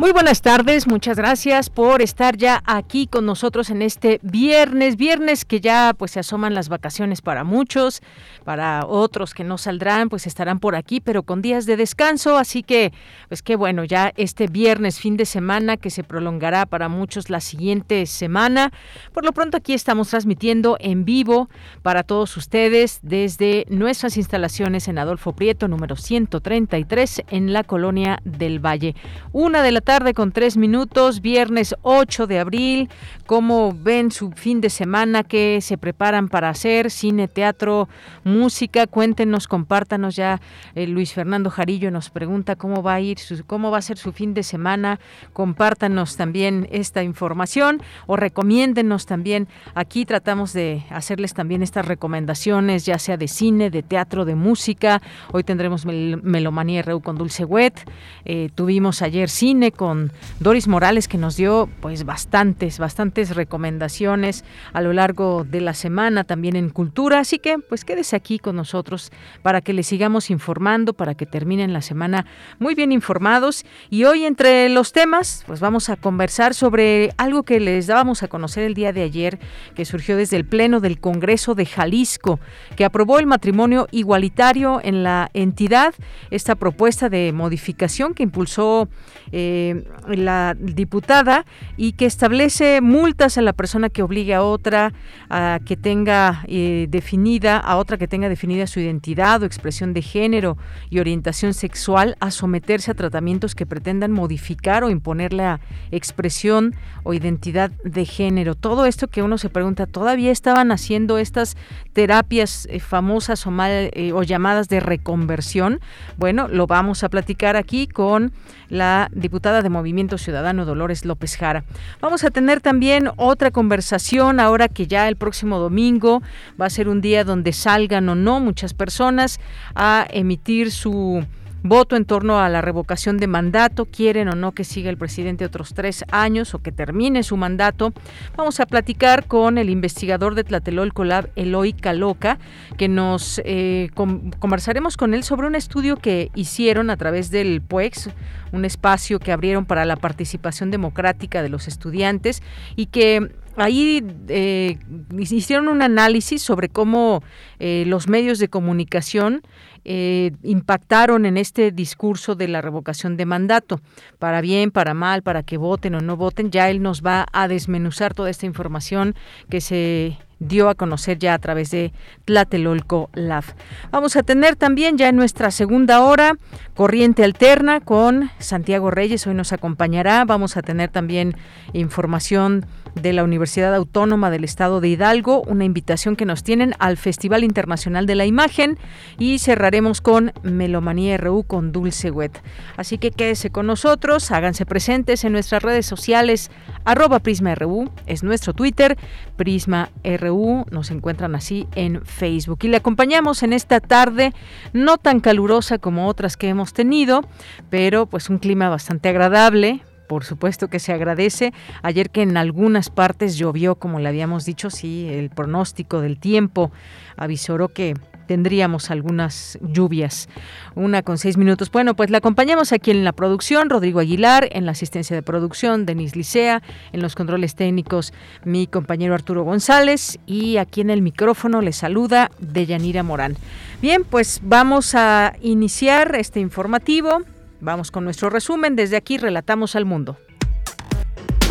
Muy buenas tardes, muchas gracias por estar ya aquí con nosotros en este viernes, viernes que ya pues se asoman las vacaciones para muchos, para otros que no saldrán, pues estarán por aquí, pero con días de descanso, así que pues qué bueno, ya este viernes fin de semana que se prolongará para muchos la siguiente semana. Por lo pronto aquí estamos transmitiendo en vivo para todos ustedes desde nuestras instalaciones en Adolfo Prieto número 133 en la colonia del Valle. Una de la tarde con tres minutos, viernes 8 de abril. ¿Cómo ven su fin de semana? ¿Qué se preparan para hacer? Cine, teatro, música. Cuéntenos, compártanos ya. Eh, Luis Fernando Jarillo nos pregunta cómo va a ir, cómo va a ser su fin de semana. Compártanos también esta información o recomiéndenos también. Aquí tratamos de hacerles también estas recomendaciones, ya sea de cine, de teatro, de música. Hoy tendremos Melomanía RU con Dulce Wet. Eh, tuvimos ayer cine con Doris Morales que nos dio pues bastantes, bastantes recomendaciones a lo largo de la semana también en cultura, así que pues quédese aquí con nosotros para que le sigamos informando, para que terminen la semana muy bien informados. Y hoy entre los temas pues vamos a conversar sobre algo que les dábamos a conocer el día de ayer que surgió desde el pleno del Congreso de Jalisco que aprobó el matrimonio igualitario en la entidad, esta propuesta de modificación que impulsó eh, la diputada y que establece multas a la persona que obligue a otra a que tenga eh, definida, a otra que tenga definida su identidad o expresión de género y orientación sexual a someterse a tratamientos que pretendan modificar o imponer la expresión o identidad de género. Todo esto que uno se pregunta, ¿todavía estaban haciendo estas terapias eh, famosas eh, o llamadas de reconversión? Bueno, lo vamos a platicar aquí con la diputada de Movimiento Ciudadano Dolores López Jara. Vamos a tener también otra conversación ahora que ya el próximo domingo va a ser un día donde salgan o no muchas personas a emitir su voto en torno a la revocación de mandato, quieren o no que siga el presidente otros tres años o que termine su mandato. Vamos a platicar con el investigador de Tlatelolco Lab, Eloy Caloca, que nos eh, conversaremos con él sobre un estudio que hicieron a través del PUEX, un espacio que abrieron para la participación democrática de los estudiantes y que ahí eh, hicieron un análisis sobre cómo eh, los medios de comunicación eh, impactaron en este discurso de la revocación de mandato, para bien, para mal, para que voten o no voten. Ya él nos va a desmenuzar toda esta información que se dio a conocer ya a través de Tlatelolco Lab. Vamos a tener también ya en nuestra segunda hora corriente alterna con Santiago Reyes, hoy nos acompañará. Vamos a tener también información de la Universidad Autónoma del Estado de Hidalgo, una invitación que nos tienen al Festival Internacional de la Imagen y cerraremos con Melomanía RU con Dulce Wet. Así que quédese con nosotros, háganse presentes en nuestras redes sociales, arroba Prisma RU, es nuestro Twitter, Prisma RU, nos encuentran así en Facebook. Y le acompañamos en esta tarde, no tan calurosa como otras que hemos tenido, pero pues un clima bastante agradable, por supuesto que se agradece. Ayer que en algunas partes llovió, como le habíamos dicho, sí, el pronóstico del tiempo avisoró que tendríamos algunas lluvias. Una con seis minutos. Bueno, pues la acompañamos aquí en la producción, Rodrigo Aguilar, en la asistencia de producción, Denis Licea, en los controles técnicos, mi compañero Arturo González, y aquí en el micrófono le saluda Deyanira Morán. Bien, pues vamos a iniciar este informativo Vamos con nuestro resumen. Desde aquí relatamos al mundo.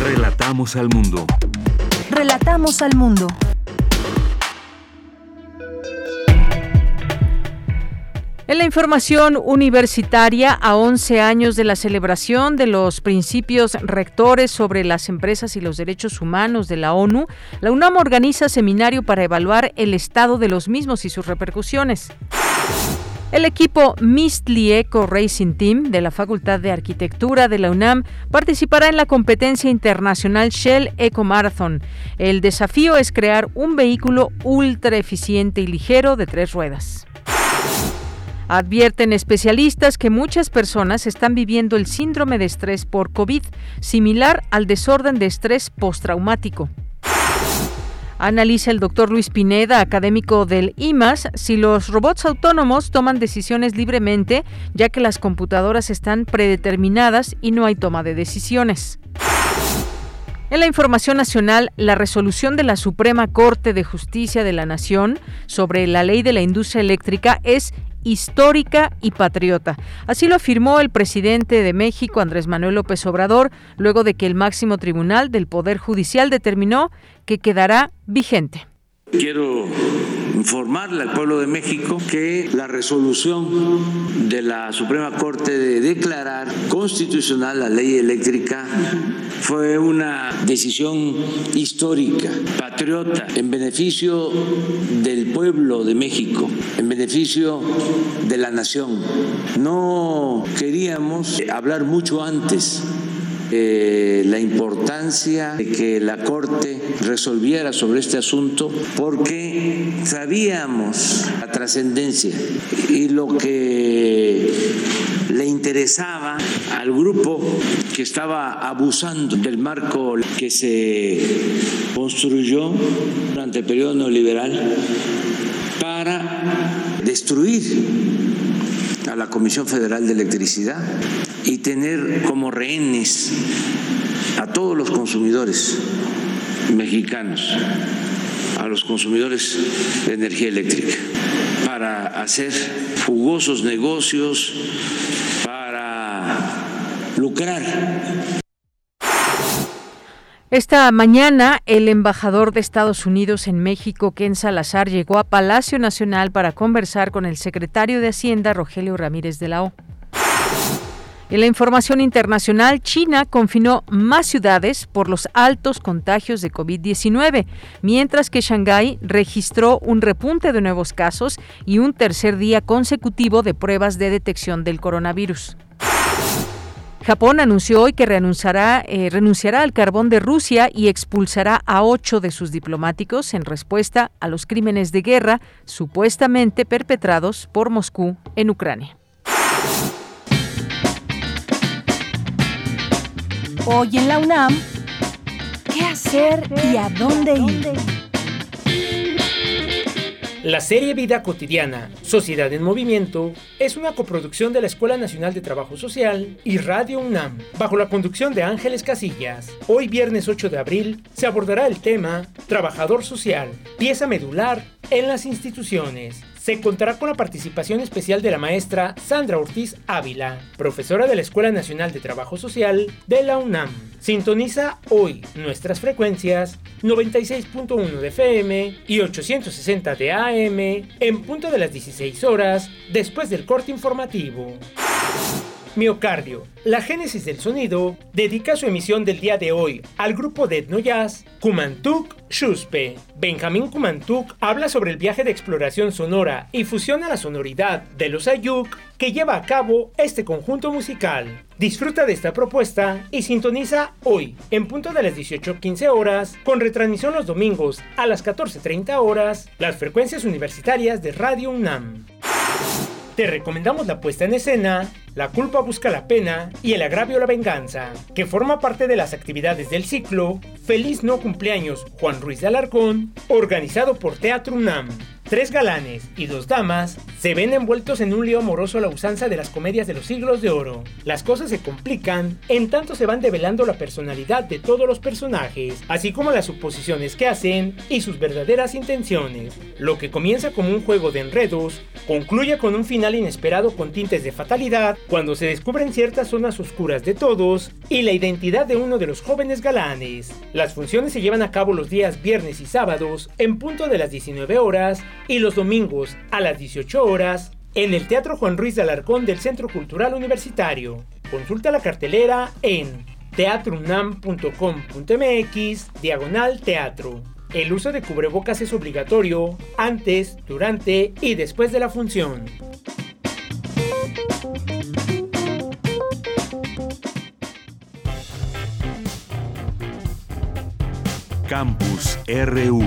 Relatamos al mundo. Relatamos al mundo. En la información universitaria, a 11 años de la celebración de los principios rectores sobre las empresas y los derechos humanos de la ONU, la UNAM organiza seminario para evaluar el estado de los mismos y sus repercusiones. El equipo Mistli Eco Racing Team de la Facultad de Arquitectura de la UNAM participará en la competencia internacional Shell Eco Marathon. El desafío es crear un vehículo ultra eficiente y ligero de tres ruedas. Advierten especialistas que muchas personas están viviendo el síndrome de estrés por COVID, similar al desorden de estrés postraumático. Analiza el doctor Luis Pineda, académico del IMAS, si los robots autónomos toman decisiones libremente, ya que las computadoras están predeterminadas y no hay toma de decisiones. En la información nacional, la resolución de la Suprema Corte de Justicia de la Nación sobre la ley de la industria eléctrica es histórica y patriota. Así lo afirmó el presidente de México, Andrés Manuel López Obrador, luego de que el máximo tribunal del Poder Judicial determinó que quedará vigente. Quiero informarle al pueblo de México que la resolución de la Suprema Corte de declarar constitucional la ley eléctrica fue una decisión histórica, patriota, en beneficio del pueblo de México, en beneficio de la nación. No queríamos hablar mucho antes eh, la importancia de que la Corte resolviera sobre este asunto porque sabíamos la trascendencia y lo que le interesaba al grupo que estaba abusando del marco que se construyó durante el periodo neoliberal para destruir a la Comisión Federal de Electricidad y tener como rehenes a todos los consumidores mexicanos, a los consumidores de energía eléctrica, para hacer jugosos negocios, para lucrar esta mañana, el embajador de Estados Unidos en México, Ken Salazar, llegó a Palacio Nacional para conversar con el secretario de Hacienda, Rogelio Ramírez de la O. En la información internacional, China confinó más ciudades por los altos contagios de COVID-19, mientras que Shanghái registró un repunte de nuevos casos y un tercer día consecutivo de pruebas de detección del coronavirus. Japón anunció hoy que renunciará, eh, renunciará al carbón de Rusia y expulsará a ocho de sus diplomáticos en respuesta a los crímenes de guerra supuestamente perpetrados por Moscú en Ucrania. Hoy en la UNAM, ¿qué hacer y a dónde ir? La serie Vida Cotidiana, Sociedad en Movimiento, es una coproducción de la Escuela Nacional de Trabajo Social y Radio UNAM, bajo la conducción de Ángeles Casillas. Hoy viernes 8 de abril se abordará el tema Trabajador Social, pieza medular en las instituciones se contará con la participación especial de la maestra Sandra Ortiz Ávila, profesora de la Escuela Nacional de Trabajo Social de la UNAM. Sintoniza hoy nuestras frecuencias 96.1 de FM y 860 de AM en punto de las 16 horas después del corte informativo. Miocardio, la génesis del sonido, dedica su emisión del día de hoy al grupo de etno jazz Kumantuk Shuspe. Benjamín Kumantuk habla sobre el viaje de exploración sonora y fusiona la sonoridad de los Ayuk que lleva a cabo este conjunto musical. Disfruta de esta propuesta y sintoniza hoy, en punto de las 18.15 horas, con retransmisión los domingos a las 14.30 horas, las frecuencias universitarias de Radio UNAM. Te recomendamos la puesta en escena La culpa busca la pena y El agravio la venganza, que forma parte de las actividades del ciclo Feliz no cumpleaños Juan Ruiz de Alarcón, organizado por Teatro UNAM. Tres galanes y dos damas se ven envueltos en un lío amoroso a la usanza de las comedias de los siglos de oro. Las cosas se complican en tanto se van develando la personalidad de todos los personajes, así como las suposiciones que hacen y sus verdaderas intenciones. Lo que comienza como un juego de enredos, concluye con un final inesperado con tintes de fatalidad cuando se descubren ciertas zonas oscuras de todos y la identidad de uno de los jóvenes galanes. Las funciones se llevan a cabo los días viernes y sábados en punto de las 19 horas y los domingos a las 18 horas en el Teatro Juan Ruiz de Alarcón del Centro Cultural Universitario. Consulta la cartelera en teatrunam.com.mx diagonal teatro. El uso de cubrebocas es obligatorio antes, durante y después de la función. Campus RU.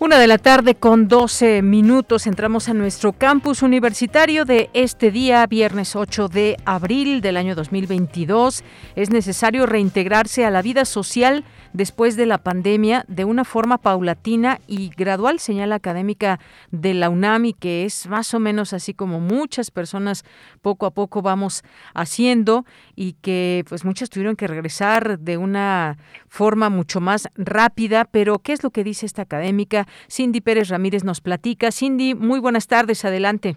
Una de la tarde con 12 minutos entramos a nuestro campus universitario de este día, viernes 8 de abril del año 2022. Es necesario reintegrarse a la vida social después de la pandemia de una forma paulatina y gradual, señala académica de la UNAMI, que es más o menos así como muchas personas poco a poco vamos haciendo y que pues muchas tuvieron que regresar de una forma mucho más rápida, pero ¿qué es lo que dice esta académica? Cindy Pérez Ramírez nos platica. Cindy, muy buenas tardes, adelante.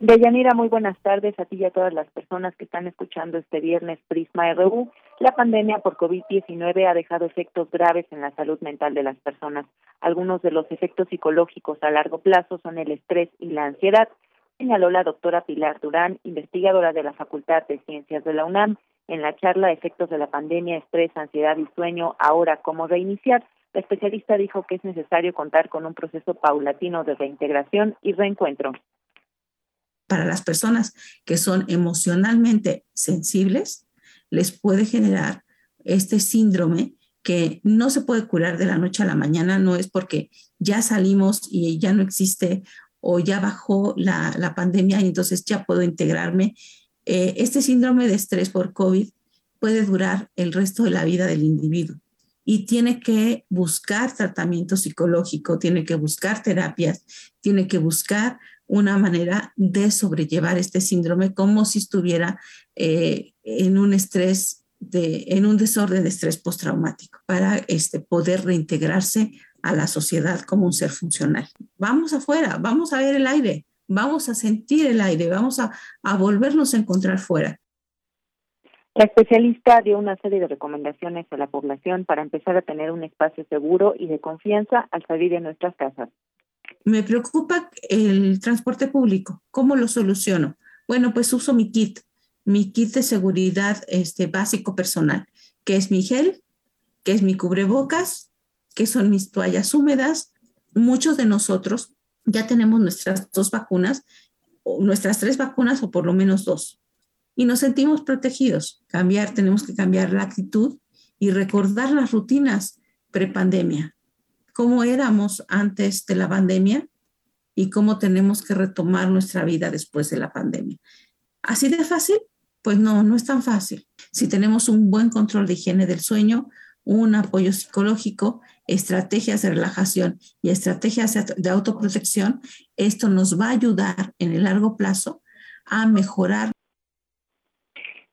Deyanira, muy buenas tardes a ti y a todas las personas que están escuchando este viernes Prisma RU. La pandemia por COVID-19 ha dejado efectos graves en la salud mental de las personas. Algunos de los efectos psicológicos a largo plazo son el estrés y la ansiedad, señaló la doctora Pilar Durán, investigadora de la Facultad de Ciencias de la UNAM, en la charla Efectos de la pandemia, estrés, ansiedad y sueño, ahora cómo reiniciar. La especialista dijo que es necesario contar con un proceso paulatino de reintegración y reencuentro para las personas que son emocionalmente sensibles, les puede generar este síndrome que no se puede curar de la noche a la mañana, no es porque ya salimos y ya no existe o ya bajó la, pandemia y entonces ya puedo integrarme. Eh, este síndrome de estrés por COVID puede durar el resto de la vida del individuo y tiene que buscar tratamiento psicológico, tiene que buscar terapias, tiene que buscar una manera de sobrellevar este síndrome como si estuviera eh, en un estrés, en un desorden de estrés postraumático para este, poder reintegrarse a la sociedad como un ser funcional. Vamos afuera, vamos a ver el aire, vamos a sentir el aire, vamos a volvernos a encontrar fuera. La especialista dio una serie de recomendaciones a la población para empezar a tener un espacio seguro y de confianza al salir de nuestras casas. Me preocupa el transporte público. ¿Cómo lo soluciono? Bueno, pues uso mi kit, mi kit de seguridad este, básico personal, que es mi gel, que es mi cubrebocas, que son mis toallas húmedas. Muchos de nosotros ya tenemos nuestras dos vacunas, o nuestras tres vacunas o por lo menos dos. Y nos sentimos protegidos. Cambiar, tenemos que cambiar la actitud y recordar las rutinas prepandemia cómo éramos antes de la pandemia y cómo tenemos que retomar nuestra vida después de la pandemia. ¿Así de fácil? Pues no, no es tan fácil. Si tenemos un buen control de higiene del sueño, un apoyo psicológico, estrategias de relajación y estrategias de autoprotección, esto nos va a ayudar en el largo plazo a mejorar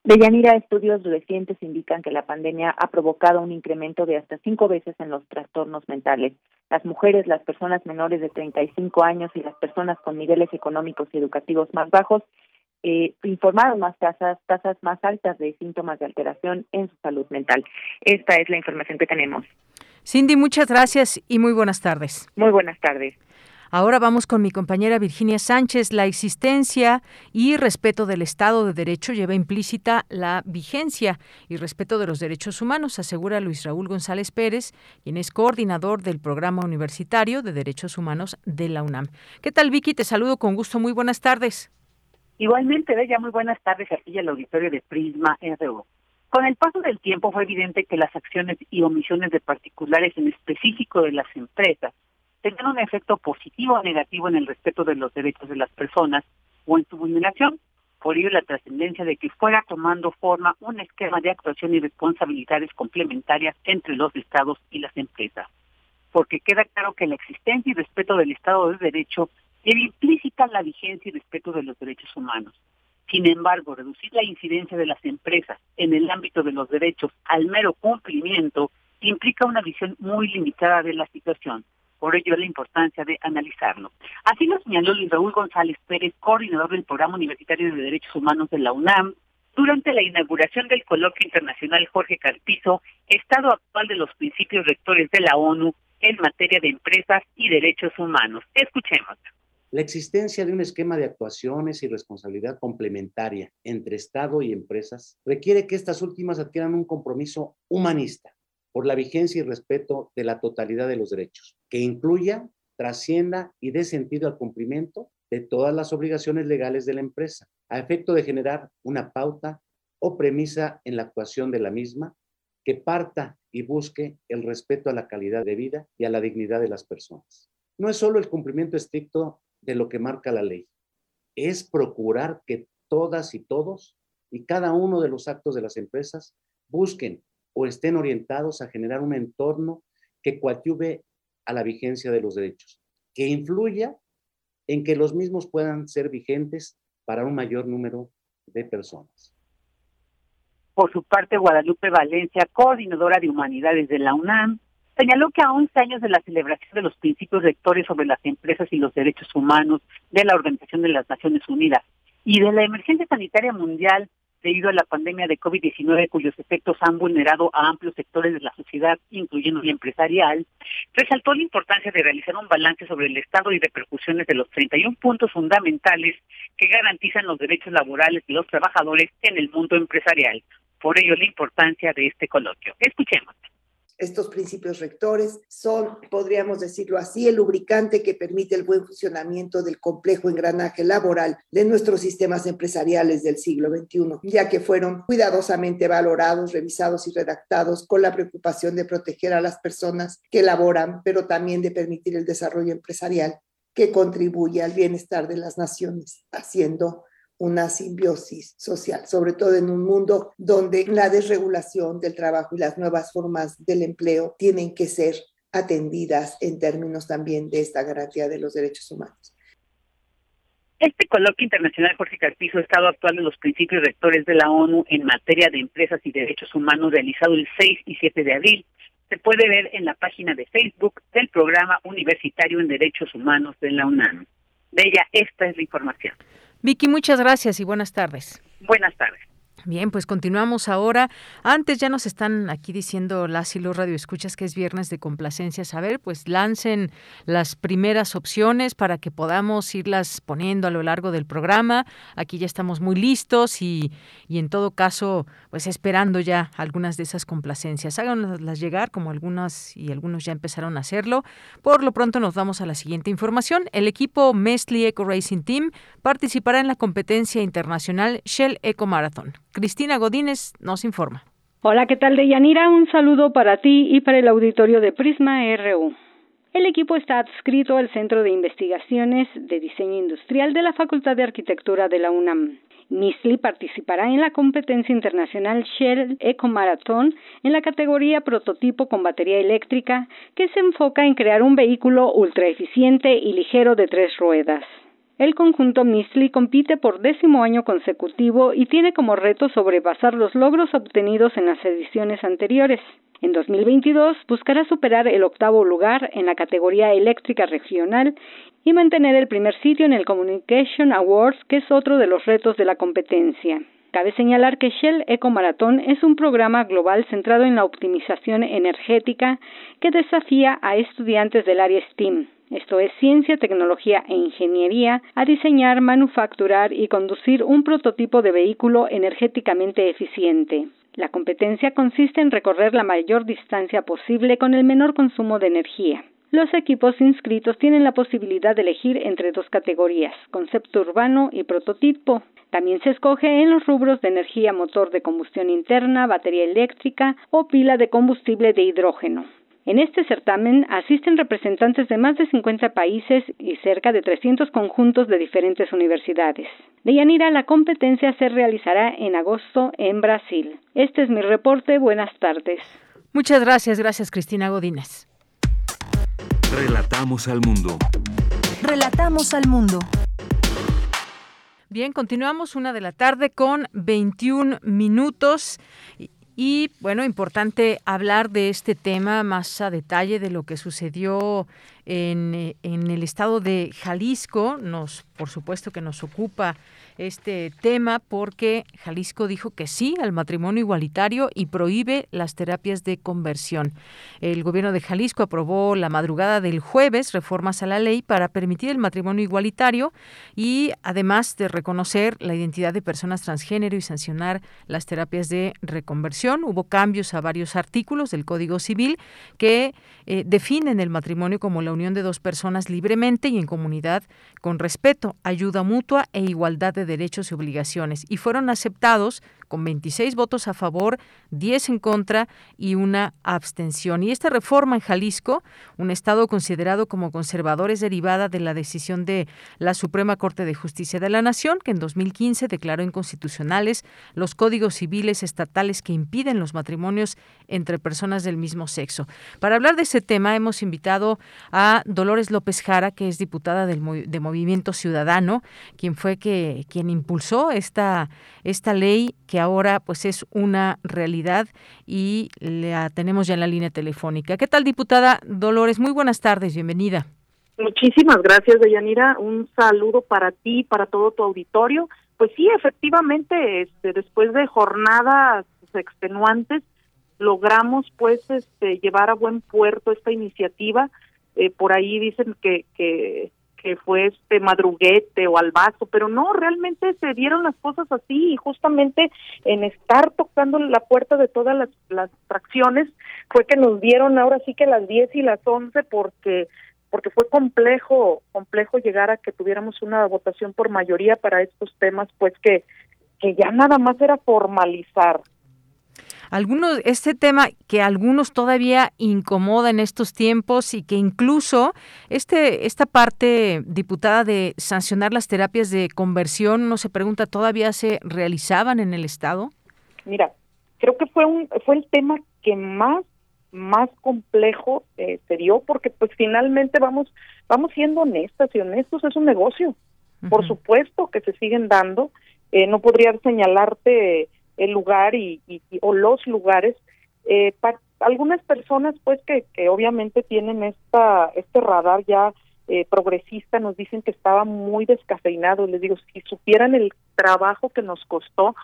Deyanira, estudios recientes indican que la pandemia ha provocado un incremento de hasta cinco veces en los trastornos mentales. Las mujeres, las personas menores de 35 años y las personas con niveles económicos y educativos más bajos eh, informaron más tasas, tasas más altas de síntomas de alteración en su salud mental. Esta es la información que tenemos. Cindy, muchas gracias y muy buenas tardes. Muy buenas tardes. Ahora vamos con mi compañera Virginia Sánchez. La existencia y respeto del Estado de Derecho lleva implícita la vigencia y respeto de los derechos humanos, asegura Luis Raúl González Pérez, quien es coordinador del Programa Universitario de Derechos Humanos de la UNAM. ¿Qué tal, Vicky? Te saludo con gusto. Muy buenas tardes. Igualmente, Bella, muy buenas tardes aquí el auditorio de Prisma RO. Con el paso del tiempo fue evidente que las acciones y omisiones de particulares, en específico de las empresas, tener un efecto positivo o negativo en el respeto de los derechos de las personas o en su vulneración. Por ello, la trascendencia de que fuera tomando forma un esquema de actuación y responsabilidades complementarias entre los estados y las empresas. Porque queda claro que la existencia y respeto del Estado de Derecho debe implícita la vigencia y respeto de los derechos humanos. Sin embargo, reducir la incidencia de las empresas en el ámbito de los derechos al mero cumplimiento implica una visión muy limitada de la situación por ello la importancia de analizarlo. Así lo señaló Luis Raúl González Pérez, coordinador del Programa Universitario de Derechos Humanos de la UNAM, durante la inauguración del coloquio internacional Jorge Carpizo, Estado actual de los principios rectores de la ONU, en materia de empresas y derechos humanos. Escuchemos. La existencia de un esquema de actuaciones y responsabilidad complementaria entre Estado y empresas requiere que estas últimas adquieran un compromiso humanista por la vigencia y respeto de la totalidad de los derechos, que incluya, trascienda y dé sentido al cumplimiento de todas las obligaciones legales de la empresa, a efecto de generar una pauta o premisa en la actuación de la misma que parta y busque el respeto a la calidad de vida y a la dignidad de las personas. No es solo el cumplimiento estricto de lo que marca la ley, es procurar que todas y todos y cada uno de los actos de las empresas busquen o estén orientados a generar un entorno que coadyuve a la vigencia de los derechos, que influya en que los mismos puedan ser vigentes para un mayor número de personas. Por su parte, Guadalupe Valencia, coordinadora de humanidades de la UNAM, señaló que a 11 años de la celebración de los principios rectores sobre las empresas y los derechos humanos de la Organización de las Naciones Unidas y de la emergencia sanitaria mundial debido a la pandemia de COVID-19 cuyos efectos han vulnerado a amplios sectores de la sociedad, incluyendo el empresarial, resaltó la importancia de realizar un balance sobre el estado y repercusiones de los 31 puntos fundamentales que garantizan los derechos laborales de los trabajadores en el mundo empresarial. Por ello, la importancia de este coloquio. Escuchemos. Estos principios rectores son, podríamos decirlo así, el lubricante que permite el buen funcionamiento del complejo engranaje laboral de nuestros sistemas empresariales del siglo XXI, ya que fueron cuidadosamente valorados, revisados y redactados con la preocupación de proteger a las personas que laboran, pero también de permitir el desarrollo empresarial que contribuye al bienestar de las naciones, haciendo una simbiosis social, sobre todo en un mundo donde la desregulación del trabajo y las nuevas formas del empleo tienen que ser atendidas en términos también de esta garantía de los derechos humanos. Este coloquio internacional, Jorge Carpizo, estado actual de los principios rectores de la ONU en materia de empresas y derechos humanos, realizado el 6 y 7 de abril, se puede ver en la página de Facebook del Programa Universitario en Derechos Humanos de la UNAM. De ella, esta es la información. Vicky, muchas gracias y buenas tardes. Buenas tardes. Bien, pues continuamos ahora. Antes ya nos están aquí diciendo las y los radioescuchas que es viernes de complacencias. A ver, pues lancen las primeras opciones para que podamos irlas poniendo a lo largo del programa. Aquí ya estamos muy listos y, y en todo caso, pues esperando ya algunas de esas complacencias. Háganlas llegar, como algunas y algunos ya empezaron a hacerlo. Por lo pronto nos vamos a la siguiente información. El equipo Mesli Eco Racing Team participará en la competencia internacional Shell Eco Marathon. Cristina Godínez nos informa. Hola, ¿qué tal, Deyanira? Un saludo para ti y para el auditorio de Prisma RU. El equipo está adscrito al Centro de Investigaciones de Diseño Industrial de la Facultad de Arquitectura de la UNAM. MISLI participará en la competencia internacional Shell Eco Marathon en la categoría prototipo con batería eléctrica, que se enfoca en crear un vehículo ultra eficiente y ligero de tres ruedas. El conjunto Misli compite por décimo año consecutivo y tiene como reto sobrepasar los logros obtenidos en las ediciones anteriores. En 2022 buscará superar el octavo lugar en la categoría eléctrica regional y mantener el primer sitio en el Communication Awards, que es otro de los retos de la competencia. Cabe señalar que Shell Eco Maratón es un programa global centrado en la optimización energética que desafía a estudiantes del área STEAM esto es ciencia, tecnología e ingeniería, a diseñar, manufacturar y conducir un prototipo de vehículo energéticamente eficiente. La competencia consiste en recorrer la mayor distancia posible con el menor consumo de energía. Los equipos inscritos tienen la posibilidad de elegir entre dos categorías, concepto urbano y prototipo. También se escoge en los rubros de energía motor de combustión interna, batería eléctrica o pila de combustible de hidrógeno. En este certamen asisten representantes de más de 50 países y cerca de 300 conjuntos de diferentes universidades. De Yanira, la competencia se realizará en agosto en Brasil. Este es mi reporte. Buenas tardes. Muchas gracias, gracias Cristina Godínez. Relatamos al mundo. Relatamos al mundo. Bien, continuamos una de la tarde con 21 minutos. Y bueno, importante hablar de este tema más a detalle de lo que sucedió en, en, el estado de Jalisco. Nos, por supuesto que nos ocupa este tema porque Jalisco dijo que sí al matrimonio igualitario y prohíbe las terapias de conversión. El gobierno de Jalisco aprobó la madrugada del jueves reformas a la ley para permitir el matrimonio igualitario y además de reconocer la identidad de personas transgénero y sancionar las terapias de reconversión. Hubo cambios a varios artículos del Código Civil que eh, definen el matrimonio como la unión de dos personas libremente y en comunidad con respeto, ayuda mutua e igualdad de derechos y obligaciones y fueron aceptados con 26 votos a favor, 10 en contra y una abstención. Y esta reforma en Jalisco, un estado considerado como conservador, es derivada de la decisión de la Suprema Corte de Justicia de la Nación, que en 2015 declaró inconstitucionales los códigos civiles estatales que impiden los matrimonios entre personas del mismo sexo. Para hablar de ese tema hemos invitado a Dolores López Jara, que es diputada del de Movimiento Ciudadano, quien fue que quien impulsó esta esta ley que ahora pues es una realidad y la tenemos ya en la línea telefónica. ¿Qué tal, diputada Dolores? Muy buenas tardes, bienvenida. Muchísimas gracias, Deyanira. Un saludo para ti, para todo tu auditorio. Pues sí, efectivamente, este, después de jornadas extenuantes, logramos pues este, llevar a buen puerto esta iniciativa. Eh, por ahí dicen que, que que fue este madruguete o albazo, pero no, realmente se dieron las cosas así y justamente en estar tocando la puerta de todas las, las fracciones fue que nos dieron ahora sí que las 10 y las 11 porque porque fue complejo complejo llegar a que tuviéramos una votación por mayoría para estos temas pues que que ya nada más era formalizar algunos, este tema que algunos todavía incomoda en estos tiempos y que incluso este, esta parte diputada de sancionar las terapias de conversión, no se pregunta, ¿todavía se realizaban en el Estado? Mira, creo que fue un, fue el tema que más más complejo eh, se dio porque pues finalmente vamos vamos siendo honestas y honestos es un negocio. Por supuesto que se siguen dando. Eh, no podría señalarte el lugar y, o los lugares eh, para algunas personas pues que, que obviamente tienen esta este radar ya eh, progresista nos dicen que estaba muy descafeinado. Les digo si supieran el trabajo que nos costó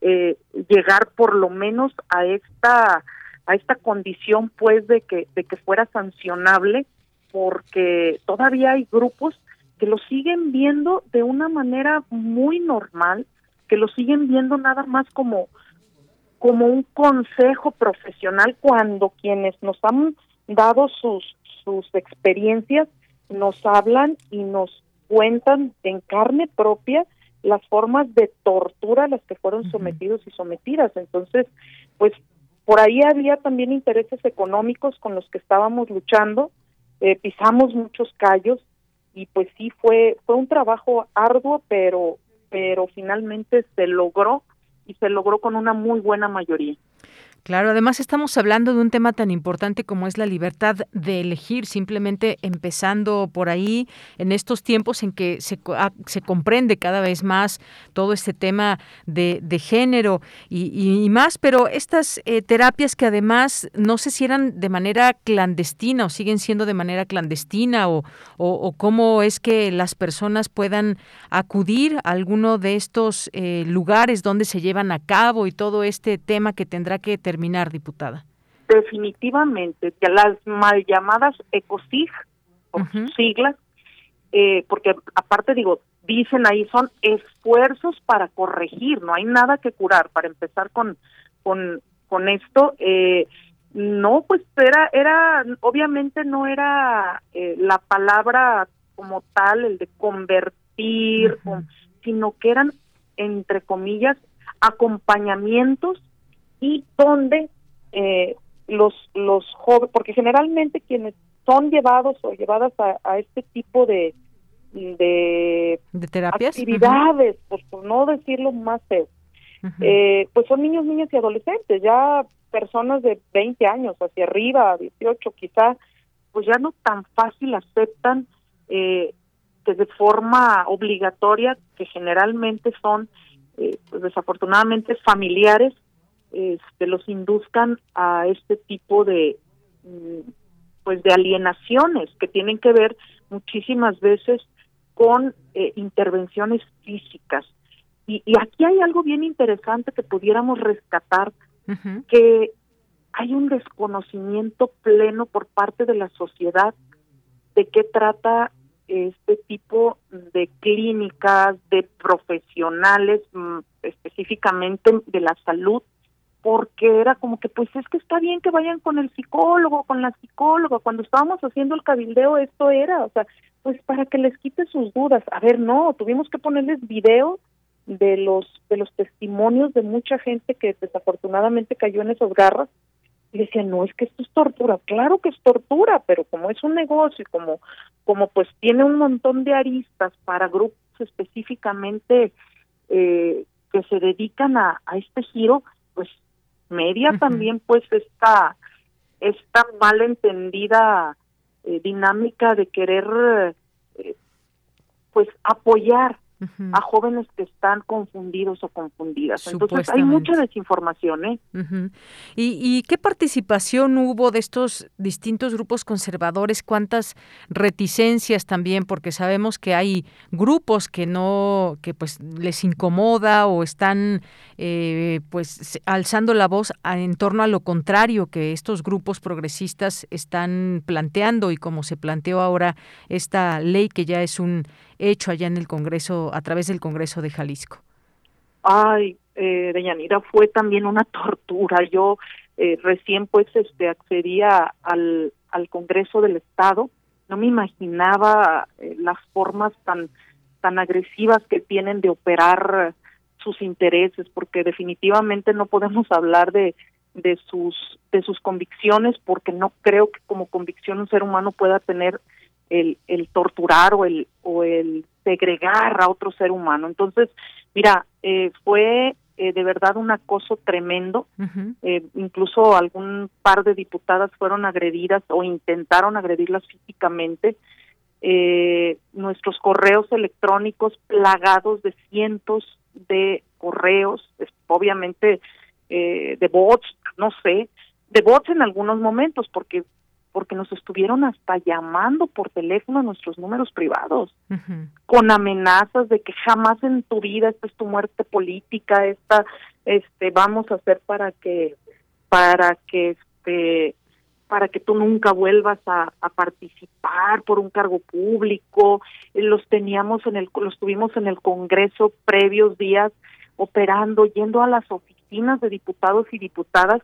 eh, llegar por lo menos a esta a esta condición pues de que de que fuera sancionable porque todavía hay grupos que lo siguen viendo de una manera muy normal que lo siguen viendo nada más como como un consejo profesional cuando quienes nos han dado sus sus experiencias nos hablan y nos cuentan en carne propia las formas de tortura a las que fueron sometidos y sometidas. Entonces, pues por ahí había también intereses económicos con los que estábamos luchando, eh, pisamos muchos callos y pues sí fue fue un trabajo arduo, pero pero finalmente se logró y se logró con una muy buena mayoría. Claro, además estamos hablando de un tema tan importante como es la libertad de elegir, simplemente empezando por ahí en estos tiempos en que se, ah, se comprende cada vez más todo este tema de, género y, más, pero estas eh, terapias que además no sé si eran de manera clandestina o siguen siendo de manera clandestina o, o, cómo es que las personas puedan acudir a alguno de estos eh, lugares donde se llevan a cabo y todo este tema que tendrá que terminar diputada? Definitivamente, que las mal llamadas ECOSIG, siglas, eh, porque aparte digo, dicen ahí son esfuerzos para corregir, no hay nada que curar, para empezar con, con, con esto, eh, no, pues era, era, obviamente no era eh, la palabra como tal, el de convertir, sino que eran, entre comillas, acompañamientos y donde eh, los los jóvenes, porque generalmente quienes son llevados o llevadas a, este tipo de de, terapias actividades, pues por no decirlo más feo, eh, pues son niños, niñas y adolescentes, ya personas de 20 años hacia arriba, 18 quizá, pues ya no tan fácil aceptan eh, que de forma obligatoria, que generalmente son eh, pues desafortunadamente familiares, este, los induzcan a este tipo de mm, pues de alienaciones que tienen que ver muchísimas veces con eh, intervenciones físicas. Y, aquí hay algo bien interesante que pudiéramos rescatar, que hay un desconocimiento pleno por parte de la sociedad de qué trata este tipo de clínicas, de profesionales mm, específicamente de la salud, porque era como que pues es que está bien que vayan con el psicólogo, con la psicóloga, cuando estábamos haciendo el cabildeo esto era, o sea, pues para que les quite sus dudas. A ver, no, tuvimos que ponerles video de los de los testimonios de mucha gente que desafortunadamente cayó en esos garras y decían, no, es que esto es tortura. Claro que es tortura, pero como es un negocio y como, como pues tiene un montón de aristas para grupos específicamente eh, que se dedican a, a este giro, pues media también pues esta, esta mal entendida eh, dinámica de querer eh, pues apoyar a jóvenes que están confundidos o confundidas. Entonces hay mucha desinformación. ¿eh? ¿Y, qué participación hubo de estos distintos grupos conservadores? ¿Cuántas reticencias también? Porque sabemos que hay grupos que no, que pues les incomoda o están eh, pues alzando la voz en torno a lo contrario que estos grupos progresistas están planteando y como se planteó ahora esta ley que ya es un hecho allá en el Congreso, a través del Congreso de Jalisco? Ay, eh, Deyanira, fue también una tortura. Yo eh, recién pues este accedía al, al Congreso del Estado, no me imaginaba eh, las formas tan tan agresivas que tienen de operar sus intereses, porque definitivamente no podemos hablar de de sus de sus convicciones, porque no creo que como convicción un ser humano pueda tener el, el torturar o el, o el segregar a otro ser humano. Entonces, mira, eh, fue eh, de verdad un acoso tremendo. eh, incluso algún par de diputadas fueron agredidas o intentaron agredirlas físicamente. Eh, nuestros correos electrónicos plagados de cientos de correos, obviamente eh, de bots, no sé, de bots en algunos momentos, porque porque nos estuvieron hasta llamando por teléfono a nuestros números privados, con amenazas de que jamás en tu vida esta es tu muerte política, esta, este, vamos a hacer para que, para que, este, para que tú nunca vuelvas a, a participar por un cargo público, los teníamos en el, los tuvimos en el Congreso previos días operando, yendo a las oficinas de diputados y diputadas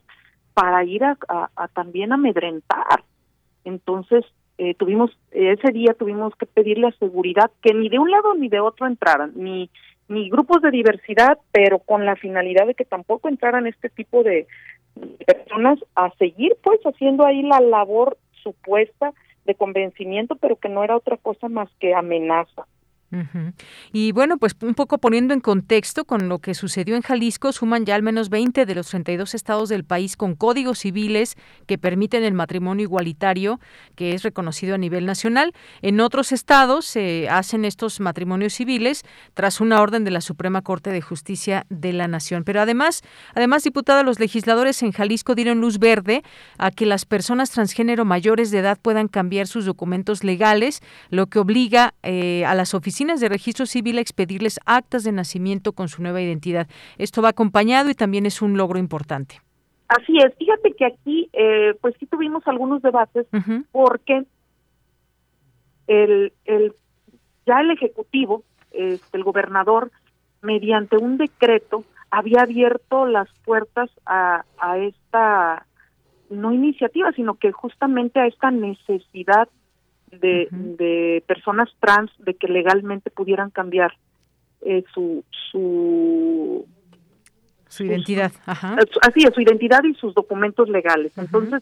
para ir a, a también amedrentar entonces, eh, tuvimos, ese día tuvimos que pedirle a seguridad que ni de un lado ni de otro entraran, ni, ni grupos de diversidad, pero con la finalidad de que tampoco entraran este tipo de personas a seguir pues haciendo ahí la labor supuesta de convencimiento, pero que no era otra cosa más que amenaza. Y bueno, pues un poco poniendo en contexto con lo que sucedió en Jalisco, suman ya al menos 20 de los 32 estados del país con códigos civiles que permiten el matrimonio igualitario, que es reconocido a nivel nacional. En otros estados se hacen estos matrimonios civiles tras una orden de la Suprema Corte de Justicia de la Nación. Pero además, además, diputada, los legisladores en Jalisco dieron luz verde a que las personas transgénero mayores de edad puedan cambiar sus documentos legales, lo que obliga eh, a las oficinas de registro civil a expedirles actas de nacimiento con su nueva identidad. Esto va acompañado y también es un logro importante. Así es. Fíjate que aquí, eh, pues sí tuvimos algunos debates porque el, el ya el ejecutivo, este, el gobernador, mediante un decreto había abierto las puertas a, a esta no iniciativa, sino que justamente a esta necesidad de, de personas trans de que legalmente pudieran cambiar eh, su su su identidad, Ajá. así es, su identidad y sus documentos legales. Entonces,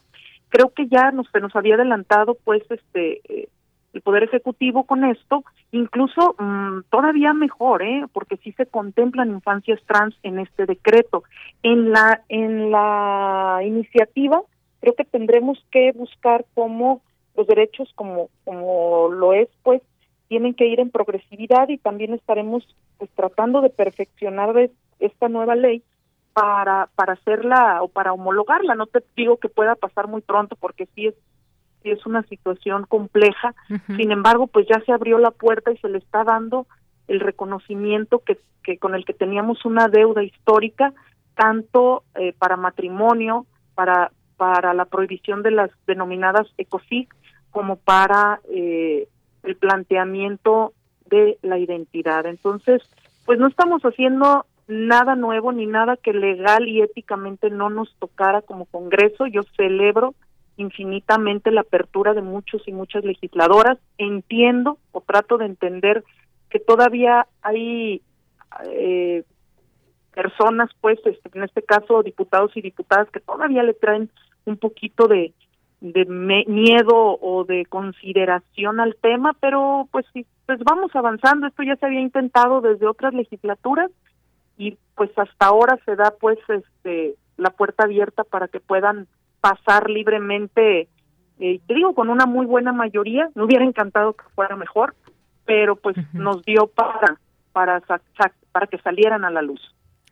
creo que ya nos, se nos había adelantado, pues, este, eh, el Poder Ejecutivo con esto, incluso mm, todavía mejor, ¿eh? Porque sí se contemplan infancias trans en este decreto. En la, en la iniciativa, creo que tendremos que buscar cómo los derechos como como lo es pues tienen que ir en progresividad y también estaremos pues tratando de perfeccionar esta nueva ley para para hacerla o para homologarla. No te digo que pueda pasar muy pronto porque sí es sí es una situación compleja. Sin embargo pues ya se abrió la puerta y se le está dando el reconocimiento que, que con el que teníamos una deuda histórica, tanto eh, para matrimonio, para, para la prohibición de las denominadas ECOSIG, como para eh, el planteamiento de la identidad. Entonces, pues no estamos haciendo nada nuevo ni nada que legal y éticamente no nos tocara como Congreso. Yo celebro infinitamente la apertura de muchos y muchas legisladoras. Entiendo o trato de entender que todavía hay eh, personas, pues, este, en este caso diputados y diputadas, que todavía le traen un poquito de, de miedo o de consideración al tema, pero pues sí, pues vamos avanzando. Esto ya se había intentado desde otras legislaturas y pues hasta ahora se da pues este la puerta abierta para que puedan pasar libremente, eh, te digo, con una muy buena mayoría. Me hubiera encantado que fuera mejor, pero pues nos dio para para para que salieran a la luz.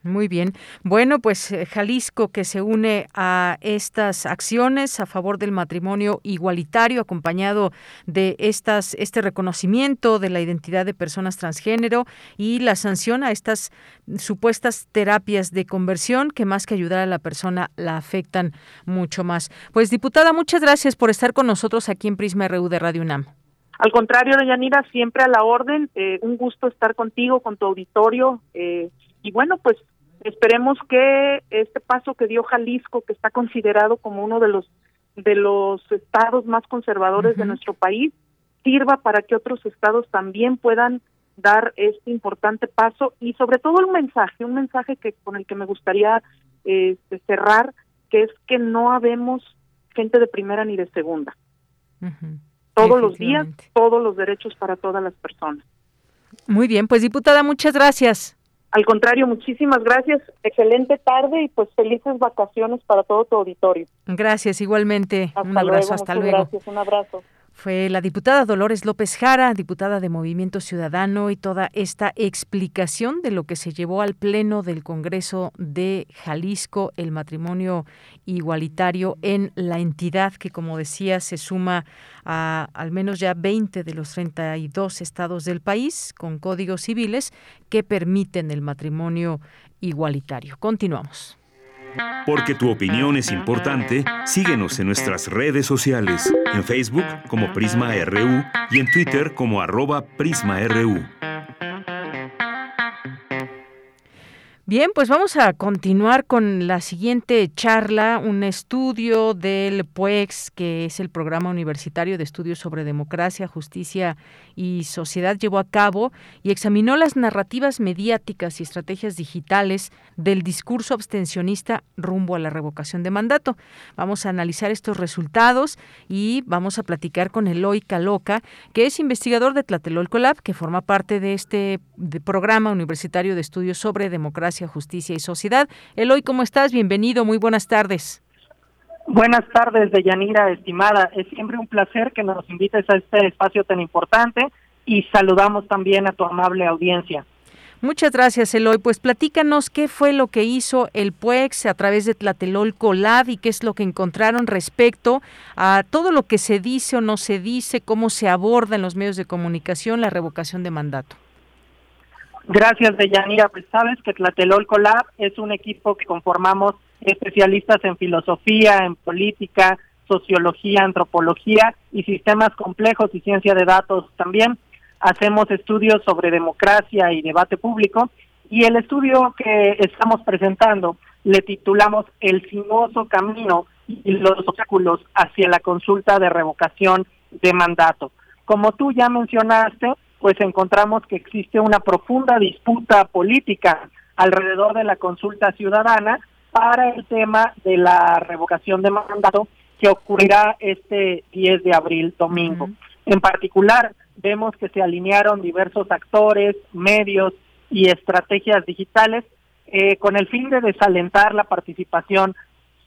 Muy bien. Bueno, pues eh, Jalisco que se une a estas acciones a favor del matrimonio igualitario, acompañado de estas este reconocimiento de la identidad de personas transgénero y la sanción a estas supuestas terapias de conversión que más que ayudar a la persona la afectan mucho más. Pues diputada, muchas gracias por estar con nosotros aquí en Prisma RU de Radio UNAM. Al contrario, Yanira, siempre a la orden. Eh, un gusto estar contigo, con tu auditorio. Eh, y bueno, pues esperemos que este paso que dio Jalisco, que está considerado como uno de los de los estados más conservadores de nuestro país, sirva para que otros estados también puedan dar este importante paso y sobre todo un mensaje, un mensaje que con el que me gustaría este, cerrar, que es que no habemos gente de primera ni de segunda. Todos los días, todos los derechos para todas las personas. Muy bien, pues diputada, muchas gracias. Al contrario, muchísimas gracias. Excelente tarde y pues felices vacaciones para todo tu auditorio. Gracias, igualmente. un abrazo, hasta luego. Gracias, un abrazo. Fue la diputada Dolores López Jara, diputada de Movimiento Ciudadano, y toda esta explicación de lo que se llevó al Pleno del Congreso de Jalisco, el matrimonio igualitario en la entidad que, como decía, se suma a al menos ya 20 de los 32 estados del país con códigos civiles que permiten el matrimonio igualitario. Continuamos. Porque tu opinión es importante, síguenos en nuestras redes sociales, en Facebook como Prisma RU y en Twitter como arroba PrismaRU. Bien, pues vamos a continuar con la siguiente charla, un estudio del PUEX, que es el Programa Universitario de Estudios sobre Democracia, Justicia y Sociedad, llevó a cabo y examinó las narrativas mediáticas y estrategias digitales del discurso abstencionista rumbo a la revocación de mandato. Vamos a analizar estos resultados y vamos a platicar con Eloy Caloca, que es investigador de Tlatelolco Lab, que forma parte de este Programa Universitario de Estudios sobre Democracia Justicia y Sociedad. Eloy, ¿cómo estás? Bienvenido, muy buenas tardes. Buenas tardes, Deyanira, estimada. Es siempre un placer que nos invites a este espacio tan importante y saludamos también a tu amable audiencia. Muchas gracias, Eloy. Pues platícanos qué fue lo que hizo el PUEX a través de Tlatelolco Lab y qué es lo que encontraron respecto a todo lo que se dice o no se dice, cómo se aborda en los medios de comunicación la revocación de mandato. Gracias, Deyanira. Pues sabes que Tlatelolco Lab es un equipo que conformamos especialistas en filosofía, en política, sociología, antropología y sistemas complejos y ciencia de datos también. Hacemos estudios sobre democracia y debate público y el estudio que estamos presentando le titulamos El sinuoso camino y los obstáculos hacia la consulta de revocación de mandato. Como tú ya mencionaste, pues encontramos que existe una profunda disputa política alrededor de la consulta ciudadana para el tema de la revocación de mandato que ocurrirá este 10 de abril, domingo. En particular, vemos que se alinearon diversos actores, medios y estrategias digitales eh, con el fin de desalentar la participación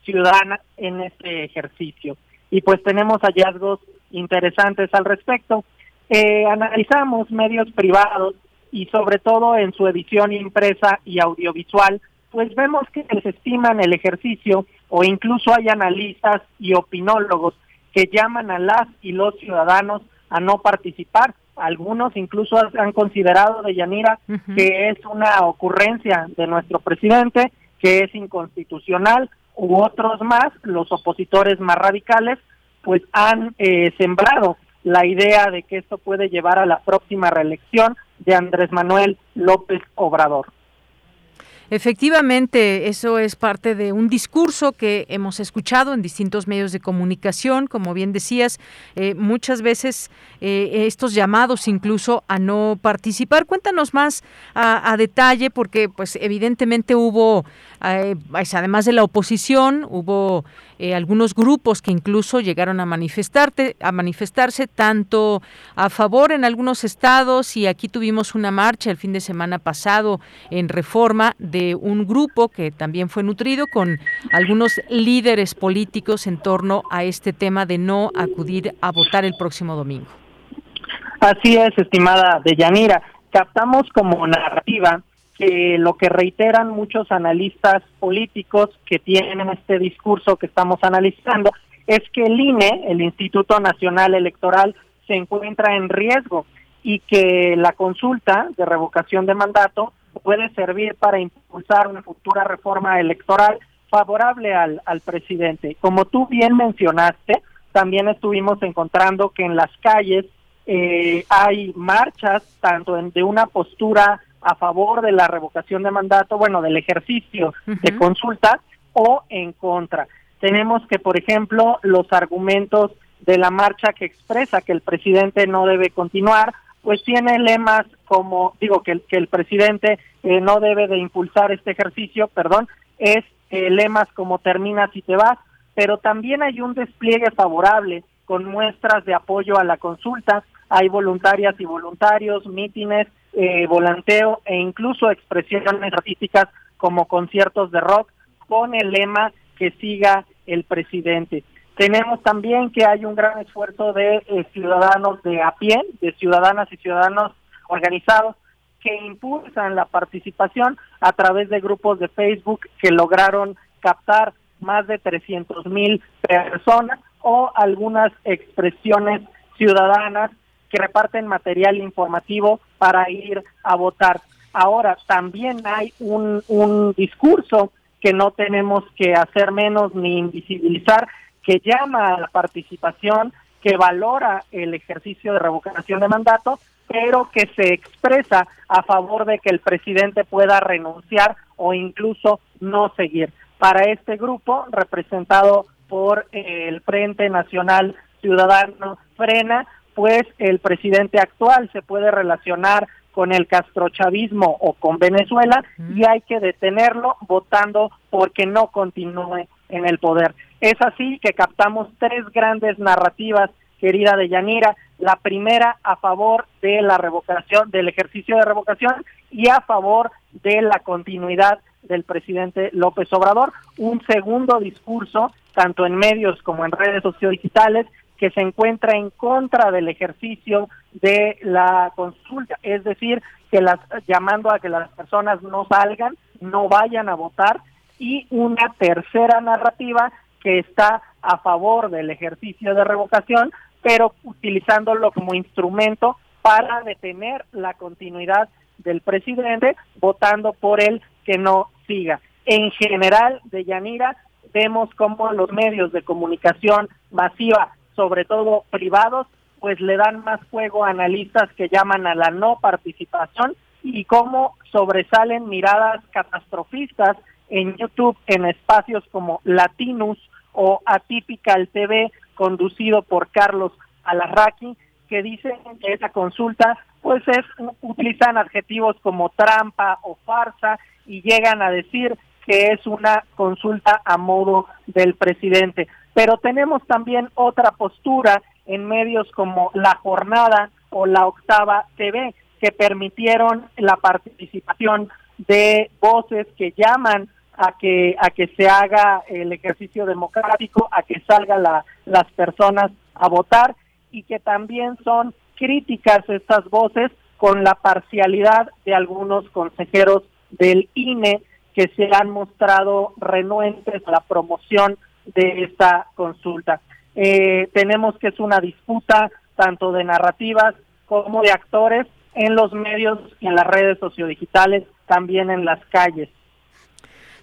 ciudadana en este ejercicio. Y pues tenemos hallazgos interesantes al respecto. Eh, analizamos medios privados y sobre todo en su edición impresa y audiovisual, pues vemos que desestiman el ejercicio o incluso hay analistas y opinólogos que llaman a las y los ciudadanos a no participar algunos incluso han considerado de Yanira que es una ocurrencia de nuestro presidente, que es inconstitucional, u otros más, los opositores más radicales, pues han eh, sembrado la idea de que esto puede llevar a la próxima reelección de Andrés Manuel López Obrador. Efectivamente, eso es parte de un discurso que hemos escuchado en distintos medios de comunicación, como bien decías, eh, muchas veces eh, estos llamados incluso a no participar. Cuéntanos más a, detalle, porque pues evidentemente hubo, eh, pues, además de la oposición, hubo algunos grupos que incluso llegaron a manifestarte, a manifestarse tanto a favor en algunos estados y aquí tuvimos una marcha el fin de semana pasado en Reforma de un grupo que también fue nutrido con algunos líderes políticos en torno a este tema de no acudir a votar el próximo domingo. Así es, estimada Deyanira. Captamos como narrativa que lo que reiteran muchos analistas políticos que tienen este discurso que estamos analizando es que el INE, el Instituto Nacional Electoral, se encuentra en riesgo y que la consulta de revocación de mandato puede servir para impulsar una futura reforma electoral favorable al, al presidente. Como tú bien mencionaste, también estuvimos encontrando que en las calles eh, hay marchas tanto de una postura a favor de la revocación de mandato, bueno, del ejercicio de consulta o en contra. Tenemos que, por ejemplo, los argumentos de la marcha que expresa que el presidente no debe continuar pues tiene lemas como, digo, que, que el presidente eh, no debe de impulsar este ejercicio, perdón, es eh, lemas como termina si te vas, pero también hay un despliegue favorable con muestras de apoyo a la consulta, hay voluntarias y voluntarios, mítines, eh, volanteo e incluso expresiones artísticas como conciertos de rock con el lema que siga el presidente. Tenemos también que hay un gran esfuerzo de eh, ciudadanos de a pie, de ciudadanas y ciudadanos organizados que impulsan la participación a través de grupos de Facebook que lograron captar más de 300 mil personas o algunas expresiones ciudadanas que reparten material informativo para ir a votar. Ahora, también hay un, un discurso que no tenemos que hacer menos ni invisibilizar, que llama a la participación, que valora el ejercicio de revocación de mandato, pero que se expresa a favor de que el presidente pueda renunciar o incluso no seguir. Para este grupo, representado por el Frente Nacional Ciudadano Frena, pues el presidente actual se puede relacionar con el castrochavismo o con Venezuela y hay que detenerlo votando porque no continúe en el poder. Es así que captamos tres grandes narrativas, querida de Yanira. La primera a favor de la revocación, del ejercicio de revocación y a favor de la continuidad del presidente López Obrador. Un segundo discurso, tanto en medios como en redes sociodigitales, que se encuentra en contra del ejercicio de la consulta, es decir, que las llamando a que las personas no salgan, no vayan a votar y una tercera narrativa que está a favor del ejercicio de revocación, pero utilizándolo como instrumento para detener la continuidad del presidente, votando por él que no siga. En general, de Yanira, vemos cómo los medios de comunicación masiva, sobre todo privados, pues le dan más juego a analistas que llaman a la no participación y cómo sobresalen miradas catastrofistas en YouTube en espacios como Latinus o Atypical TV, conducido por Carlos Alarraqui, que dicen que esa consulta pues es utilizan adjetivos como trampa o farsa y llegan a decir que es una consulta a modo del presidente. Pero tenemos también otra postura en medios como La Jornada o La Octava TV que permitieron la participación de voces que llaman a que a que se haga el ejercicio democrático, a que salgan la, las personas a votar y que también son críticas estas voces con la parcialidad de algunos consejeros del INE que se han mostrado renuentes a la promoción de esta consulta. Eh, tenemos que es una disputa tanto de narrativas como de actores en los medios, en las redes sociodigitales, también en las calles.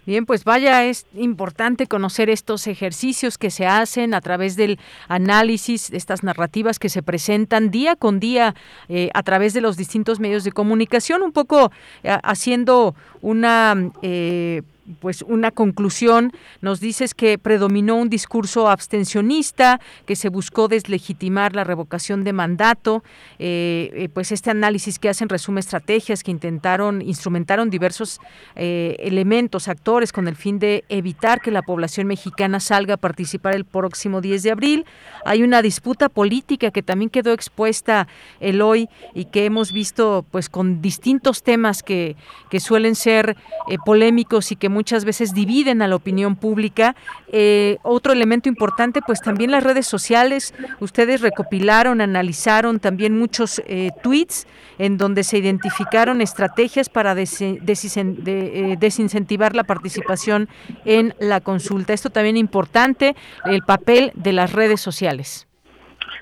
Bien, pues vaya, es importante conocer estos ejercicios que se hacen a través del análisis estas narrativas que se presentan día con día eh, a través de los distintos medios de comunicación, un poco eh, haciendo una eh, pues una conclusión. Nos dices que predominó un discurso abstencionista, que se buscó deslegitimar la revocación de mandato. Eh, eh, pues este análisis que hacen resume estrategias que intentaron, instrumentaron diversos eh, elementos, actores, con el fin de evitar que la población mexicana salga a participar el próximo 10 de abril. Hay una disputa política que también quedó expuesta el hoy y que hemos visto pues con distintos temas que, que suelen ser polémicos y que muchas veces dividen a la opinión pública. Eh, otro elemento importante, pues también las redes sociales. Ustedes recopilaron, analizaron también muchos eh, tweets en donde se identificaron estrategias para eh, desincentivar la participación en la consulta. Esto también es importante, el papel de las redes sociales.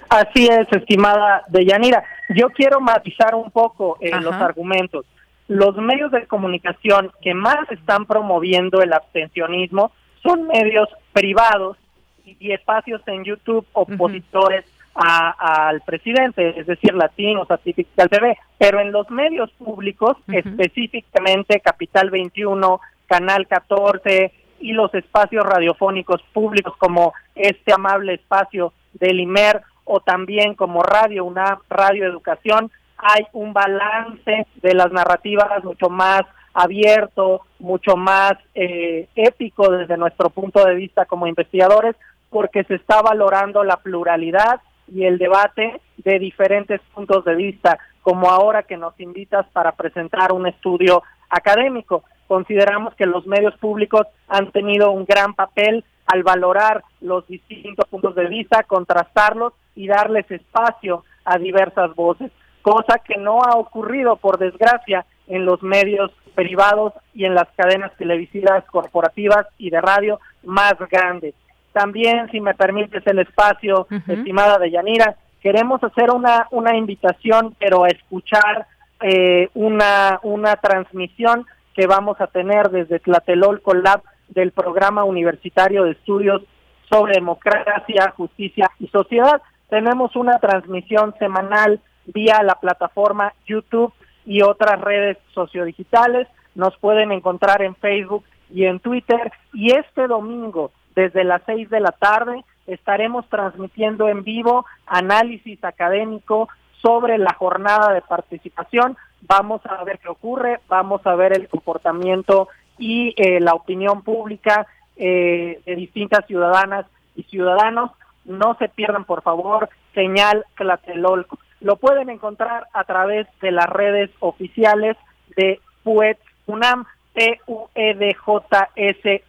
Así es, estimada Deyanira. Yo quiero matizar un poco los argumentos los medios de comunicación que más están promoviendo el abstencionismo son medios privados y espacios en YouTube opositores al presidente, es decir, latinos, Artificial TV, pero en los medios públicos, específicamente Capital 21, Canal 14 y los espacios radiofónicos públicos como este amable espacio del IMER o también como Radio una Radio Educación, hay un balance de las narrativas mucho más abierto, mucho más eh, épico desde nuestro punto de vista como investigadores, porque se está valorando la pluralidad y el debate de diferentes puntos de vista, como ahora que nos invitas para presentar un estudio académico. Consideramos que los medios públicos han tenido un gran papel al valorar los distintos puntos de vista, contrastarlos y darles espacio a diversas voces cosa que no ha ocurrido, por desgracia, en los medios privados y en las cadenas televisivas corporativas y de radio más grandes. También, si me permites el espacio, estimada de Yanira, queremos hacer una, una invitación, pero a escuchar eh, una, una transmisión que vamos a tener desde Tlatelolco Lab del Programa Universitario de Estudios sobre Democracia, Justicia y Sociedad. Tenemos una transmisión semanal vía la plataforma YouTube y otras redes sociodigitales. Nos pueden encontrar en Facebook y en Twitter. Y este domingo, desde las seis de la tarde, estaremos transmitiendo en vivo análisis académico sobre la jornada de participación. Vamos a ver qué ocurre, vamos a ver el comportamiento y eh, la opinión pública eh, de distintas ciudadanas y ciudadanos. No se pierdan, por favor, señal Tlatelolco. Lo pueden encontrar a través de las redes oficiales de PUED UNAM, P-U-E-D-J-S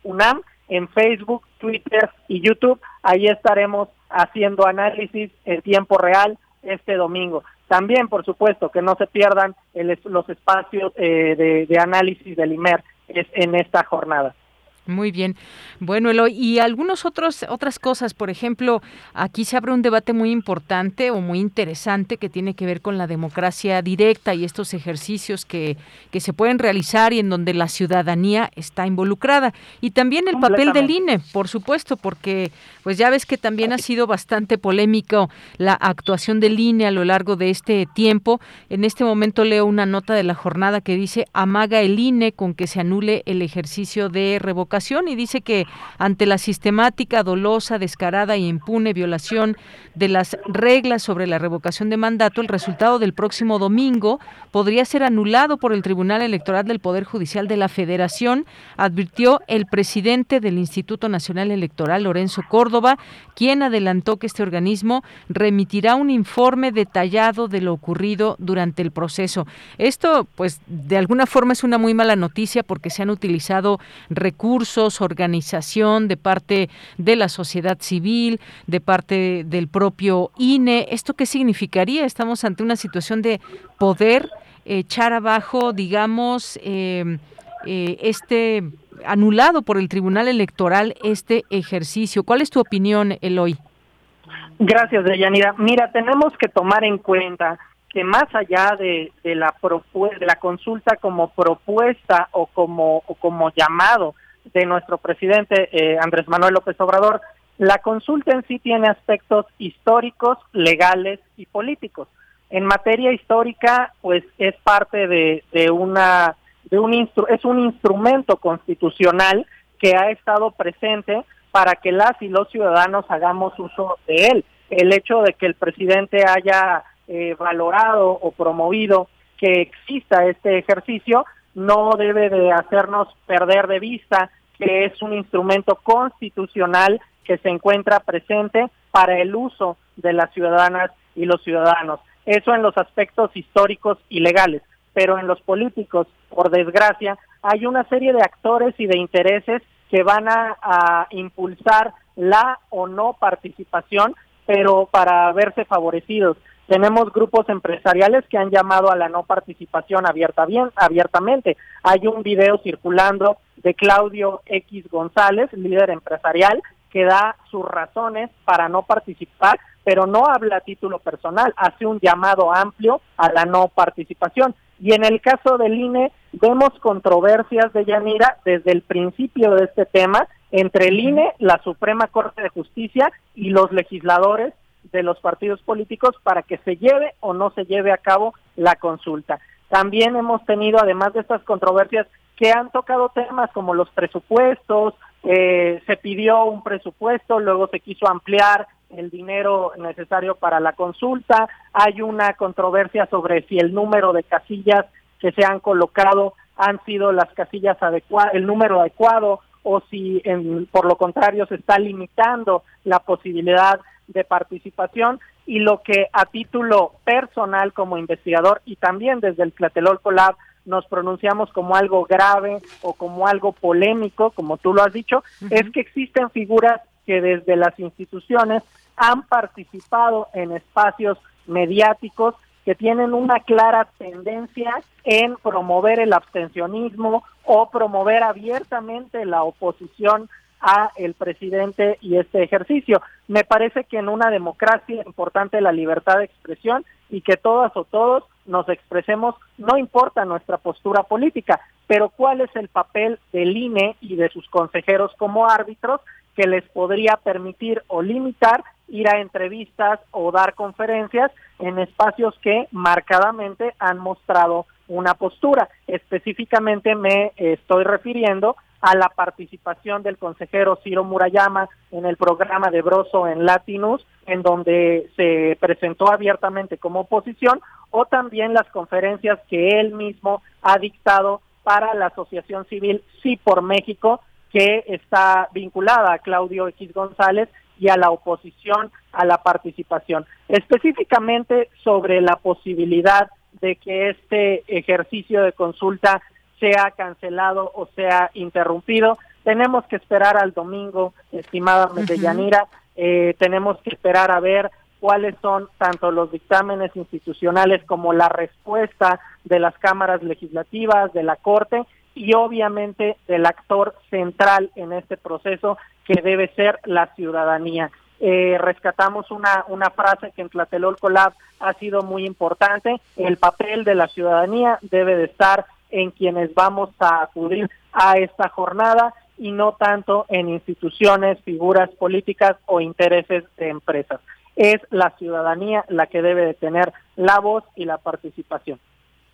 UNAM, en Facebook, Twitter y YouTube. Ahí estaremos haciendo análisis en tiempo real este domingo. También, por supuesto, que no se pierdan los espacios eh, de, de, análisis del IMER en esta jornada. Muy bien. Bueno, Eloy, y algunas otras cosas, por ejemplo, aquí se abre un debate muy importante o muy interesante que tiene que ver con la democracia directa y estos ejercicios que, que se pueden realizar y en donde la ciudadanía está involucrada. Y también el papel del INE, por supuesto, porque pues ya ves que también ha sido bastante polémico la actuación del INE a lo largo de este tiempo. En este momento leo una nota de la jornada que dice amaga el INE con que se anule el ejercicio de revocación y dice que ante la sistemática, dolosa, descarada e impune violación de las reglas sobre la revocación de mandato, el resultado del próximo domingo podría ser anulado por el Tribunal Electoral del Poder Judicial de la Federación, advirtió el presidente del Instituto Nacional Electoral, Lorenzo Córdoba, quien adelantó que este organismo remitirá un informe detallado de lo ocurrido durante el proceso. Esto, pues, de alguna forma es una muy mala noticia porque se han utilizado recursos organización de parte de la sociedad civil, de parte del propio INE. ¿Esto qué significaría? Estamos ante una situación de poder echar abajo, digamos, eh, eh, este anulado por el Tribunal Electoral este ejercicio. ¿Cuál es tu opinión, Eloy? Gracias, Deyanira. Mira, tenemos que tomar en cuenta que más allá de, la, de la consulta como propuesta o como llamado de nuestro presidente eh, Andrés Manuel López Obrador, la consulta en sí tiene aspectos históricos, legales y políticos. En materia histórica, pues es parte de, de una de un es un instrumento constitucional que ha estado presente para que las y los ciudadanos hagamos uso de él. El hecho de que el presidente haya eh, valorado o promovido que exista este ejercicio no debe de hacernos perder de vista que es un instrumento constitucional que se encuentra presente para el uso de las ciudadanas y los ciudadanos. Eso en los aspectos históricos y legales, pero en los políticos, por desgracia, hay una serie de actores y de intereses que van a, impulsar la o no participación, pero para verse favorecidos. Tenemos grupos empresariales que han llamado a la no participación abierta bien, abiertamente. Hay un video circulando de Claudio X González, líder empresarial, que da sus razones para no participar, pero no habla a título personal, hace un llamado amplio a la no participación. Y en el caso del INE, vemos controversias de Yanira desde el principio de este tema entre el INE, la Suprema Corte de Justicia y los legisladores de los partidos políticos para que se lleve o no se lleve a cabo la consulta. También hemos tenido, además de estas controversias, que han tocado temas como los presupuestos, eh, se pidió un presupuesto, luego se quiso ampliar el dinero necesario para la consulta, hay una controversia sobre si el número de casillas que se han colocado han sido las casillas adecuadas, el número adecuado o si por lo contrario se está limitando la posibilidad de participación y lo que a título personal como investigador y también desde el Tlatelolco Lab nos pronunciamos como algo grave o como algo polémico, como tú lo has dicho, es que existen figuras que desde las instituciones han participado en espacios mediáticos que tienen una clara tendencia en promover el abstencionismo o promover abiertamente la oposición a el presidente y este ejercicio. Me parece que en una democracia es importante la libertad de expresión y que todas o todos nos expresemos, no importa nuestra postura política, pero cuál es el papel del INE y de sus consejeros como árbitros que les podría permitir o limitar ir a entrevistas o dar conferencias en espacios que marcadamente han mostrado una postura. Específicamente me estoy refiriendo a la participación del consejero Ciro Murayama en el programa de Broso en Latinus, en donde se presentó abiertamente como oposición, o también las conferencias que él mismo ha dictado para la Asociación Civil Sí por México, que está vinculada a Claudio X González y a la oposición a la participación. Específicamente sobre la posibilidad de que este ejercicio de consulta sea cancelado o sea interrumpido. Tenemos que esperar al domingo, estimada Medellanira, eh, tenemos que esperar a ver cuáles son tanto los dictámenes institucionales como la respuesta de las cámaras legislativas, de la Corte y obviamente del actor central en este proceso que debe ser la ciudadanía. Eh, rescatamos una, una frase que en Tlatelolco Lab ha sido muy importante, el papel de la ciudadanía debe de estar en quienes vamos a acudir a esta jornada y no tanto en instituciones, figuras políticas o intereses de empresas. Es la ciudadanía la que debe de tener la voz y la participación.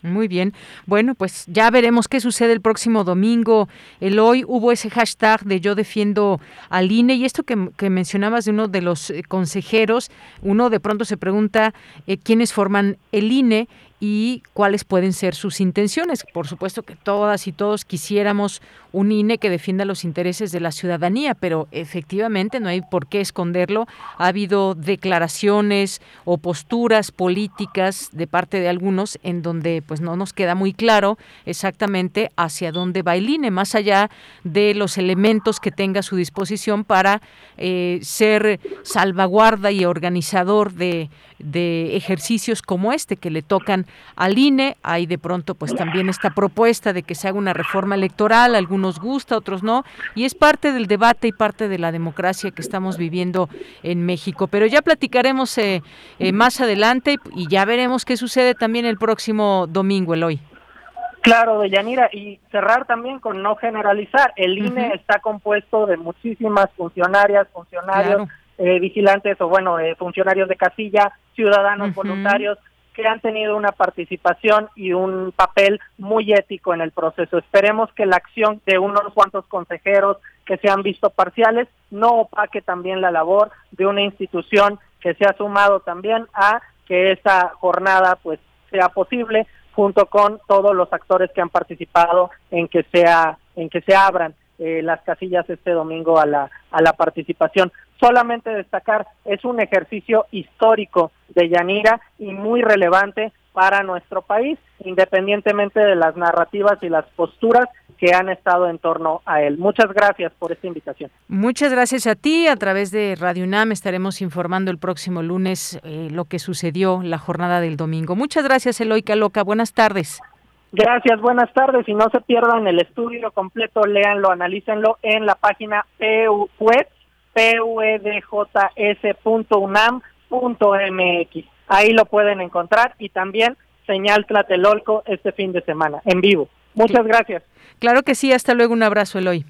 Muy bien. Bueno, pues ya veremos qué sucede el próximo domingo. El hoy hubo ese hashtag de yo defiendo al INE y esto que, mencionabas de uno de los eh, consejeros, uno de pronto se pregunta eh, quiénes forman el INE y cuáles pueden ser sus intenciones. Por supuesto que todas y todos quisiéramos un INE que defienda los intereses de la ciudadanía, pero efectivamente no hay por qué esconderlo. Ha habido declaraciones o posturas políticas de parte de algunos en donde pues no nos queda muy claro exactamente hacia dónde va el INE, más allá de los elementos que tenga a su disposición para eh, ser salvaguarda y organizador de, de ejercicios como este que le tocan relación al INE. Hay de pronto pues también esta propuesta de que se haga una reforma electoral, algunos gusta, otros no, y es parte del debate y parte de la democracia que estamos viviendo en México. Pero ya platicaremos eh, eh, más adelante y ya veremos qué sucede también el próximo domingo, Eloy. Claro, de Yanira, y cerrar también con no generalizar. El INE está compuesto de muchísimas funcionarias, funcionarios, eh, vigilantes o bueno, eh, funcionarios de casilla, ciudadanos voluntarios que han tenido una participación y un papel muy ético en el proceso. Esperemos que la acción de unos cuantos consejeros que se han visto parciales no opaque también la labor de una institución que se ha sumado también a que esta jornada pues sea posible junto con todos los actores que han participado en que sea en que se abran eh, las casillas este domingo a la a la participación. Solamente destacar es un ejercicio histórico de Yanira y muy relevante para nuestro país, independientemente de las narrativas y las posturas que han estado en torno a él. Muchas gracias por esta invitación. Muchas gracias a ti. A través de Radio UNAM estaremos informando el próximo lunes eh, lo que sucedió la jornada del domingo. Muchas gracias, Eloica Loca. Buenas tardes. Gracias, buenas tardes. Y no se pierdan el estudio completo, léanlo, analícenlo en la página PU web, pedjs.unam.mx. Ahí lo pueden encontrar y también señal Tlatelolco este fin de semana, en vivo. Muchas gracias. Claro que sí, hasta luego, un abrazo, Eloy.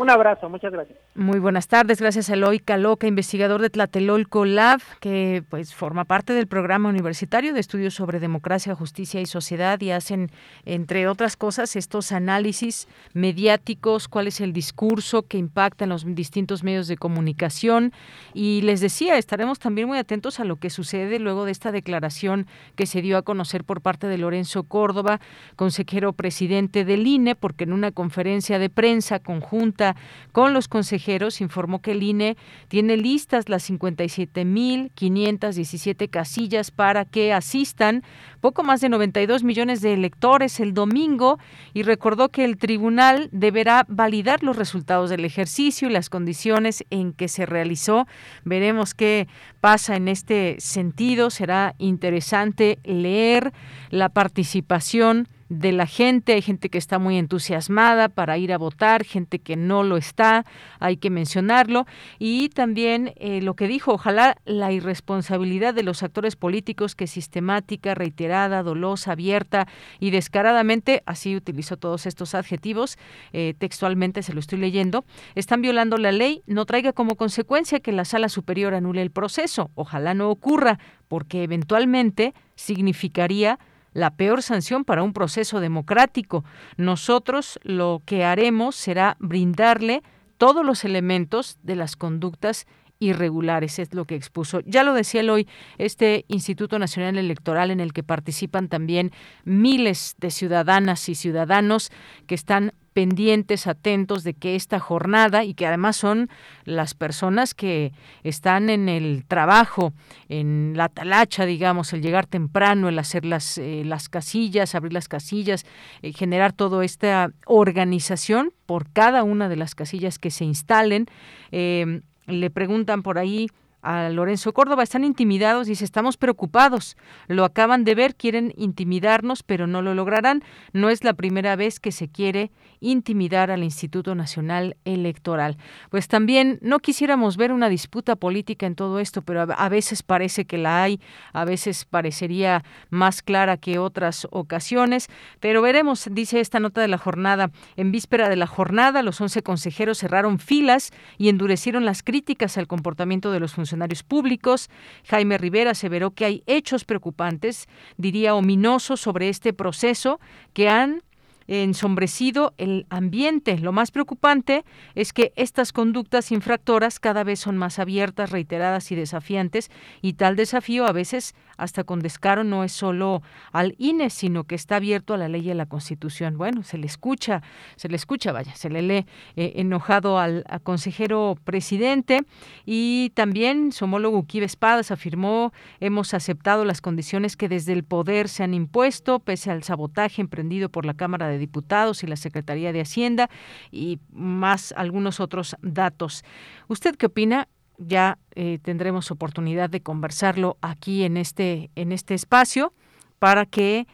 Un abrazo, muchas gracias. Muy buenas tardes, gracias a Eloy Caloca, investigador de Tlatelolco Lab, que pues forma parte del programa universitario de estudios sobre democracia, justicia y sociedad y hacen, entre otras cosas, estos análisis mediáticos, cuál es el discurso que impacta en los distintos medios de comunicación. Y les decía, estaremos también muy atentos a lo que sucede luego de esta declaración que se dio a conocer por parte de Lorenzo Córdoba, consejero presidente del INE, porque en una conferencia de prensa conjunta con los consejeros informó que el INE tiene listas las 57.517 casillas para que asistan poco más de 92 millones de electores el domingo y recordó que el tribunal deberá validar los resultados del ejercicio y las condiciones en que se realizó. Veremos qué pasa en este sentido. Será interesante leer la participación de la gente, hay gente que está muy entusiasmada para ir a votar, gente que no lo está, hay que mencionarlo, y también eh, lo que dijo, ojalá la irresponsabilidad de los actores políticos que sistemática, reiterada, dolosa, abierta y descaradamente, así utilizó todos estos adjetivos, eh, textualmente se lo estoy leyendo, están violando la ley, no traiga como consecuencia que la sala superior anule el proceso, ojalá no ocurra, porque eventualmente significaría la peor sanción para un proceso democrático. Nosotros lo que haremos será brindarle todos los elementos de las conductas irregulares, es lo que expuso. Ya lo decía él hoy, este Instituto Nacional Electoral en el que participan también miles de ciudadanas y ciudadanos que están pendientes, atentos de que esta jornada y que además son las personas que están en el trabajo, en la talacha, digamos, el llegar temprano, el hacer las, eh, las casillas, abrir las casillas, eh, generar toda esta organización por cada una de las casillas que se instalen. Eh, le preguntan por ahí a Lorenzo Córdoba. Están intimidados, dice, estamos preocupados. Lo acaban de ver, quieren intimidarnos, pero no lo lograrán. No es la primera vez que se quiere intimidar al Instituto Nacional Electoral. Pues también no quisiéramos ver una disputa política en todo esto, pero a, veces parece que la hay, a veces parecería más clara que otras ocasiones, pero veremos, dice esta nota de la jornada. En víspera de la jornada, los 11 consejeros cerraron filas y endurecieron las críticas al comportamiento de los funcionarios funcionarios públicos. Jaime Rivera aseveró que hay hechos preocupantes, diría ominosos, sobre este proceso que han ensombrecido el ambiente. Lo más preocupante es que estas conductas infractoras cada vez son más abiertas, reiteradas y desafiantes, y tal desafío a veces hasta con descaro no es solo al INE, sino que está abierto a la ley y a la Constitución. Bueno, se le escucha, se le escucha, vaya, se le lee eh, enojado al, consejero presidente y también su homólogo Espadas afirmó hemos aceptado las condiciones que desde el poder se han impuesto, pese al sabotaje emprendido por la Cámara de Diputados y la Secretaría de Hacienda y más algunos otros datos. ¿Usted qué opina? Ya eh, tendremos oportunidad de conversarlo aquí en este, en este espacio para que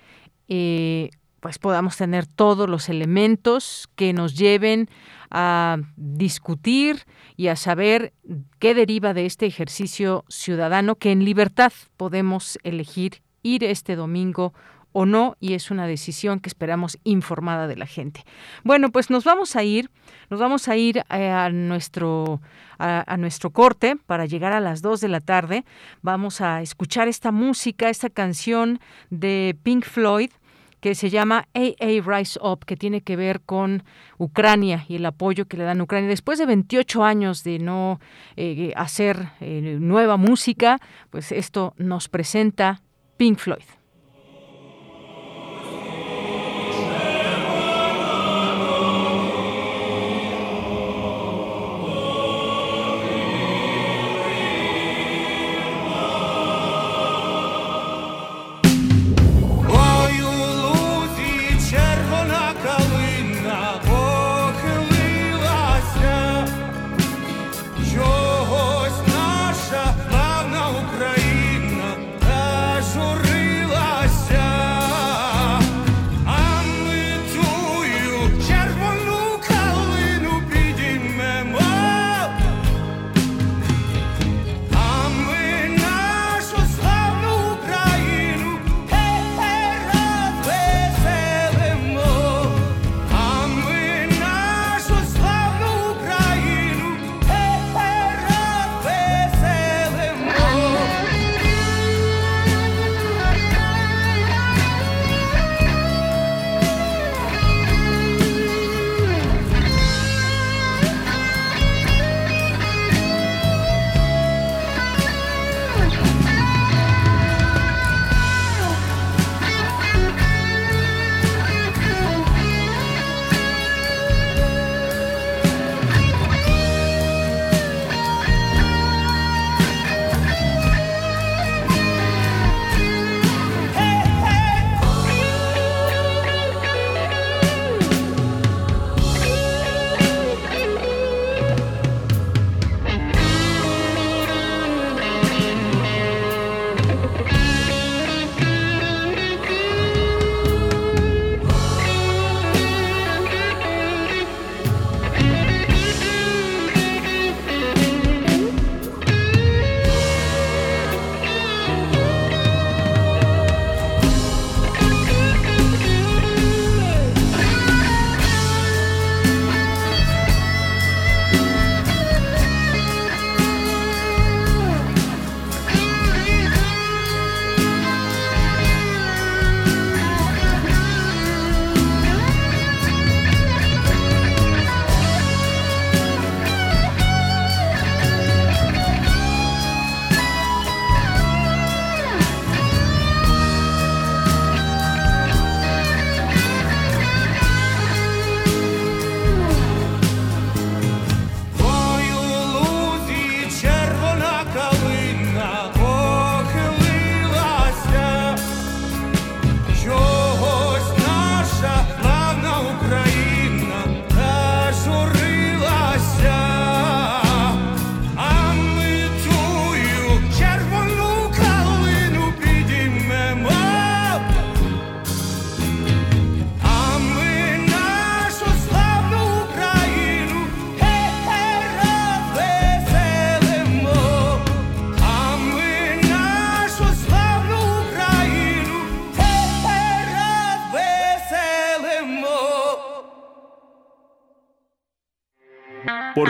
eh, pues podamos tener todos los elementos que nos lleven a discutir y a saber qué deriva de este ejercicio ciudadano que en libertad podemos elegir ir este domingo o no y es una decisión que esperamos informada de la gente. Bueno, pues nos vamos a ir, nos vamos a ir eh, a nuestro a, nuestro corte para llegar a las 2 de la tarde. Vamos a escuchar esta música, esta canción de Pink Floyd que se llama AA Rise Up, que tiene que ver con Ucrania y el apoyo que le dan a Ucrania. Después de 28 años de no eh, hacer eh, nueva música, pues esto nos presenta Pink Floyd.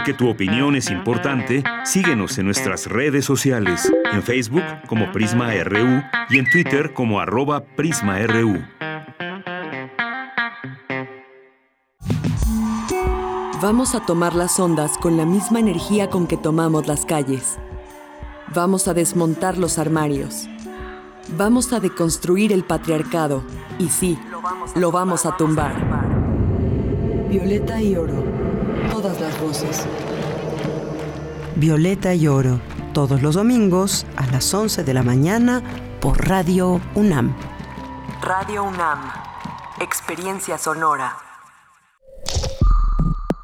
Porque tu opinión es importante, síguenos en nuestras redes sociales, en Facebook como Prisma RU y en Twitter como arroba PrismaRU. Vamos a tomar las ondas con la misma energía con que tomamos las calles. Vamos a desmontar los armarios. Vamos a deconstruir el patriarcado. Y sí, lo vamos a tumbar. Violeta y oro voces. Violeta y Oro, todos los domingos a las 11 de la mañana por Radio UNAM. Radio UNAM, experiencia sonora.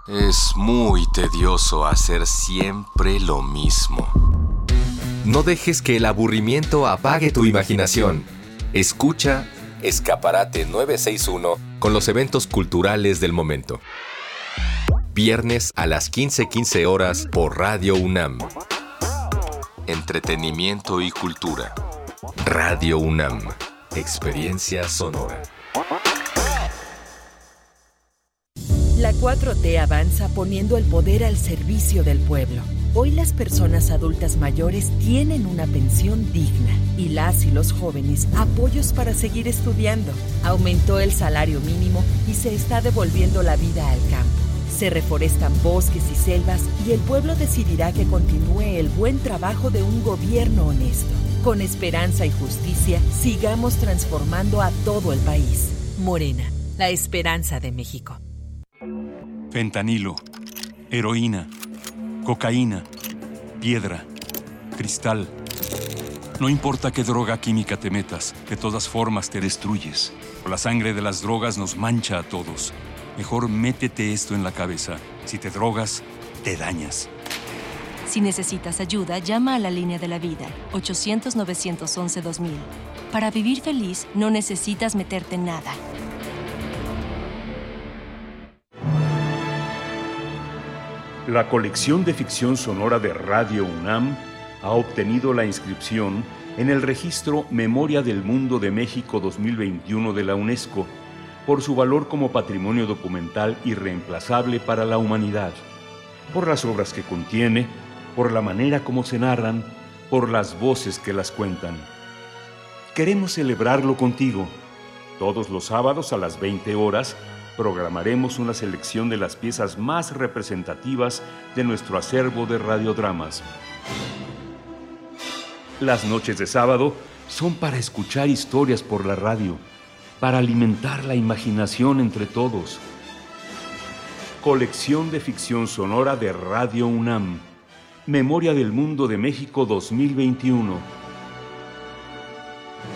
Es muy tedioso hacer siempre lo mismo. No dejes que el aburrimiento apague tu imaginación. Escucha Escaparate 961 con los eventos culturales del momento. Viernes a las 15:15 horas por Radio UNAM. Entretenimiento y cultura. Radio UNAM. Experiencia sonora. La 4T avanza poniendo el poder al servicio del pueblo. Hoy las personas adultas mayores tienen una pensión digna y las y los jóvenes apoyos para seguir estudiando. Aumentó el salario mínimo y se está devolviendo la vida al campo. Se reforestan bosques y selvas y el pueblo decidirá que continúe el buen trabajo de un gobierno honesto. Con esperanza y justicia, sigamos transformando a todo el país. Morena, la esperanza de México. Fentanilo, heroína cocaína, piedra, cristal. No importa qué droga química te metas, de todas formas te destruyes. La sangre de las drogas nos mancha a todos. Mejor métete esto en la cabeza. Si te drogas, te dañas. Si necesitas ayuda, llama a la línea de la vida, 800-911-2000. Para vivir feliz, no necesitas meterte en nada. La colección de ficción sonora de Radio UNAM ha obtenido la inscripción en el registro Memoria del Mundo de México 2021 de la UNESCO por su valor como patrimonio documental irreemplazable para la humanidad, por las obras que contiene, por la manera como se narran, por las voces que las cuentan. Queremos celebrarlo contigo. Todos los sábados a las 20 horas programaremos una selección de las piezas más representativas de nuestro acervo de radiodramas. Las noches de sábado son para escuchar historias por la radio, para alimentar la imaginación entre todos. Colección de ficción sonora de Radio UNAM. Memoria del Mundo de México 2021.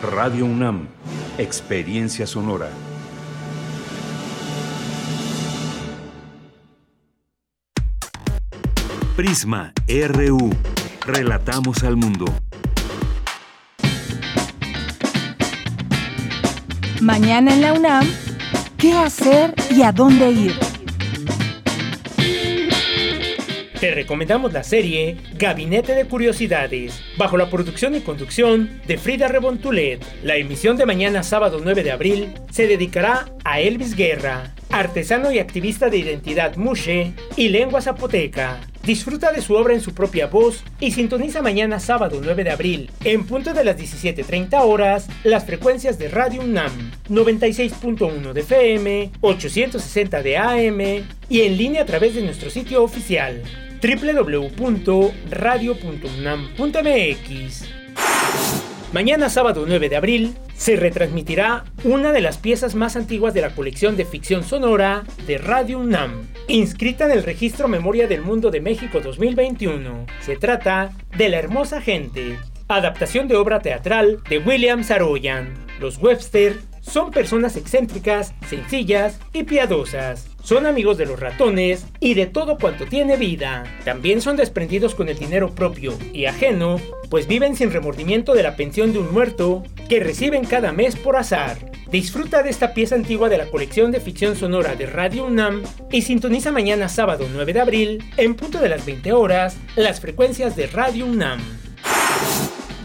Radio UNAM. Experiencia sonora. Prisma RU. Relatamos al mundo. Mañana en la UNAM, ¿qué hacer y a dónde ir? Te recomendamos la serie Gabinete de Curiosidades, bajo la producción y conducción de Frida Rebontulet. La emisión de mañana sábado 9 de abril se dedicará a Elvis Guerra, artesano y activista de identidad mushe y lengua zapoteca. Disfruta de su obra en su propia voz y sintoniza mañana sábado 9 de abril, en punto de las 17.30 horas, las frecuencias de Radio UNAM, 96.1 de FM, 860 de AM y en línea a través de nuestro sitio oficial www.radio.unam.mx. Mañana sábado 9 de abril se retransmitirá una de las piezas más antiguas de la colección de ficción sonora de Radio UNAM, inscrita en el registro Memoria del Mundo de México 2021. Se trata de La Hermosa Gente, adaptación de obra teatral de William Saroyan. Los Webster son personas excéntricas, sencillas y piadosas. Son amigos de los ratones y de todo cuanto tiene vida. También son desprendidos con el dinero propio y ajeno, pues viven sin remordimiento de la pensión de un muerto que reciben cada mes por azar. Disfruta de esta pieza antigua de la colección de ficción sonora de Radio UNAM y sintoniza mañana sábado 9 de abril, en punto de las 20 horas, las frecuencias de Radio UNAM.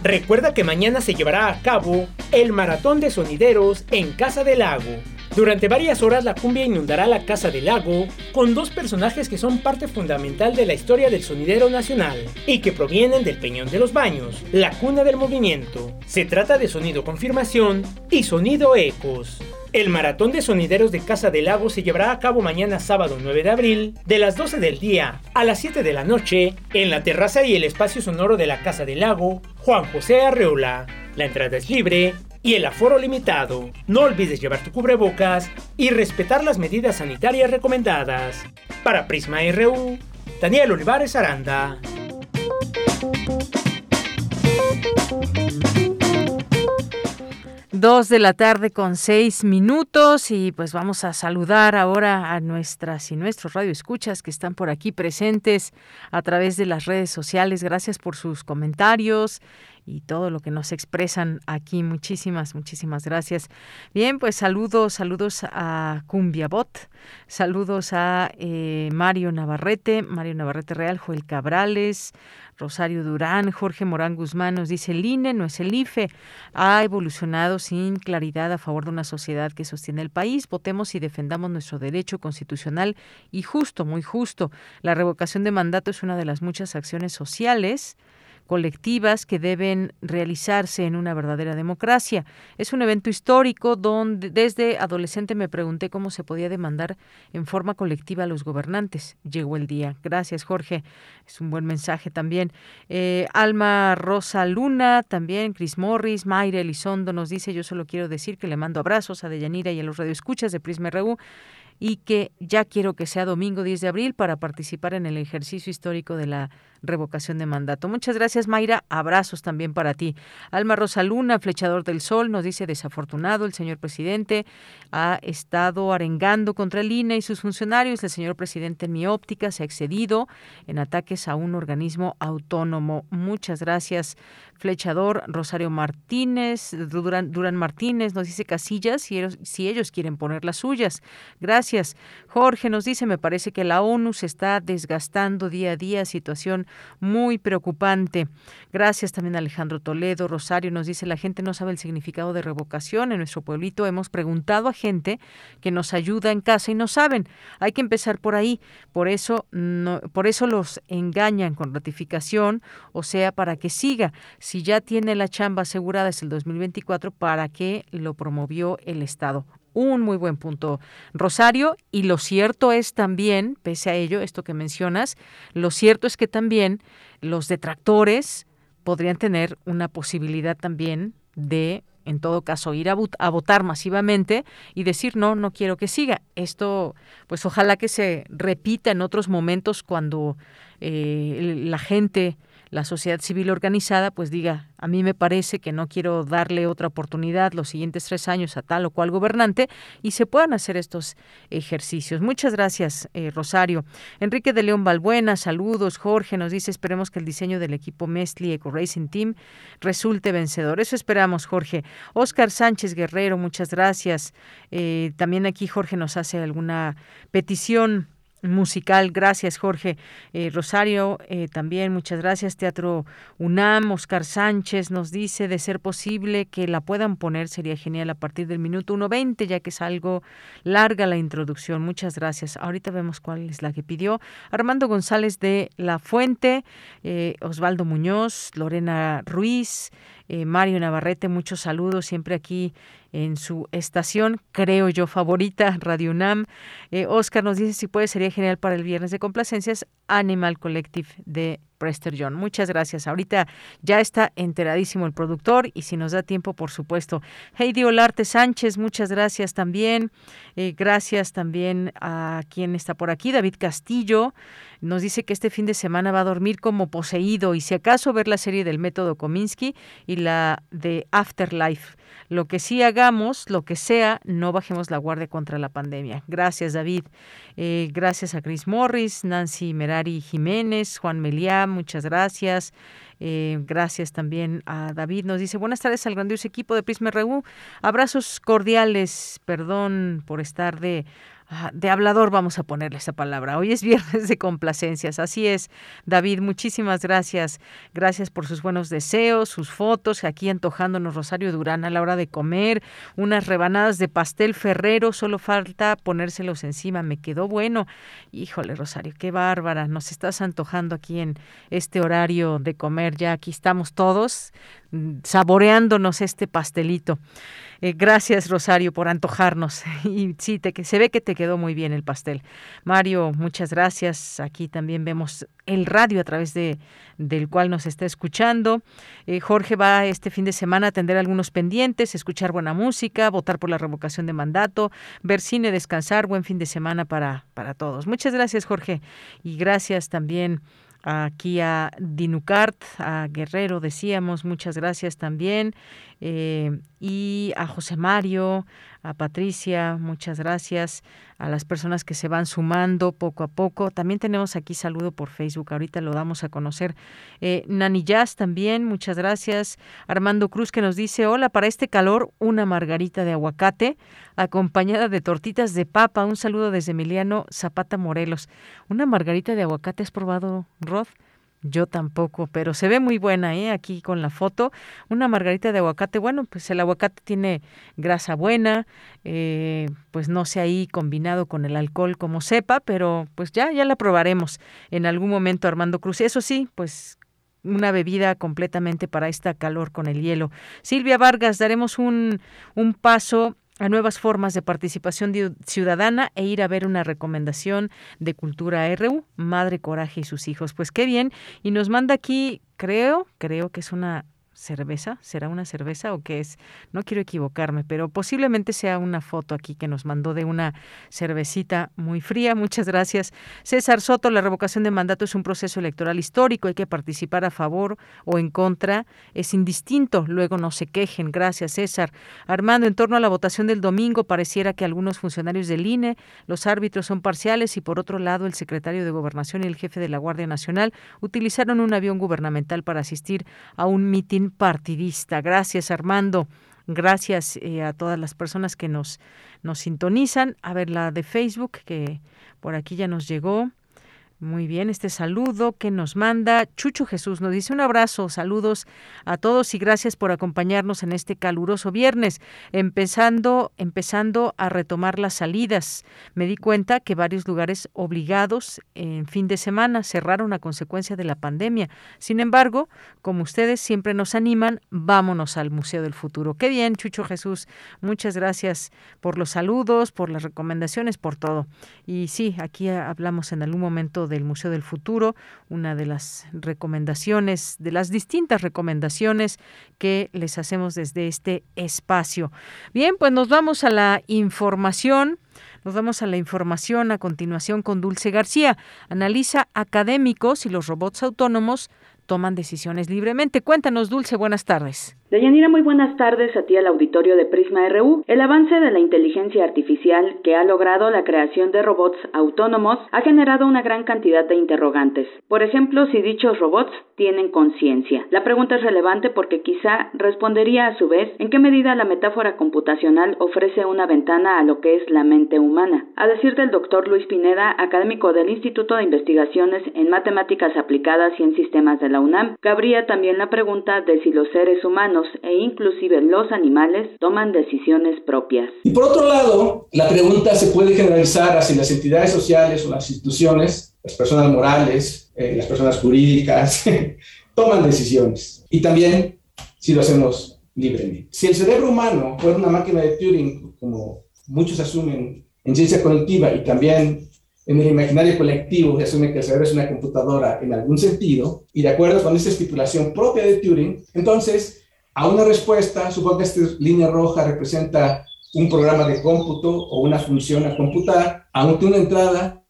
Recuerda que mañana se llevará a cabo el Maratón de Sonideros en Casa del Lago. Durante varias horas la cumbia inundará la Casa del Lago con dos personajes que son parte fundamental de la historia del sonidero nacional y que provienen del Peñón de los Baños, la cuna del movimiento. Se trata de Sonido Confirmación y Sonido Ecos. El maratón de sonideros de Casa del Lago se llevará a cabo mañana sábado 9 de abril, de las 12 del día a las 7 de la noche, en la terraza y el espacio sonoro de la Casa del Lago, Juan José Arreola. La entrada es libre y el aforo limitado. No olvides llevar tu cubrebocas y respetar las medidas sanitarias recomendadas. Para Prisma RU, Daniel Olivares Aranda. Dos de la tarde con seis minutos y pues vamos a saludar ahora a nuestras y nuestros radioescuchas que están por aquí presentes a través de las redes sociales. Gracias por sus comentarios y todo lo que nos expresan aquí. Muchísimas, muchísimas gracias. Bien, pues saludos, saludos a Cumbiabot, saludos a eh, Mario Navarrete, Mario Navarrete Real, Joel Cabrales, Rosario Durán, Jorge Morán Guzmán nos dice, el INE no es el IFE, ha evolucionado sin claridad a favor de una sociedad que sostiene el país. Votemos y defendamos nuestro derecho constitucional y justo, muy justo. La revocación de mandato es una de las muchas acciones sociales colectivas que deben realizarse en una verdadera democracia. Es un evento histórico donde desde adolescente me pregunté cómo se podía demandar en forma colectiva a los gobernantes. Llegó el día. Gracias, Jorge. Es un buen mensaje también. Eh, Alma Rosa Luna, también Chris Morris, Mayra Elizondo nos dice, yo solo quiero decir que le mando abrazos a Deyanira y a los radioescuchas de Prisma RU y que ya quiero que sea domingo 10 de abril para participar en el ejercicio histórico de la revocación de mandato. Muchas gracias, Mayra. Abrazos también para ti. Alma Rosa Luna, flechador del sol, nos dice desafortunado, el señor presidente ha estado arengando contra el INE y sus funcionarios. El señor presidente, en mi óptica, se ha excedido en ataques a un organismo autónomo. Muchas gracias, flechador. Rosario Martínez, Durán, Durán Martínez, nos dice Casillas, si ellos, si ellos quieren poner las suyas. Gracias. Jorge nos dice, me parece que la ONU se está desgastando día a día, situación muy preocupante. Gracias también a Alejandro Toledo. Rosario nos dice, la gente no sabe el significado de revocación. En nuestro pueblito hemos preguntado a gente que nos ayuda en casa y no saben. Hay que empezar por ahí. Por eso, no, por eso los engañan con ratificación, o sea, para que siga. Si ya tiene la chamba asegurada es el 2024, ¿para qué lo promovió el Estado? Un muy buen punto, Rosario. Y lo cierto es también, pese a ello, esto que mencionas, lo cierto es que también los detractores podrían tener una posibilidad también de, en todo caso, ir a, votar masivamente y decir, no, no quiero que siga. Esto, pues ojalá que se repita en otros momentos cuando eh, la gente la sociedad civil organizada pues diga, a mí me parece que no quiero darle otra oportunidad los siguientes tres años a tal o cual gobernante y se puedan hacer estos ejercicios. Muchas gracias, eh, Rosario. Enrique de León Balbuena, saludos. Jorge nos dice, esperemos que el diseño del equipo Mestli Eco Racing Team resulte vencedor. Eso esperamos, Jorge. Oscar Sánchez Guerrero, muchas gracias. Eh, también aquí Jorge nos hace alguna petición musical. Gracias, Jorge. Eh, Rosario, eh, también muchas gracias. Teatro UNAM, Oscar Sánchez nos dice, de ser posible que la puedan poner, sería genial a partir del minuto 1.20, ya que es algo larga la introducción. Muchas gracias. Ahorita vemos cuál es la que pidió. Armando González de La Fuente, eh, Osvaldo Muñoz, Lorena Ruiz, Mario Navarrete, muchos saludos siempre aquí en su estación, creo yo, favorita, Radio UNAM. Eh, Oscar nos dice si puede, sería genial para el viernes de complacencias, Animal Collective de Prester John. Muchas gracias. Ahorita ya está enteradísimo el productor y si nos da tiempo, por supuesto. Heidi Olarte Sánchez, muchas gracias también. Eh, gracias también a quien está por aquí, David Castillo. Nos dice que este fin de semana va a dormir como poseído y si acaso ver la serie del método Kominsky y la de Afterlife. Lo que sí hagamos, lo que sea, no bajemos la guardia contra la pandemia. Gracias, David. Eh, gracias a Chris Morris, Nancy Merari Jiménez, Juan Meliá, muchas gracias. Eh, gracias también a David. Nos dice, buenas tardes al grandioso equipo de Prisma RU. Abrazos cordiales. Perdón por estar de de hablador vamos a ponerle esa palabra. Hoy es viernes de complacencias. Así es, David, muchísimas gracias. Gracias por sus buenos deseos, sus fotos, aquí antojándonos Rosario Durán a la hora de comer, unas rebanadas de pastel ferrero, solo falta ponérselos encima. Me quedó bueno. Híjole, Rosario, qué bárbara. Nos estás antojando aquí en este horario de comer. Ya aquí estamos todos saboreándonos este pastelito. Eh, gracias, Rosario, por antojarnos. Y sí, te, que se ve que te quedó muy bien el pastel. Mario, muchas gracias. Aquí también vemos el radio a través de del cual nos está escuchando. Eh, Jorge va este fin de semana a atender algunos pendientes, escuchar buena música, votar por la revocación de mandato, ver cine, descansar. Buen fin de semana para, para todos. Muchas gracias, Jorge. Y gracias también aquí a Dinucart, a Guerrero, decíamos, muchas gracias también, eh, y a José Mario, a Patricia, muchas gracias, a las personas que se van sumando poco a poco. También tenemos aquí saludo por Facebook, ahorita lo damos a conocer. Eh, Nani Jazz también, muchas gracias. Armando Cruz que nos dice, hola, para este calor, una margarita de aguacate acompañada de tortitas de papa. Un saludo desde Emiliano Zapata Morelos. Una margarita de aguacate, ¿has probado, Rod? Yo tampoco, pero se ve muy buena, ¿eh? Aquí con la foto. Una margarita de aguacate. Bueno, pues el aguacate tiene grasa buena, eh, pues no sé ahí combinado con el alcohol como sepa, pero pues ya, ya la probaremos en algún momento, Armando Cruz. Eso sí, pues una bebida completamente para esta calor con el hielo. Silvia Vargas, daremos un, un paso a nuevas formas de participación ciudadana e ir a ver una recomendación de Cultura RU, Madre Coraje y sus hijos. Pues qué bien. Y nos manda aquí, creo, creo que es una cerveza, ¿será una cerveza o qué es? No quiero equivocarme, pero posiblemente sea una foto aquí que nos mandó de una cervecita muy fría. Muchas gracias. César Soto, la revocación de mandato es un proceso electoral histórico, hay que participar a favor o en contra, es indistinto, luego no se quejen. Gracias, César. Armando, en torno a la votación del domingo, pareciera que algunos funcionarios del INE, los árbitros son parciales y por otro lado el secretario de Gobernación y el jefe de la Guardia Nacional utilizaron un avión gubernamental para asistir a un mitin partidista. Gracias, Armando. Gracias eh, a todas las personas que nos, nos sintonizan. A ver, la de Facebook, que por aquí ya nos llegó. Muy bien, este saludo que nos manda Chucho Jesús nos dice un abrazo, saludos a todos y gracias por acompañarnos en este caluroso viernes, empezando empezando a retomar las salidas. Me di cuenta que varios lugares obligados en fin de semana cerraron a consecuencia de la pandemia. Sin embargo, como ustedes siempre nos animan, vámonos al Museo del Futuro. Qué bien, Chucho Jesús. Muchas gracias por los saludos, por las recomendaciones, por todo. Y sí, aquí hablamos en algún momento del Museo del Futuro, una de las recomendaciones, de las distintas recomendaciones que les hacemos desde este espacio. Bien, pues nos vamos a la información. Nos vamos a la información a continuación con Dulce García. Analiza académicos y los robots autónomos toman decisiones libremente. Cuéntanos, Dulce, buenas tardes. Deyanira, muy buenas tardes a ti al auditorio de Prisma RU. El avance de la inteligencia artificial que ha logrado la creación de robots autónomos ha generado una gran cantidad de interrogantes. Por ejemplo, si dichos robots tienen conciencia. La pregunta es relevante porque quizá respondería a su vez en qué medida la metáfora computacional ofrece una ventana a lo que es la mente humana. A decir del doctor Luis Pineda, académico del Instituto de Investigaciones en Matemáticas Aplicadas y en Sistemas de la UNAM, cabría también la pregunta de si los seres humanos e inclusive los animales toman decisiones propias. Y por otro lado, la pregunta se puede generalizar hacia las entidades sociales o las instituciones, las personas morales, eh, las personas jurídicas, toman decisiones. Y también si lo hacemos libremente. Si el cerebro humano fuera una máquina de Turing, como muchos asumen en ciencia cognitiva y también en el imaginario colectivo se asume que el cerebro es una computadora en algún sentido, y de acuerdo con esa estipulación propia de Turing, entonces a una respuesta, supongo que esta línea roja representa un programa de cómputo o una función a computar, aunque una entrada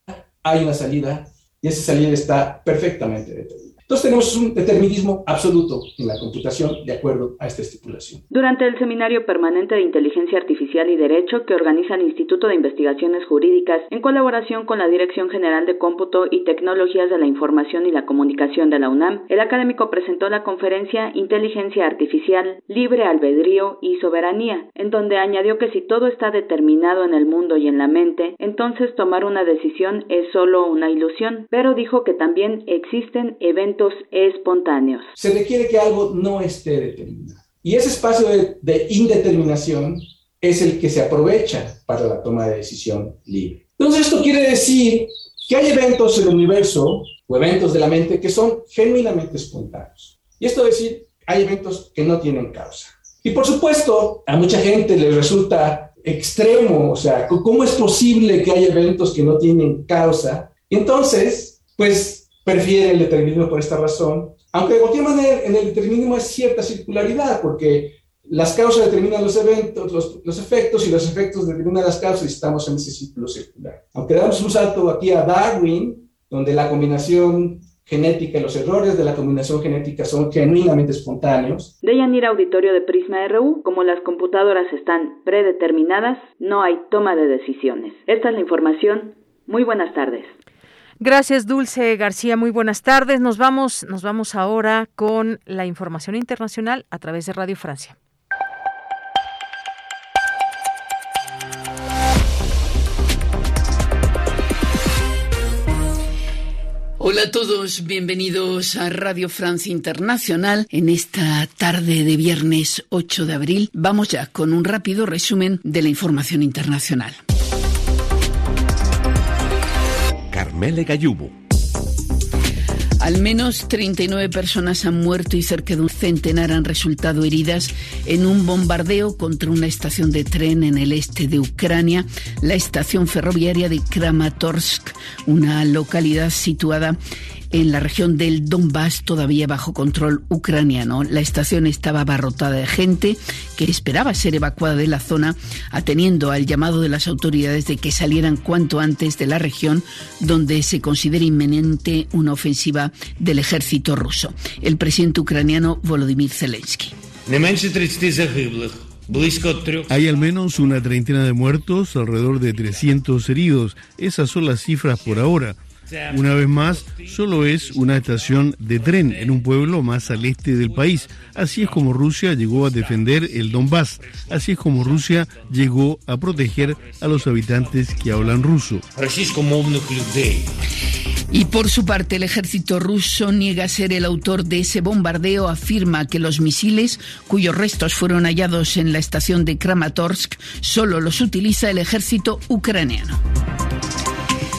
hay una salida y esa salida está perfectamente determinada. Entonces tenemos un determinismo absoluto en la computación de acuerdo a esta estipulación. Durante el Seminario Permanente de Inteligencia Artificial y Derecho que organiza el Instituto de Investigaciones Jurídicas en colaboración con la Dirección General de Cómputo y Tecnologías de la Información y la Comunicación de la UNAM, el académico presentó la conferencia Inteligencia Artificial, Libre Albedrío y Soberanía, en donde añadió que si todo está determinado en el mundo y en la mente, entonces tomar una decisión es solo una ilusión, pero dijo que también existen eventos espontáneos. Se requiere que algo no esté determinado. Y ese espacio de, indeterminación es el que se aprovecha para la toma de decisión libre. Entonces esto quiere decir que hay eventos en el universo o eventos de la mente que son genuinamente espontáneos. Y esto es decir, hay eventos que no tienen causa. Y por supuesto, a mucha gente le resulta extremo, o sea, ¿cómo es posible que haya eventos que no tienen causa? Entonces, pues prefiere el determinismo por esta razón, aunque de cualquier manera en el determinismo hay cierta circularidad, porque las causas determinan los eventos, los, efectos, y los efectos determinan las causas, y estamos en ese ciclo circular. Aunque damos un salto aquí a Darwin, donde la combinación genética y los errores de la combinación genética son genuinamente espontáneos. De Yanira Auditorio de Prisma RU, como las computadoras están predeterminadas, no hay toma de decisiones. Esta es la información. Muy buenas tardes. Gracias, Dulce García. Muy buenas tardes. Nos vamos, nos vamos ahora con la información internacional a través de Radio Francia. Hola a todos, bienvenidos a Radio Francia Internacional. En esta tarde de viernes 8 de abril vamos ya con un rápido resumen de la información internacional. Carmele Gallubo. Al menos 39 personas han muerto y cerca de un centenar han resultado heridas en un bombardeo contra una estación de tren en el este de Ucrania, la estación ferroviaria de Kramatorsk, una localidad situada en la región del Donbass, todavía bajo control ucraniano. La estación estaba abarrotada de gente que esperaba ser evacuada de la zona, ateniendo al llamado de las autoridades de que salieran cuanto antes de la región donde se considera inminente una ofensiva del ejército ruso. El presidente ucraniano Volodymyr Zelensky. Hay al menos una treintena de muertos, alrededor de 300 heridos. Esas son las cifras por ahora. Una vez más, solo es una estación de tren en un pueblo más al este del país. Así es como Rusia llegó a defender el Donbass. Así es como Rusia llegó a proteger a los habitantes que hablan ruso. Y por su parte, el ejército ruso niega ser el autor de ese bombardeo, afirma que los misiles cuyos restos fueron hallados en la estación de Kramatorsk solo los utiliza el ejército ucraniano.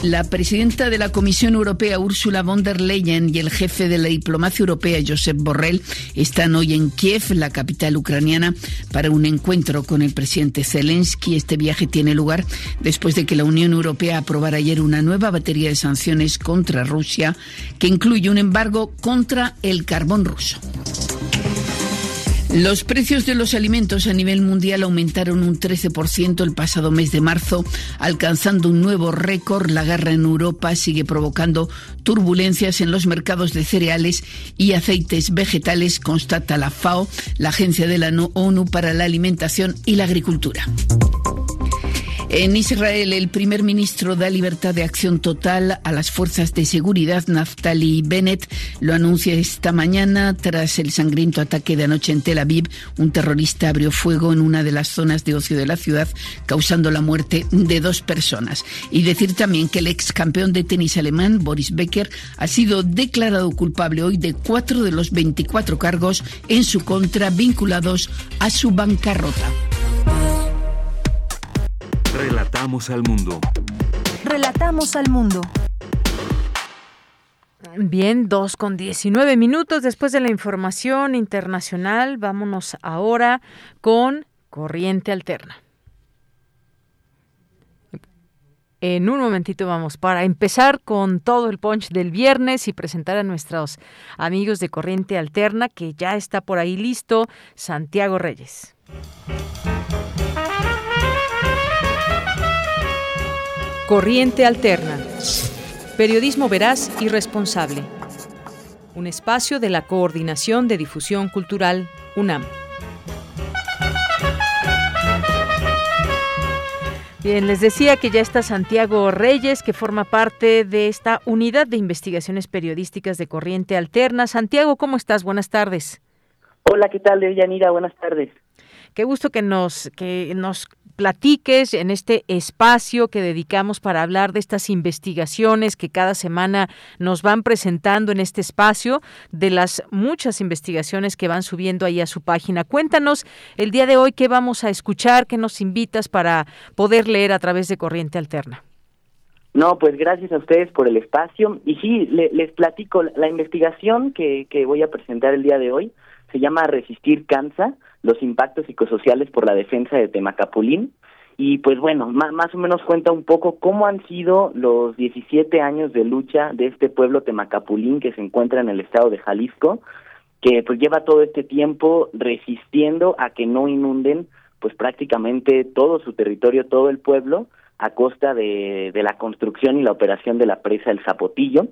La presidenta de la Comisión Europea, Ursula von der Leyen, y el jefe de la diplomacia europea, Josep Borrell, están hoy en Kiev, la capital ucraniana, para un encuentro con el presidente Zelensky. Este viaje tiene lugar después de que la Unión Europea aprobara ayer una nueva batería de sanciones contra Rusia, que incluye un embargo contra el carbón ruso. Los precios de los alimentos a nivel mundial aumentaron un 13% el pasado mes de marzo, alcanzando un nuevo récord. La guerra en Europa sigue provocando turbulencias en los mercados de cereales y aceites vegetales, constata la FAO, la Agencia de la ONU para la Alimentación y la Agricultura. En Israel, el primer ministro da libertad de acción total a las fuerzas de seguridad. Naftali Bennett lo anuncia esta mañana tras el sangriento ataque de anoche en Tel Aviv. Un terrorista abrió fuego en una de las zonas de ocio de la ciudad, causando la muerte de dos personas. Y decir también que el ex campeón de tenis alemán, Boris Becker, ha sido declarado culpable hoy de cuatro de los 24 cargos en su contra vinculados a su bancarrota. Relatamos al mundo. Relatamos al mundo. Bien, dos con 19 minutos después de la información internacional. Vámonos ahora con Corriente Alterna. En un momentito vamos para empezar con todo el punch del viernes y presentar a nuestros amigos de Corriente Alterna, que ya está por ahí listo, Santiago Reyes. Corriente Alterna. Periodismo veraz y responsable. Un espacio de la Coordinación de Difusión Cultural, UNAM. Bien, les decía que ya está Santiago Reyes, que forma parte de esta unidad de investigaciones periodísticas de Corriente Alterna. Santiago, ¿cómo estás? Buenas tardes. Hola, ¿qué tal, Yanira? Buenas tardes. Qué gusto que nos, que nos platiques en este espacio que dedicamos para hablar de estas investigaciones que cada semana nos van presentando en este espacio, de las muchas investigaciones que van subiendo ahí a su página. Cuéntanos el día de hoy qué vamos a escuchar, qué nos invitas para poder leer a través de Corriente Alterna. No, pues gracias a ustedes por el espacio. Y sí, les platico, la investigación que, que voy a presentar el día de hoy se llama Resistir Cansa los impactos psicosociales por la defensa de Temacapulín. Y pues bueno, más, o menos cuenta un poco cómo han sido los 17 años de lucha de este pueblo Temacapulín que se encuentra en el estado de Jalisco, que pues lleva todo este tiempo resistiendo a que no inunden pues prácticamente todo su territorio, todo el pueblo, a costa de, de la construcción y la operación de la presa El Zapotillo.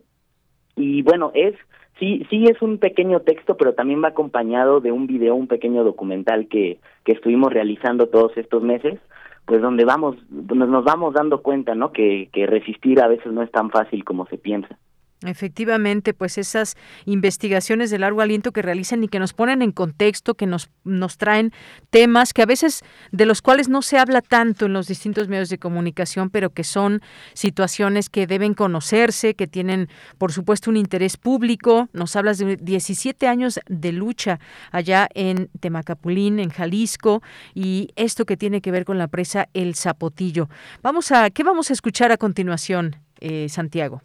y bueno, es sí sí es un pequeño texto, pero también va acompañado de un video, un pequeño documental que que estuvimos realizando todos estos meses, pues donde vamos nos vamos dando cuenta, ¿no? Que que resistir a veces no es tan fácil como se piensa. Efectivamente, pues esas investigaciones de largo aliento que realizan y que nos ponen en contexto, que nos, nos traen temas que a veces de los cuales no se habla tanto en los distintos medios de comunicación, pero que son situaciones que deben conocerse, que tienen, por supuesto, un interés público. Nos hablas de 17 años de lucha allá en Temacapulín, en Jalisco, y esto que tiene que ver con la presa El Zapotillo. Vamos a, ¿qué vamos a escuchar a continuación, eh, Santiago?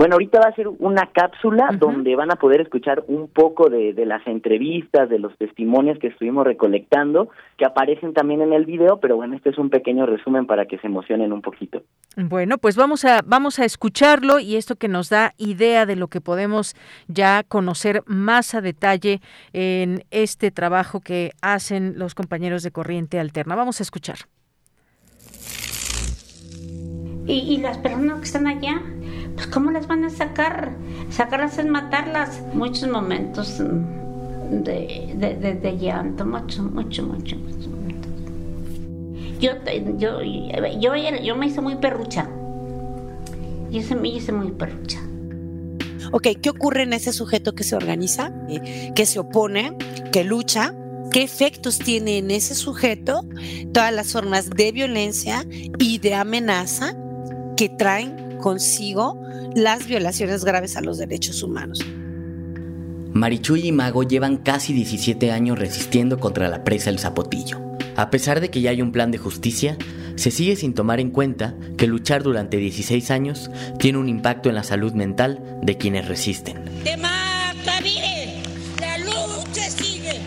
Bueno, ahorita va a ser una cápsula donde van a poder escuchar un poco de, de, las entrevistas, de los testimonios que estuvimos recolectando, que aparecen también en el video, pero bueno, este es un pequeño resumen para que se emocionen un poquito. Bueno, pues vamos a, vamos a escucharlo y esto que nos da idea de lo que podemos ya conocer más a detalle en este trabajo que hacen los compañeros de Corriente Alterna. Vamos a escuchar. Y, y las personas que están allá, pues ¿cómo las van a sacar? Sacarlas es matarlas. Muchos momentos de, de, de, llanto, mucho, mucho, mucho, mucho. Yo, yo, yo, yo, me hice muy perrucha. Yo se me hice muy perrucha. Ok, ¿qué ocurre en ese sujeto que se organiza, que se opone, que lucha? ¿Qué efectos tiene en ese sujeto todas las formas de violencia y de amenaza que traen consigo las violaciones graves a los derechos humanos. Marichuy y Mago llevan casi 17 años resistiendo contra la presa El Zapotillo. A pesar de que ya hay un plan de justicia, se sigue sin tomar en cuenta que luchar durante 16 años tiene un impacto en la salud mental de quienes resisten. ¡Temaca vive! ¡La lucha sigue!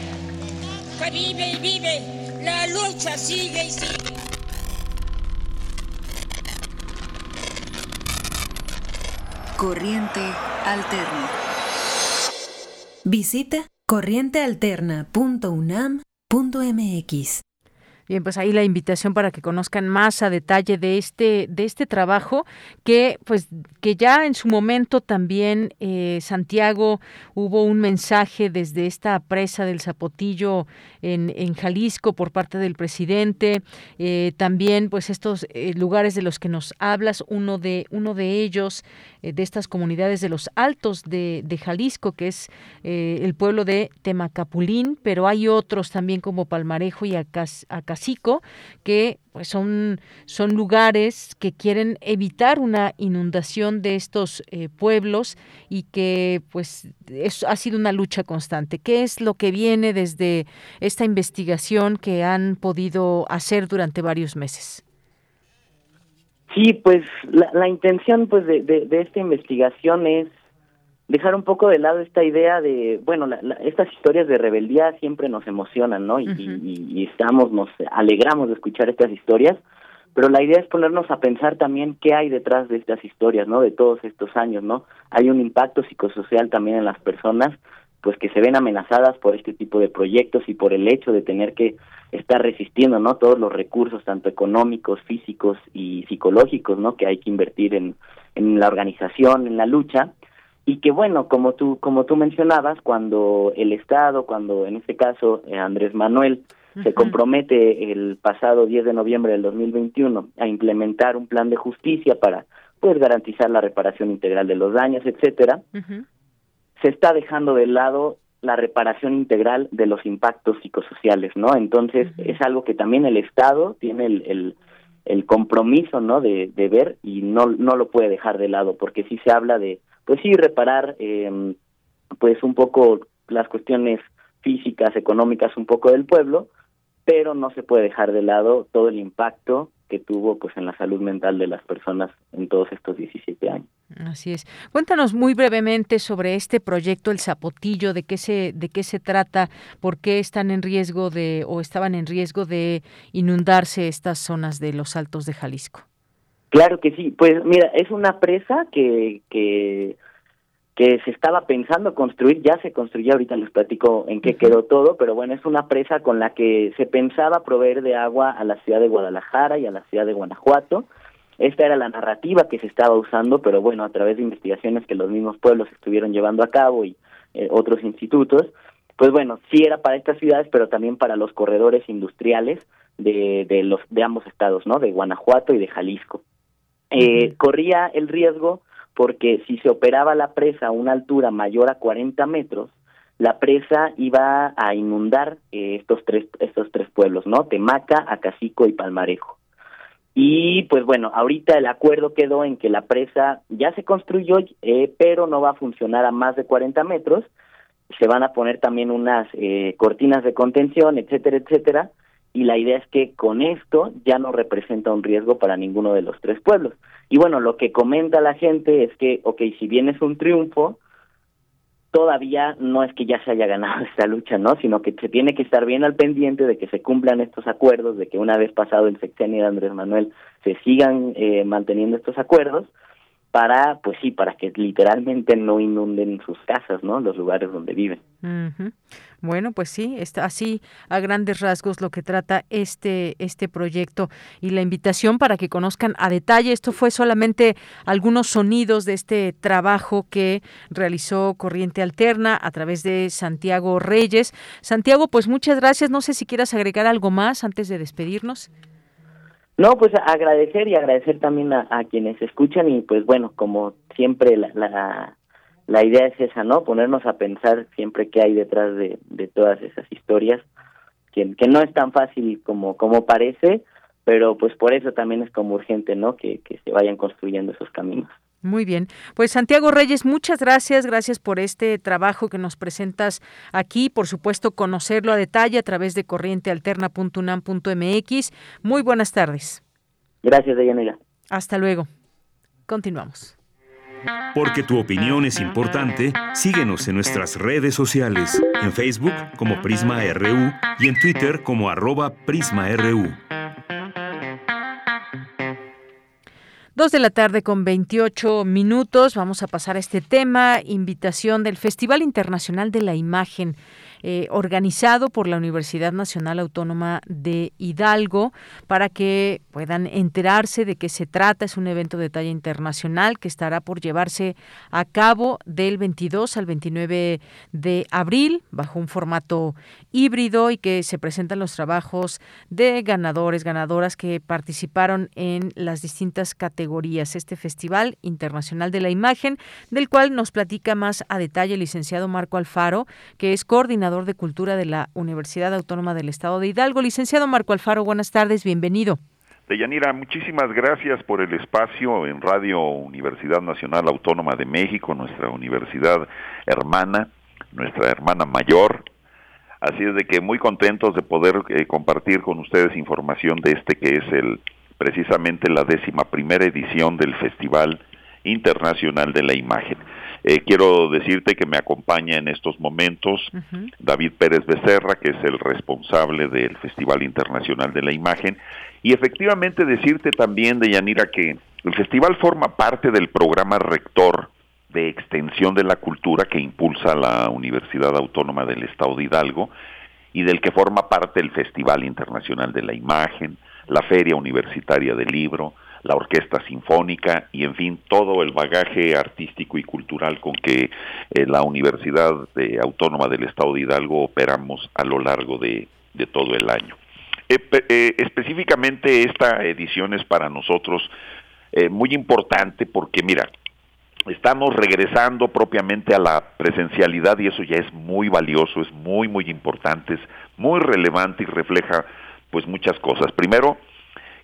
¡Vive y vive! ¡La lucha sigue y sigue! Corriente Alterna. Visita corrientealterna.unam.mx. Bien, pues ahí la invitación para que conozcan más a detalle de este de este trabajo que pues que ya en su momento también eh, Santiago hubo un mensaje desde esta presa del Zapotillo en, en Jalisco por parte del presidente eh, también pues estos eh, lugares de los que nos hablas uno de uno de ellos eh, de estas comunidades de los Altos de, de Jalisco que es el pueblo de Temacapulín pero hay otros también como Palmarejo y Acas, Acas Cacico, que pues son, son lugares que quieren evitar una inundación de estos pueblos y que pues es, ha sido una lucha constante. ¿Qué es lo que viene desde esta investigación que han podido hacer durante varios meses? Sí, pues la, la intención pues de, de, de esta investigación es dejar un poco de lado esta idea de, bueno, la, la, estas historias de rebeldía siempre nos emocionan, ¿no? Y, uh -huh. y, y, estamos, nos alegramos de escuchar estas historias, pero la idea es ponernos a pensar también qué hay detrás de estas historias, ¿no? De todos estos años, ¿no? Hay un impacto psicosocial también en las personas, pues que se ven amenazadas por este tipo de proyectos y por el hecho de tener que estar resistiendo, ¿no? Todos los recursos, tanto económicos, físicos y psicológicos, ¿no? Que hay que invertir en, en la organización, en la lucha y que bueno como tú como tú mencionabas cuando el estado cuando en este caso eh, Andrés Manuel uh -huh. se compromete el pasado 10 de noviembre del 2021 a implementar un plan de justicia para pues garantizar la reparación integral de los daños etcétera uh -huh. Se está dejando de lado la reparación integral de los impactos psicosociales no entonces uh -huh. es algo que también el estado tiene el, el el compromiso no de, de ver y no no lo puede dejar de lado porque si se habla de pues sí reparar eh, pues un poco las cuestiones físicas económicas un poco del pueblo pero no se puede dejar de lado todo el impacto que tuvo pues en la salud mental de las personas en todos estos 17 años. Así es. Cuéntanos muy brevemente sobre este proyecto El Zapotillo, de qué se de qué se trata, por qué están en riesgo de o estaban en riesgo de inundarse estas zonas de los Altos de Jalisco. Claro que sí, pues mira, es una presa que que que se estaba pensando construir, ya se construyó, ahorita les platico en qué quedó todo, pero bueno, es una presa con la que se pensaba proveer de agua a la ciudad de Guadalajara y a la ciudad de Guanajuato, Esta era la narrativa que se estaba usando, pero bueno, a través de investigaciones que los mismos pueblos estuvieron llevando a cabo y eh, otros institutos, pues bueno, sí era para estas ciudades, pero también para los corredores industriales de, de los de ambos estados, ¿no? De Guanajuato y de Jalisco. Eh, corría el riesgo porque si se operaba la presa a una altura mayor a 40 metros, la presa iba a inundar eh, estos tres estos tres pueblos, ¿no? Temaca, Acacico y Palmarejo. Y pues bueno, ahorita el acuerdo quedó en que la presa ya se construyó, eh, pero no va a funcionar a más de 40 metros. Se van a poner también unas eh, cortinas de contención, etcétera, etcétera. Y la idea es que con esto ya no representa un riesgo para ninguno de los tres pueblos. Y bueno, lo que comenta la gente es que, ok, si bien es un triunfo, todavía no es que ya se haya ganado esta lucha, ¿no? Sino que se tiene que estar bien al pendiente de que se cumplan estos acuerdos, de que una vez pasado el sexenio de Andrés Manuel se sigan eh, manteniendo estos acuerdos para, pues sí, para que literalmente no inunden sus casas, ¿no? Los lugares donde viven. Bueno, pues sí, está así a grandes rasgos lo que trata este este proyecto y la invitación para que conozcan a detalle. Esto fue solamente algunos sonidos de este trabajo que realizó Corriente Alterna a través de Santiago Reyes. Santiago, pues muchas gracias. No sé si quieras agregar algo más antes de despedirnos. No, pues agradecer y agradecer también a, quienes escuchan y pues bueno, como siempre la, la, la, idea es esa, ¿no? Ponernos a pensar siempre qué hay detrás de, de todas esas historias, que, que no es tan fácil como, como parece, pero pues por eso también es como urgente, ¿no? Que, que se vayan construyendo esos caminos. Muy bien. Pues Santiago Reyes, muchas gracias. Gracias por este trabajo que nos presentas aquí. Por supuesto, conocerlo a detalle a través de corrientealterna.unam.mx. Muy buenas tardes. Gracias, Deyanira. Hasta luego. Continuamos. Porque tu opinión es importante, síguenos en nuestras redes sociales, en Facebook como Prisma RU y en Twitter como arroba PrismaRU. Dos de la tarde con 28 minutos. Vamos a pasar a este tema. Invitación del Festival Internacional de la Imagen eh, organizado por la Universidad Nacional Autónoma de Hidalgo para que puedan enterarse de qué se trata. Es un evento de talla internacional que estará por llevarse a cabo del 22 al 29 de abril bajo un formato híbrido y que se presentan los trabajos de ganadores, ganadoras que participaron en las distintas categorías. Este Festival Internacional de la Imagen, del cual nos platica más a detalle el licenciado Marco Alfaro, que es coordinador de Cultura de la Universidad Autónoma del Estado de Hidalgo. Licenciado Marco Alfaro, buenas tardes, bienvenido. Deyanira, muchísimas gracias por el espacio en Radio Universidad Nacional Autónoma de México, nuestra universidad hermana, nuestra hermana mayor. Así es de que muy contentos de poder eh, compartir con ustedes información de este que es el precisamente la décima primera edición del Festival Internacional de la Imagen. Eh, quiero decirte que me acompaña en estos momentos David Pérez Becerra, que es el responsable del Festival Internacional de la Imagen, y efectivamente decirte también, Deyanira, que el festival forma parte del programa rector de extensión de la cultura que impulsa la Universidad Autónoma del Estado de Hidalgo y del que forma parte el Festival Internacional de la Imagen, la Feria Universitaria del Libro, la orquesta sinfónica y en fin todo el bagaje artístico y cultural con que eh, la Universidad Autónoma del Estado de Hidalgo operamos a lo largo de, todo el año. Eh, eh, específicamente esta edición es para nosotros muy importante porque mira, estamos regresando propiamente a la presencialidad y eso ya es muy valioso, es muy muy importante, es muy relevante y refleja pues muchas cosas. Primero,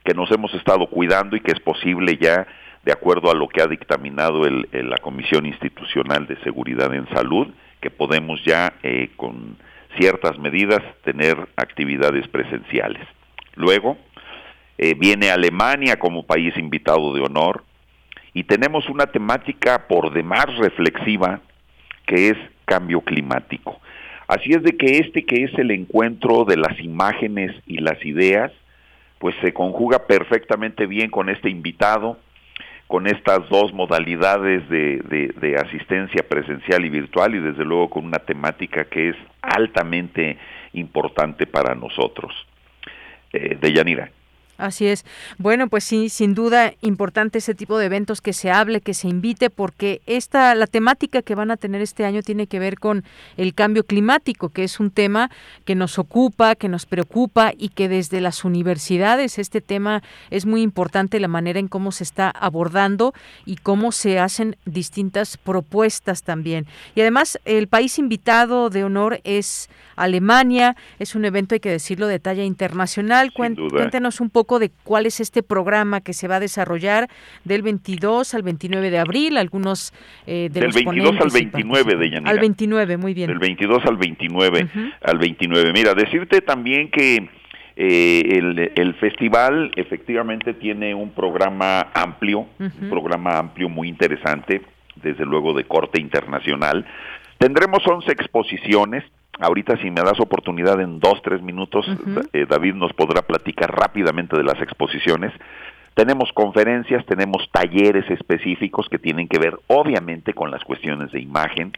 que nos hemos estado cuidando y que es posible ya, de acuerdo a lo que ha dictaminado el, la Comisión Institucional de Seguridad en Salud, que podemos ya eh, con ciertas medidas tener actividades presenciales. Luego, eh, viene Alemania como país invitado de honor y tenemos una temática por demás reflexiva que es cambio climático. Así es de que este que es el encuentro de las imágenes y las ideas, pues se conjuga perfectamente bien con este invitado, con estas dos modalidades de, asistencia presencial y virtual y desde luego con una temática que es altamente importante para nosotros. Eh, de Yanira. Así es. Bueno, pues sí, sin duda importante ese tipo de eventos que se hable, que se invite, porque esta la temática que van a tener este año tiene que ver con el cambio climático, que es un tema que nos ocupa, que nos preocupa y que desde las universidades este tema es muy importante la manera en cómo se está abordando y cómo se hacen distintas propuestas también. Y además el país invitado de honor es Alemania, es un evento hay que decirlo de talla internacional. Cuéntenos un poco de cuál es este programa que se va a desarrollar del 22 al 29 de abril, algunos eh, de Del 22 al 29 de Yanira. Al 29, muy bien. Del 22 al 29, al 29. Mira, decirte también que eh, el, el, festival efectivamente tiene un programa amplio, un programa amplio muy interesante, desde luego de corte internacional. Tendremos 11 exposiciones, Ahorita si me das oportunidad en dos, tres minutos, eh, David nos podrá platicar rápidamente de las exposiciones. Tenemos conferencias, tenemos talleres específicos que tienen que ver obviamente con las cuestiones de imagen.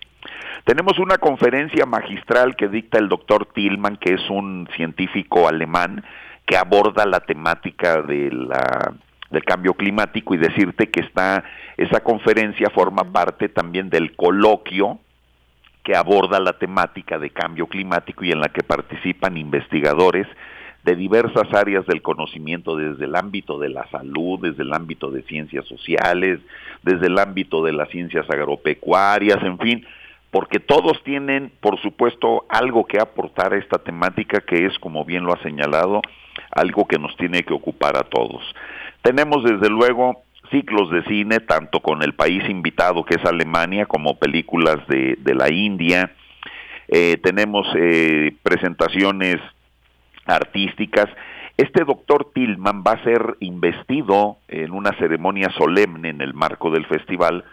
Tenemos una conferencia magistral que dicta el doctor Tillman, que es un científico alemán que aborda la temática de la del cambio climático y decirte que está esa conferencia forma parte también del coloquio que aborda la temática de cambio climático y en la que participan investigadores de diversas áreas del conocimiento, desde el ámbito de la salud, desde el ámbito de ciencias sociales, desde el ámbito de las ciencias agropecuarias, en fin, porque todos tienen, por supuesto, algo que aportar a esta temática que es, como bien lo ha señalado, algo que nos tiene que ocupar a todos. Tenemos, desde luego, ciclos de cine, tanto con el país invitado que es Alemania, como películas de, la India. Eh, tenemos eh, presentaciones artísticas. Este doctor Tillman va a ser investido en una ceremonia solemne en el marco del festival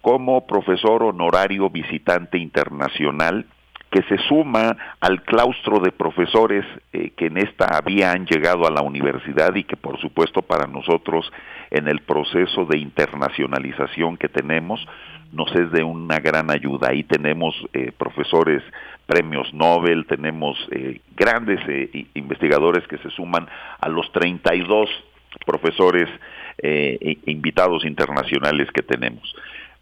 como profesor honorario visitante internacional que se suma al claustro de profesores eh, que en esta han llegado a la universidad y que por supuesto para nosotros en el proceso de internacionalización que tenemos nos es de una gran ayuda. Ahí tenemos eh, profesores premios Nobel, tenemos eh, grandes investigadores que se suman a los 32 profesores invitados internacionales que tenemos.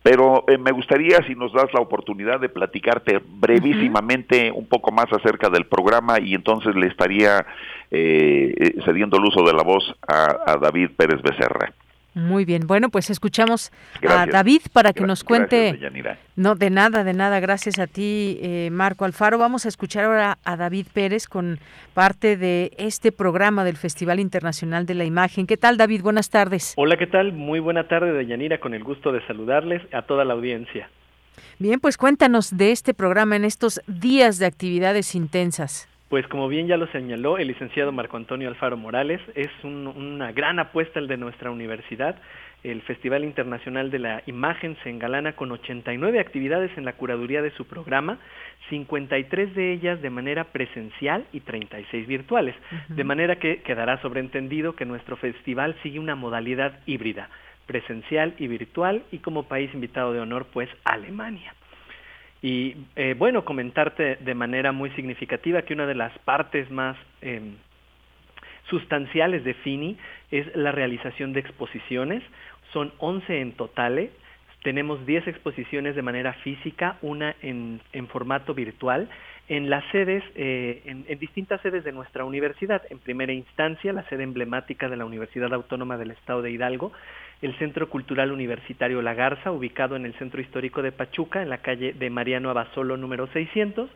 Pero eh, me gustaría si nos das la oportunidad de platicarte brevísimamente un poco más acerca del programa y entonces le estaría eh, eh, cediendo el uso de la voz a David Pérez Becerra. Muy bien, bueno, pues escuchamos a David para que nos cuente. no, de nada, de nada. Gracias a ti, eh, Marco Alfaro. Vamos a escuchar ahora a David Pérez con parte de este programa del Festival Internacional de la Imagen. ¿Qué tal, David? Buenas tardes. Hola, ¿qué tal? Muy buena tarde, Deyanira, con el gusto de saludarles a toda la audiencia. Bien, pues cuéntanos de este programa en estos días de actividades intensas. Pues como bien ya lo señaló el licenciado Marco Antonio Alfaro Morales, es una gran apuesta el de nuestra universidad. El Festival Internacional de la Imagen se engalana con 89 actividades en la curaduría de su programa, 53 de ellas de manera presencial y 36 virtuales, de manera que quedará sobreentendido que nuestro festival sigue una modalidad híbrida, presencial y virtual, y como país invitado de honor, pues Alemania. Y eh, bueno, comentarte de manera muy significativa que una de las partes más em, sustanciales de FINI es la realización de exposiciones. Son 11 en total. Tenemos 10 exposiciones de manera física, una en, formato virtual, en las sedes, eh, en, distintas sedes de nuestra universidad. En primera instancia, la sede emblemática de la Universidad Autónoma del Estado de Hidalgo, el Centro Cultural Universitario La Garza, ubicado en el Centro Histórico de Pachuca, en la calle de Mariano Abasolo número 600.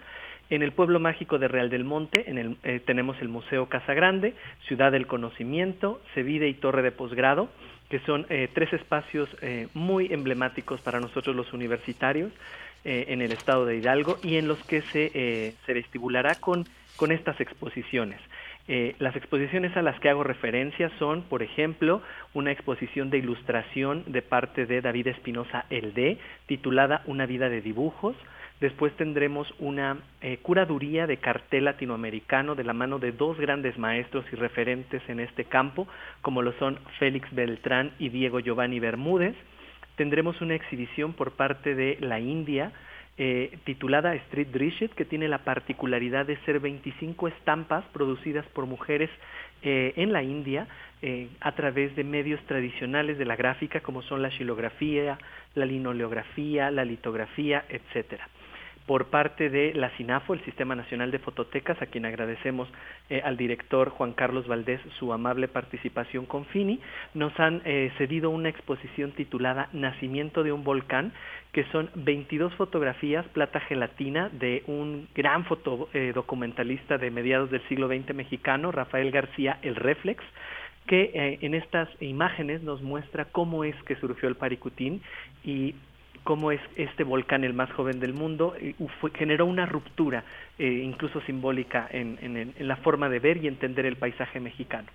En el pueblo mágico de Real del Monte en el, eh, tenemos el Museo Casa Grande, Ciudad del Conocimiento, Cevide y Torre de Posgrado, que son eh, tres espacios eh, muy emblemáticos para nosotros los universitarios en el estado de Hidalgo y en los que se, se vestibulará con, con estas exposiciones. Eh, las exposiciones a las que hago referencia son, por ejemplo, una exposición de ilustración de parte de David Espinosa D, titulada Una vida de dibujos. Después tendremos una eh, curaduría de cartel latinoamericano de la mano de dos grandes maestros y referentes en este campo, como lo son Félix Beltrán y Diego Giovanni Bermúdez. Tendremos una exhibición por parte de la India eh, titulada Street Drishet, que tiene la particularidad de ser 25 estampas producidas por mujeres eh, en la India eh, a través de medios tradicionales de la gráfica como son la xilografía, la linoleografía, la litografía, etcétera por parte de la SINAFO, el Sistema Nacional de Fototecas, a quien agradecemos eh, al director Juan Carlos Valdés su amable participación con FINI, nos han eh, cedido una exposición titulada Nacimiento de un volcán, que son 22 fotografías plata gelatina de un gran foto, eh, de mediados del siglo XX mexicano, Rafael García El Reflex, que en estas imágenes nos muestra cómo es que surgió el Paricutín y cómo es este volcán el más joven del mundo, generó una ruptura, eh, incluso simbólica, en la forma de ver y entender el paisaje mexicano.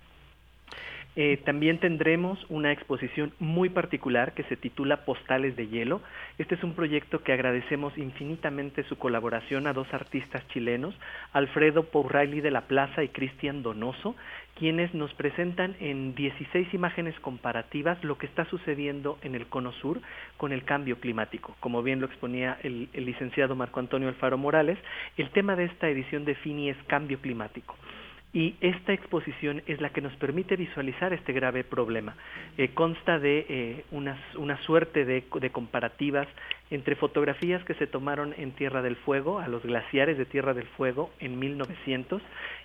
Eh, también tendremos una exposición muy particular que se titula Postales de Hielo. Este es un proyecto que agradecemos infinitamente su colaboración a dos artistas chilenos, Alfredo Pourraili de la Plaza y Cristian Donoso, quienes nos presentan en 16 imágenes comparativas lo que está sucediendo en el Cono Sur con el cambio climático. Como bien lo exponía el, el licenciado Marco Antonio Alfaro Morales, el tema de esta edición de FINI es cambio climático y esta exposición es la que nos permite visualizar este grave problema. Eh, consta de eh, una, una, suerte de, de, comparativas entre fotografías que se tomaron en Tierra del Fuego, a los glaciares de Tierra del Fuego en 1900,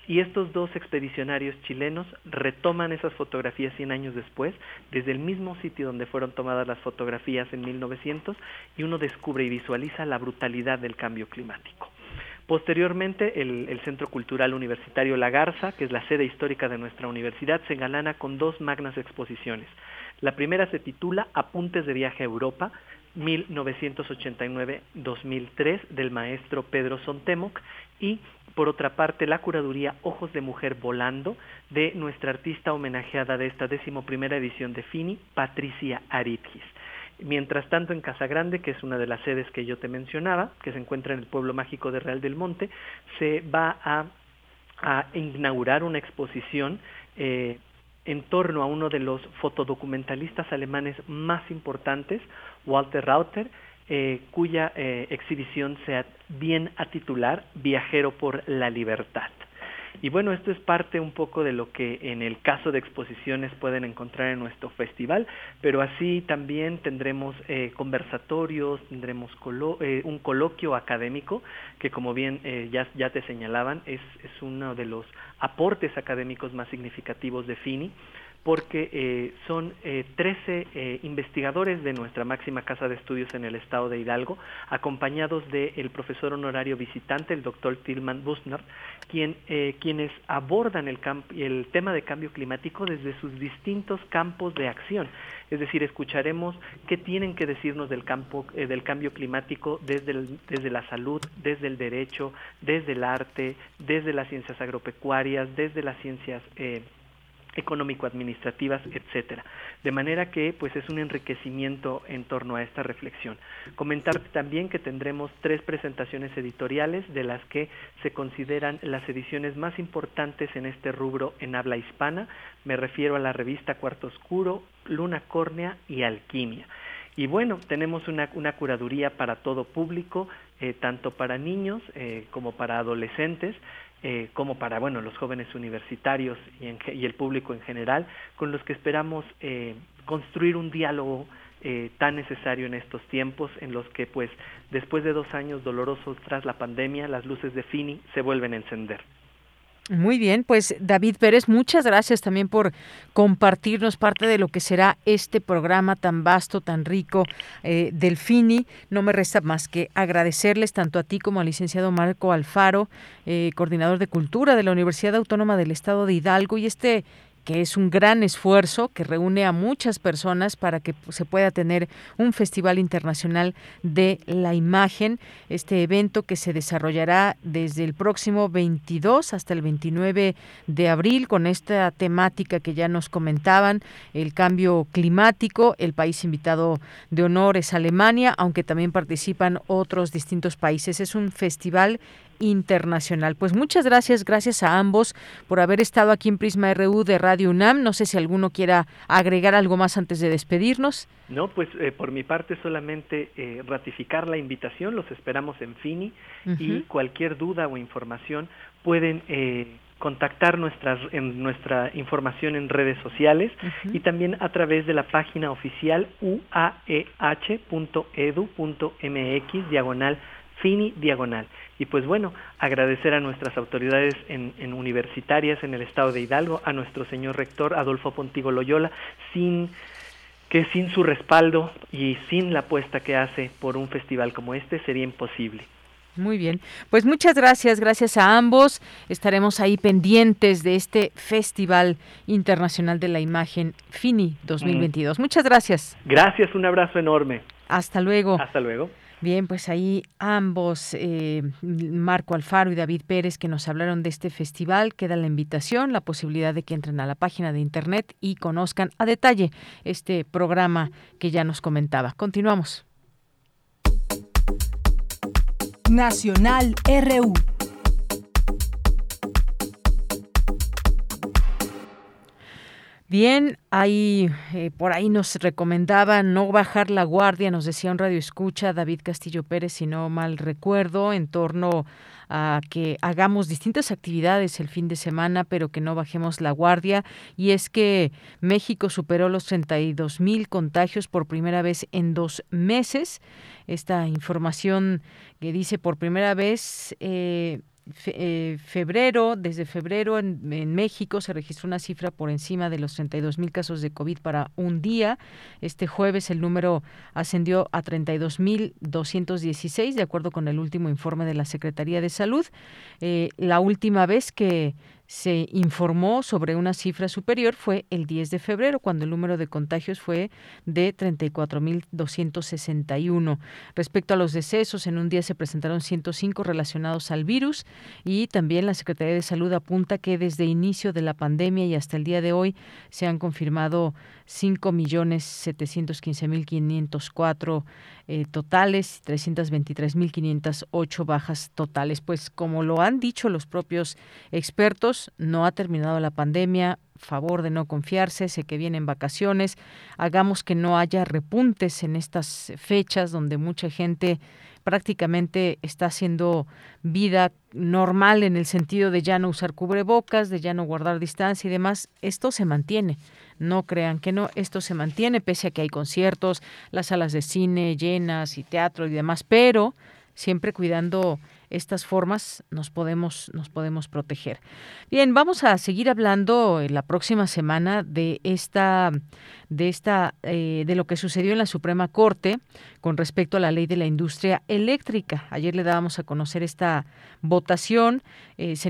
y estos dos expedicionarios chilenos retoman esas fotografías 100 años después, desde el mismo sitio donde fueron tomadas las fotografías en 1900, y uno descubre y visualiza la brutalidad del cambio climático. Posteriormente, el, Centro Cultural Universitario La Garza, que es la sede histórica de nuestra universidad, se engalana con dos magnas exposiciones. La primera se titula Apuntes de viaje a Europa, 1989-2003, del maestro Pedro Sontemoc, y por otra parte la curaduría Ojos de Mujer Volando, de nuestra artista homenajeada de esta decimoprimera edición de FINI, Patricia Aritgis. Mientras tanto, en Casa Grande, que es una de las sedes que yo te mencionaba, que se encuentra en el pueblo mágico de Real del Monte, se va a, inaugurar una exposición eh, en torno a uno de los fotodocumentalistas alemanes más importantes, Walter Rauter, eh, cuya eh, exhibición se bien a titular Viajero por la Libertad. Y bueno, esto es parte un poco de lo que en el caso de exposiciones pueden encontrar en nuestro festival, pero así también tendremos eh, conversatorios, tendremos eh, un coloquio académico que como bien eh, ya, ya te señalaban es, es uno de los aportes académicos más significativos de FINI porque eh, son eh, 13 eh, investigadores de nuestra máxima casa de estudios en el estado de Hidalgo, acompañados del profesor honorario visitante, el doctor Tilman Busner, quien, eh, quienes abordan el, el tema de cambio climático desde sus distintos campos de acción. Es decir, escucharemos qué tienen que decirnos del, campo, eh, del cambio climático desde, desde la salud, desde el derecho, desde el arte, desde las ciencias agropecuarias, desde las ciencias eh, económico-administrativas, etcétera. De manera que pues es un enriquecimiento en torno a esta reflexión. Comentarte también que tendremos tres presentaciones editoriales de las que se consideran las ediciones más importantes en este rubro en habla hispana. Me refiero a la revista Cuarto Oscuro, Luna Córnea y Alquimia. Y bueno, tenemos una, una curaduría para todo público, eh, tanto para niños eh, como para adolescentes. Eh, como para bueno los jóvenes universitarios y, el público en general, con los que esperamos eh, construir un diálogo eh, tan necesario en estos tiempos en los que pues después de dos años dolorosos tras la pandemia las luces de Fini se vuelven a encender. Muy bien, pues David Pérez, muchas gracias también por compartirnos parte de lo que será este programa tan vasto, tan rico eh, del FINI. No me resta más que agradecerles tanto a ti como al licenciado Marco Alfaro, eh, coordinador de cultura de la Universidad Autónoma del Estado de Hidalgo, y este que es un gran esfuerzo que reúne a muchas personas para que se pueda tener un Festival Internacional de la Imagen, este evento que se desarrollará desde el próximo 22 hasta el 29 de abril con esta temática que ya nos comentaban, el cambio climático, el país invitado de honor es Alemania, aunque también participan otros distintos países. Es un festival Internacional. Pues muchas gracias, gracias a ambos por haber estado aquí en Prisma RU de Radio UNAM. No sé si alguno quiera agregar algo más antes de despedirnos. No, pues eh, por mi parte solamente eh, ratificar la invitación, los esperamos en FINI y cualquier duda o información pueden eh, contactar nuestras, en nuestra información en redes sociales y también a través de la página oficial uaeh.edu.mx diagonal fini diagonal. Y pues bueno, agradecer a nuestras autoridades en, en, universitarias en el estado de Hidalgo, a nuestro señor rector Adolfo Pontigo Loyola, sin que sin su respaldo y sin la apuesta que hace por un festival como este sería imposible. Muy bien, pues muchas gracias, gracias a ambos. Estaremos ahí pendientes de este Festival Internacional de la Imagen FINI 2022. Muchas gracias. Gracias, un abrazo enorme. Hasta luego. Hasta luego. Bien, pues ahí ambos, eh, Marco Alfaro y David Pérez, que nos hablaron de este festival, queda la invitación, la posibilidad de que entren a la página de internet y conozcan a detalle este programa que ya nos comentaba. Continuamos. Nacional RU. Bien, ahí eh, por ahí nos recomendaba no bajar la guardia, nos decía un radio escucha David Castillo Pérez, si no mal recuerdo, en torno a que hagamos distintas actividades el fin de semana, pero que no bajemos la guardia. Y es que México superó los 32 mil contagios por primera vez en dos meses. Esta información que dice por primera vez eh, eh, febrero, desde febrero en, México se registró una cifra por encima de los 32 mil casos de COVID para un día. Este jueves el número ascendió a 32 mil 216, de acuerdo con el último informe de la Secretaría de Salud. Eh, la última vez que se informó sobre una cifra superior fue el 10 de febrero, cuando el número de contagios fue de 34.261. Respecto a los decesos, en un día se presentaron 105 relacionados al virus y también la Secretaría de Salud apunta que desde inicio de la pandemia y hasta el día de hoy se han confirmado 5.715.504 eh, totales, 323.508 bajas totales. Pues como lo han dicho los propios expertos, no ha terminado la pandemia, favor de no confiarse, sé que vienen vacaciones, hagamos que no haya repuntes en estas fechas donde mucha gente prácticamente está haciendo vida normal en el sentido de ya no usar cubrebocas, de ya no guardar distancia y demás. Esto se mantiene. No crean que no, esto se mantiene pese a que hay conciertos, las salas de cine llenas y teatro y demás, pero siempre cuidando estas formas nos podemos nos podemos proteger. Bien, vamos a seguir hablando la próxima semana de esta de esta eh, de lo que sucedió en la Suprema Corte con respecto a la ley de la industria eléctrica. Ayer le dábamos a conocer esta votación. Eh, se,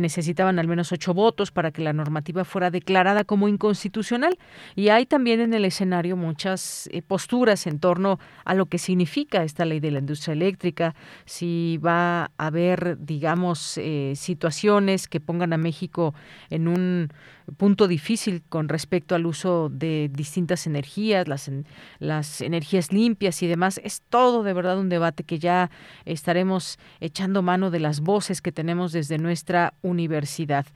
necesitaban al menos ocho votos para que la normativa fuera declarada como inconstitucional. Y hay también en el escenario muchas eh, posturas en torno a lo que significa esta ley de la industria eléctrica, si va haber, digamos, situaciones que pongan a México en un punto difícil con respecto al uso de distintas energías, las, las energías limpias y demás. Es todo de verdad un debate que ya estaremos echando mano de las voces que tenemos desde nuestra universidad.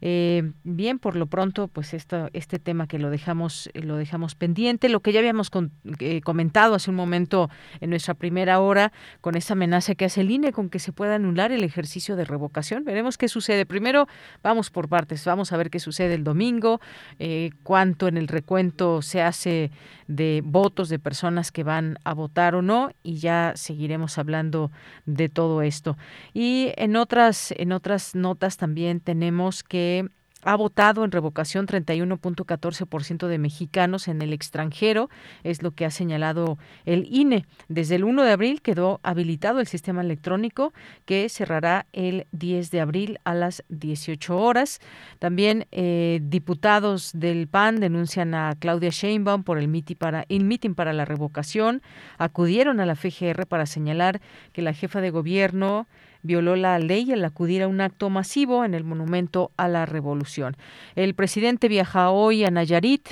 Eh, bien, por lo pronto, pues esto, este tema que lo dejamos, lo dejamos pendiente, lo que ya habíamos eh, comentado hace un momento en nuestra primera hora con esa amenaza que hace el INE con que se pueda anular el ejercicio de revocación. Veremos qué sucede. Primero, vamos por partes, vamos a ver qué sucede domingo, eh, cuánto en el recuento se hace de votos de personas que van a votar o no y ya seguiremos hablando de todo esto. Y en otras en otras notas también tenemos que ha votado en revocación 31.14% de mexicanos en el extranjero, es lo que ha señalado el INE. Desde el 1 de abril quedó habilitado el sistema electrónico que cerrará el 10 de abril a las 18 horas. También eh, diputados del PAN denuncian a Claudia Sheinbaum por el mitin para, el para la revocación. Acudieron a la FGR para señalar que la jefa de gobierno violó la ley al acudir a un acto masivo en el Monumento a la Revolución. El presidente viaja hoy a Nayarit,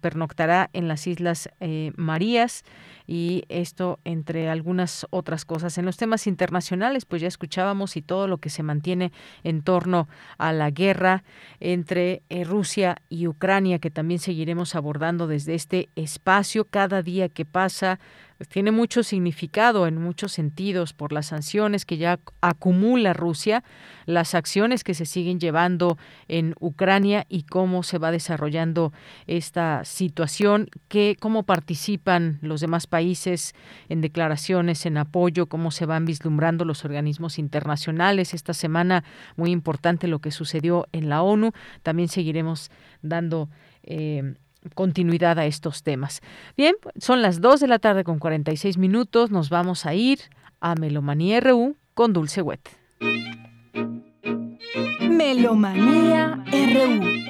pernoctará en las Islas eh, Marías y esto entre algunas otras cosas. En los temas internacionales, pues ya escuchábamos y todo lo que se mantiene en torno a la guerra entre eh, Rusia y Ucrania, que también seguiremos abordando desde este espacio cada día que pasa pues, tiene mucho significado en muchos sentidos por las sanciones que ya acumula Rusia, las acciones que se siguen llevando en Ucrania y cómo se va desarrollando esta situación, que, cómo participan los demás países en declaraciones, en apoyo, cómo se van vislumbrando los organismos internacionales. Esta semana muy importante lo que sucedió en la ONU. También seguiremos dando eh, continuidad a estos temas. Bien, son las 2 de la tarde con 46 minutos. Nos vamos a ir a Melomanía RU con Dulce Wet. Melomanía RU.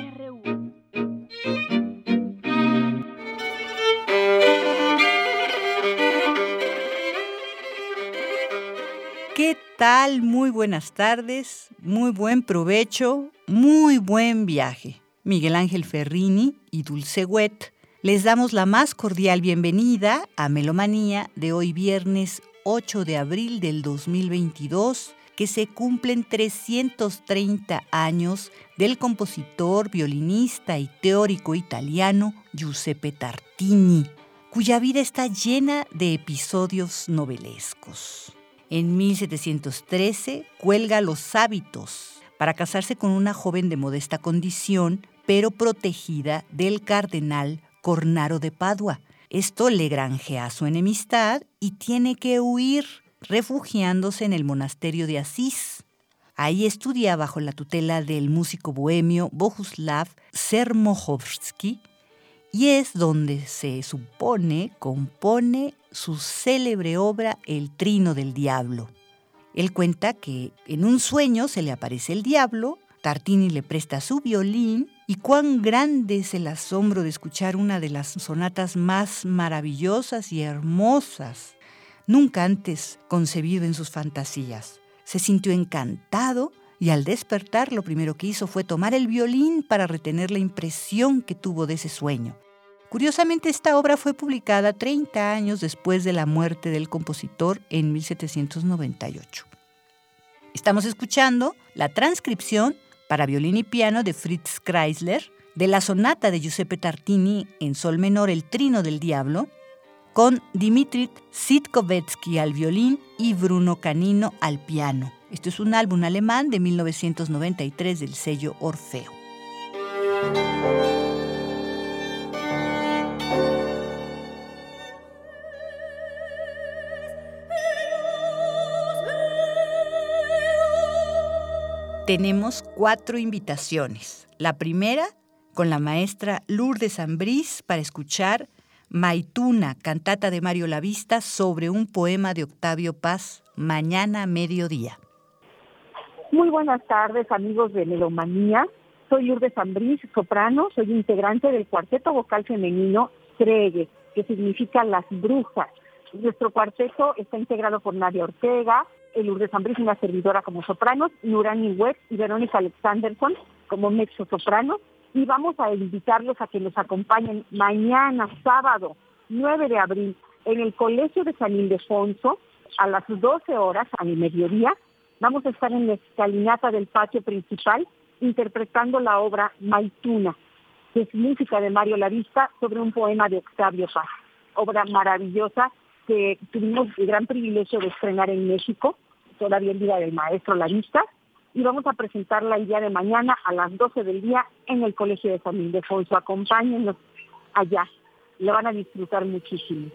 ¿Qué tal? Muy buenas tardes, muy buen provecho, muy buen viaje. Miguel Ángel Ferrini y Dulce Wet, les damos la más cordial bienvenida a Melomanía de hoy viernes 8 de abril del 2022, que se cumplen 330 años del compositor, violinista y teórico italiano Giuseppe Tartini, cuya vida está llena de episodios novelescos. En 1713 cuelga los hábitos para casarse con una joven de modesta condición pero protegida del cardenal Cornaro de Padua. Esto le granjea su enemistad y tiene que huir, refugiándose en el monasterio de Asís. Ahí estudia bajo la tutela del músico bohemio Bohuslav Sermohovsky y es donde se supone compone su célebre obra El Trino del Diablo. Él cuenta que en un sueño se le aparece el diablo, Tartini le presta su violín y cuán grande es el asombro de escuchar una de las sonatas más maravillosas y hermosas nunca antes concebido en sus fantasías. Se sintió encantado y al despertar lo primero que hizo fue tomar el violín para retener la impresión que tuvo de ese sueño. Curiosamente, esta obra fue publicada 30 años después de la muerte del compositor en 1798. Estamos escuchando la transcripción para violín y piano de Fritz Kreisler, de la sonata de Giuseppe Tartini en sol menor El Trino del Diablo, con Dimitri Sitkovetsky al violín y Bruno Canino al piano. Esto es un álbum alemán de 1993 del sello Orfeo. Tenemos cuatro invitaciones. La primera con la maestra Lourdes Ambrís para escuchar Maituna, cantata de Mario Lavista sobre un poema de Octavio Paz, mañana mediodía. Muy buenas tardes, amigos de Melomanía. Soy Lourdes Ambrís, soprano, soy integrante del cuarteto vocal femenino Cregue, que significa las brujas. Nuestro cuarteto está integrado por Nadia Ortega, Lourdes Ambris, una servidora como sopranos, Nurani Webb y Verónica Alexanderson como mezzo soprano. Y vamos a invitarlos a que nos acompañen mañana, sábado, 9 de abril, en el Colegio de San Ildefonso, a las 12 horas, a mi mediodía. Vamos a estar en la escalinata del patio principal interpretando la obra Maituna, que es música de Mario Lavista sobre un poema de Octavio Paz. Obra maravillosa que tuvimos el gran privilegio de estrenar en México, todavía el día del maestro La Vista, y vamos a presentarla el día de mañana a las 12 del día en el Colegio de San Ildefonso. Acompáñenos allá, lo van a disfrutar muchísimo.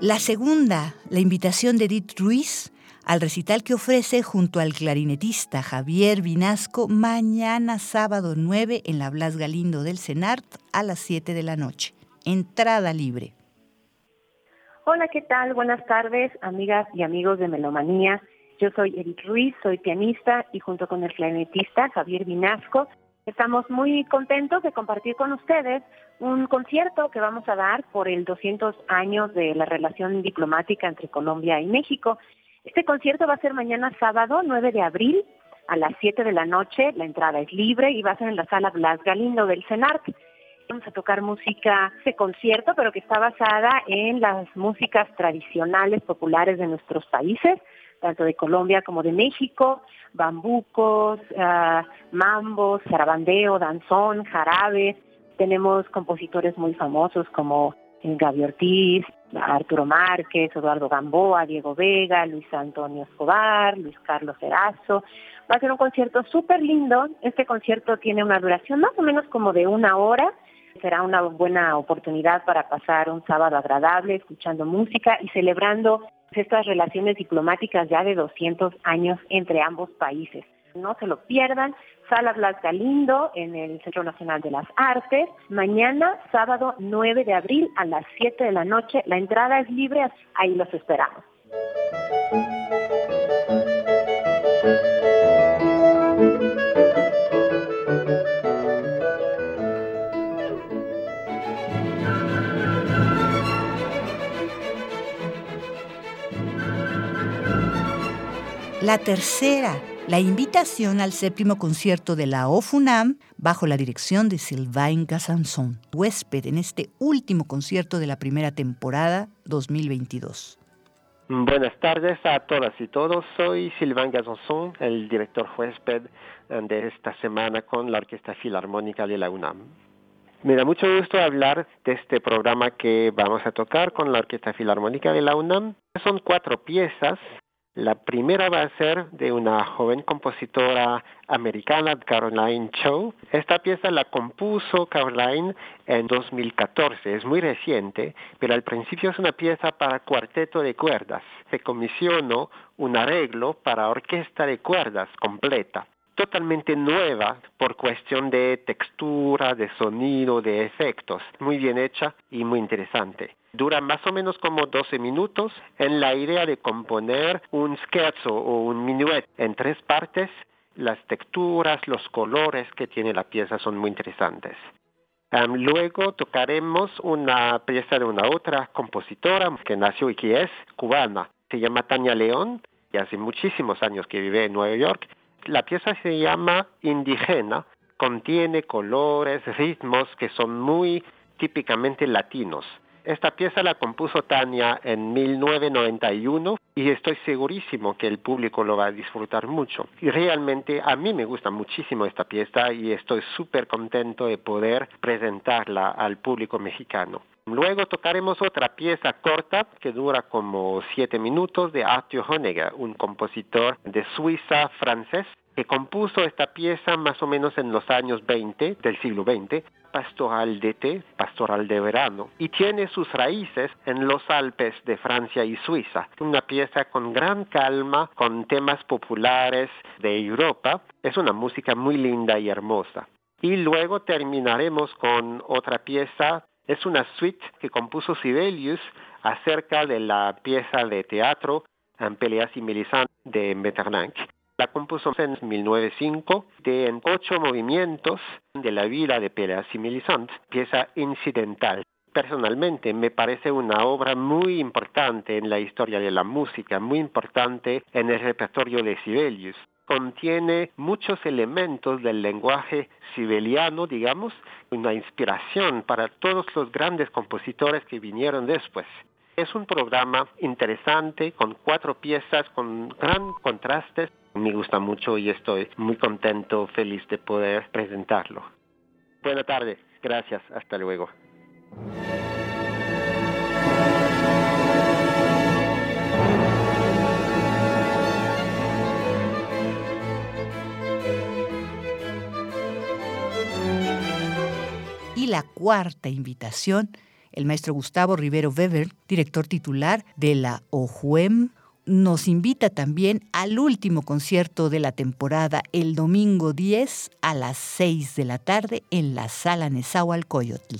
La segunda, la invitación de Edith Ruiz al recital que ofrece junto al clarinetista Javier Vinasco mañana sábado 9 en la Blas Galindo del Senart a las 7 de la noche. Entrada libre. Hola, ¿qué tal? Buenas tardes, amigas y amigos de Melomanía. Yo soy Edith Ruiz, soy pianista y junto con el clarinetista Javier Vinasco estamos muy contentos de compartir con ustedes un concierto que vamos a dar por el 200 años de la relación diplomática entre Colombia y México. Este concierto va a ser mañana sábado 9 de abril a las 7 de la noche. La entrada es libre y va a ser en la sala Blas Galindo del CENARC. Vamos a tocar música de concierto, pero que está basada en las músicas tradicionales populares de nuestros países, tanto de Colombia como de México, bambucos, uh, mambos, zarabandeo, danzón, jarabe. Tenemos compositores muy famosos como Gaby Ortiz, Arturo Márquez, Eduardo Gamboa, Diego Vega, Luis Antonio Escobar, Luis Carlos Erazo. Va a ser un concierto súper lindo. Este concierto tiene una duración más o menos como de una hora. Será una buena oportunidad para pasar un sábado agradable escuchando música y celebrando estas relaciones diplomáticas ya de 200 años entre ambos países. No se lo pierdan. Sala Blas Galindo en el Centro Nacional de las Artes. Mañana, sábado 9 de abril a las 7 de la noche. La entrada es libre, ahí los esperamos. La tercera la invitación al séptimo concierto de la OFUNAM bajo la dirección de Sylvain Gassanson, huésped en este último concierto de la primera temporada 2022. Buenas tardes a todas y todos. Soy Sylvain Gassanson, el director huésped de esta semana con la Orquesta Filarmónica de la UNAM. Me da mucho gusto hablar de este programa que vamos a tocar con la Orquesta Filarmónica de la UNAM. Son cuatro piezas la primera va a ser de una joven compositora americana, Caroline Cho. Esta pieza la compuso Caroline en 2014, es muy reciente, pero al principio es una pieza para cuarteto de cuerdas. Se comisionó un arreglo para orquesta de cuerdas completa totalmente nueva por cuestión de textura, de sonido, de efectos. Muy bien hecha y muy interesante. Dura más o menos como 12 minutos en la idea de componer un scherzo o un minuet en tres partes. Las texturas, los colores que tiene la pieza son muy interesantes. luego tocaremos una pieza de una otra compositora que nació y que es cubana. Se llama Tania León y hace muchísimos años que vive en Nueva York la pieza se llama Indigena, contiene colores, ritmos que son muy típicamente latinos. Esta pieza la compuso Tania en 1991 y estoy segurísimo que el público lo va a disfrutar mucho. Y realmente a mí me gusta muchísimo esta pieza y estoy súper contento de poder presentarla al público mexicano. Luego tocaremos otra pieza corta que dura como siete minutos de Arthur Honegger, un compositor de Suiza francés que compuso esta pieza más o menos en los años 20 del siglo XX, pastoral de té, pastoral de verano, y tiene sus raíces en los Alpes de Francia y Suiza. Una pieza con gran calma, con temas populares de Europa. Es una música muy linda y hermosa. Y luego terminaremos con otra pieza es una suite que compuso Sibelius acerca de la pieza de teatro en Peleas y de Metternich. La compuso en 1905 de en ocho movimientos de la vida de Peleas y Melisande, pieza incidental. Personalmente me parece una obra muy importante en la historia de la música, muy importante en el repertorio de Sibelius contiene muchos elementos del lenguaje sibeliano, digamos, una inspiración para todos los grandes compositores que vinieron después. Es un programa interesante con cuatro piezas con gran contrastes. Me gusta mucho y estoy muy contento, feliz de poder presentarlo. Buenas tardes, gracias, hasta luego. la cuarta invitación, el maestro Gustavo Rivero Weber, director titular de la OJUEM, nos invita también al último concierto de la temporada el domingo 10 a las 6 de la tarde en la Sala Nezahualcóyotl.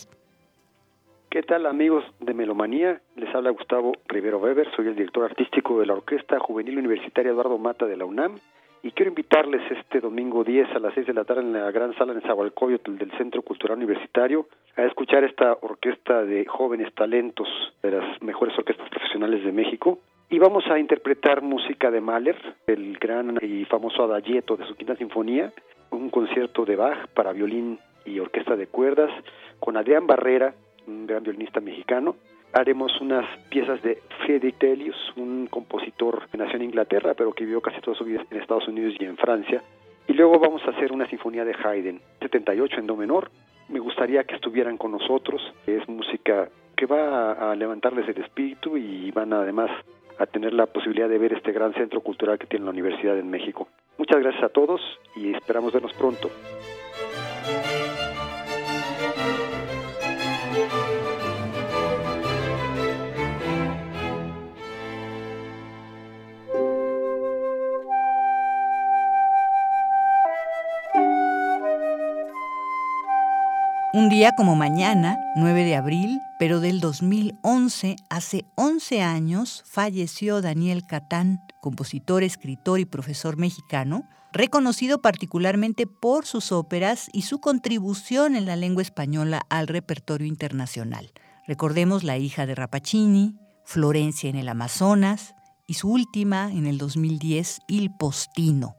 ¿Qué tal amigos de Melomanía? Les habla Gustavo Rivero Weber, soy el director artístico de la Orquesta Juvenil Universitaria Eduardo Mata de la UNAM y quiero invitarles este domingo 10 a las 6 de la tarde en la gran sala en Zahualcóyotl del Centro Cultural Universitario a escuchar esta orquesta de jóvenes talentos de las mejores orquestas profesionales de México Y vamos a interpretar música de Mahler, el gran y famoso adagietto de su quinta sinfonía, un concierto de Bach para violín y orquesta de cuerdas, con Adrián Barrera, un gran violinista mexicano. Haremos unas piezas de Friedrich Delius, un compositor que nació en Inglaterra, pero que vivió casi toda su vida en Estados Unidos y en Francia. Y luego vamos a hacer una sinfonía de Haydn, 78 en do menor. Me gustaría que estuvieran con nosotros. Es música que va a levantarles el espíritu y van además a tener la posibilidad de ver este gran centro cultural que tiene la Universidad en México. Muchas gracias a todos y esperamos vernos pronto. Un día como mañana, 9 de abril, pero del 2011, hace 11 años, falleció Daniel Catán, compositor, escritor y profesor mexicano, reconocido particularmente por sus óperas y su contribución en la lengua española al repertorio internacional. Recordemos La hija de Rapacini, Florencia en el Amazonas y su última, en el 2010, Il Postino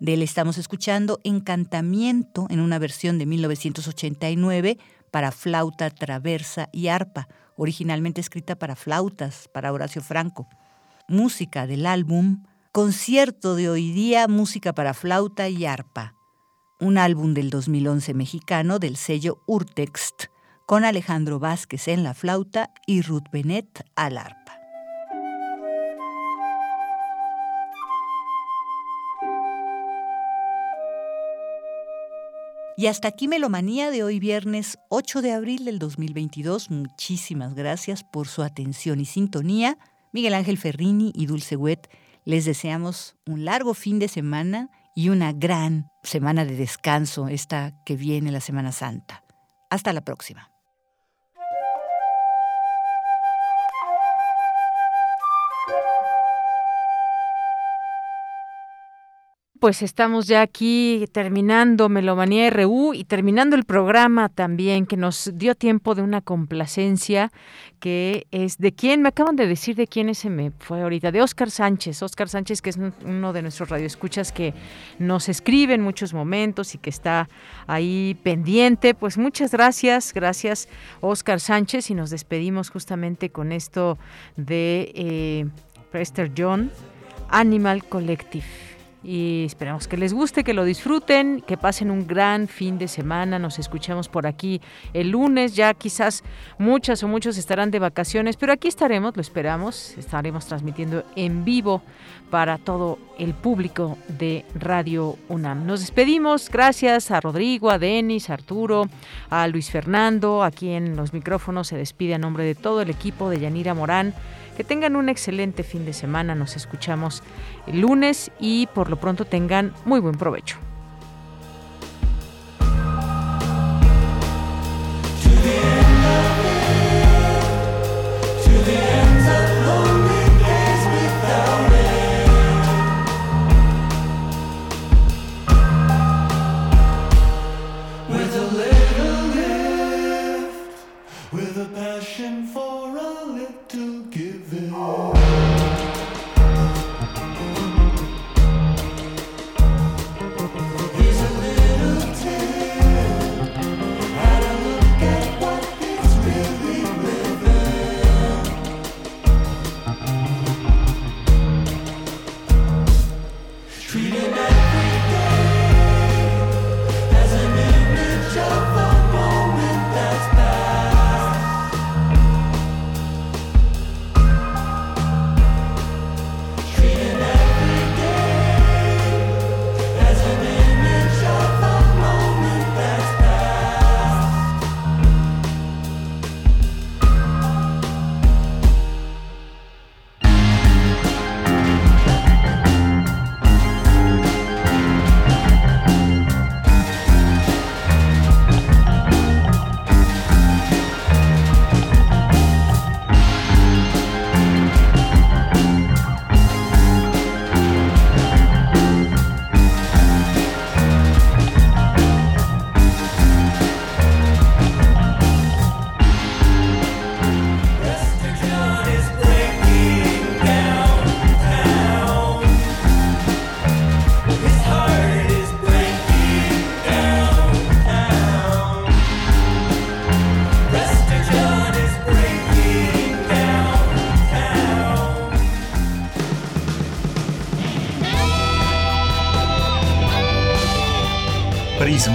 de él estamos escuchando Encantamiento en una versión de 1989 para flauta, traversa y arpa, originalmente escrita para flautas, para Horacio Franco. Música del álbum Concierto de hoy día, música para flauta y arpa, un álbum del 2011 mexicano del sello Urtext, con Alejandro Vázquez en la flauta y Ruth Benet al arpa. Y hasta aquí Melomanía de hoy viernes 8 de abril del 2022. Muchísimas gracias por su atención y sintonía. Miguel Ángel Ferrini y Dulce Wet les deseamos un largo fin de semana y una gran semana de descanso, esta que viene la Semana Santa. Hasta la próxima. Pues estamos ya aquí terminando Melomanía RU y terminando el programa también que nos dio tiempo de una complacencia que es de quién, me acaban de decir de quién ese me fue ahorita, de Oscar Sánchez, Oscar Sánchez que es uno de nuestros radioescuchas que nos escribe en muchos momentos y que está ahí pendiente, pues muchas gracias, gracias Oscar Sánchez. Y nos despedimos justamente con esto de eh, Prester John, Animal Collective y esperamos que les guste, que lo disfruten, que pasen un gran fin de semana. Nos escuchamos por aquí el lunes, ya quizás muchas o muchos estarán de vacaciones, pero aquí estaremos, lo esperamos, estaremos transmitiendo en vivo para todo el público de Radio UNAM. Nos despedimos, gracias a Rodrigo, a Denis, a Arturo, a Luis Fernando, aquí en los micrófonos se despide a nombre de todo el equipo de Yanira Morán. Que tengan un excelente fin de semana. Nos escuchamos el lunes y por lo pronto tengan muy buen provecho.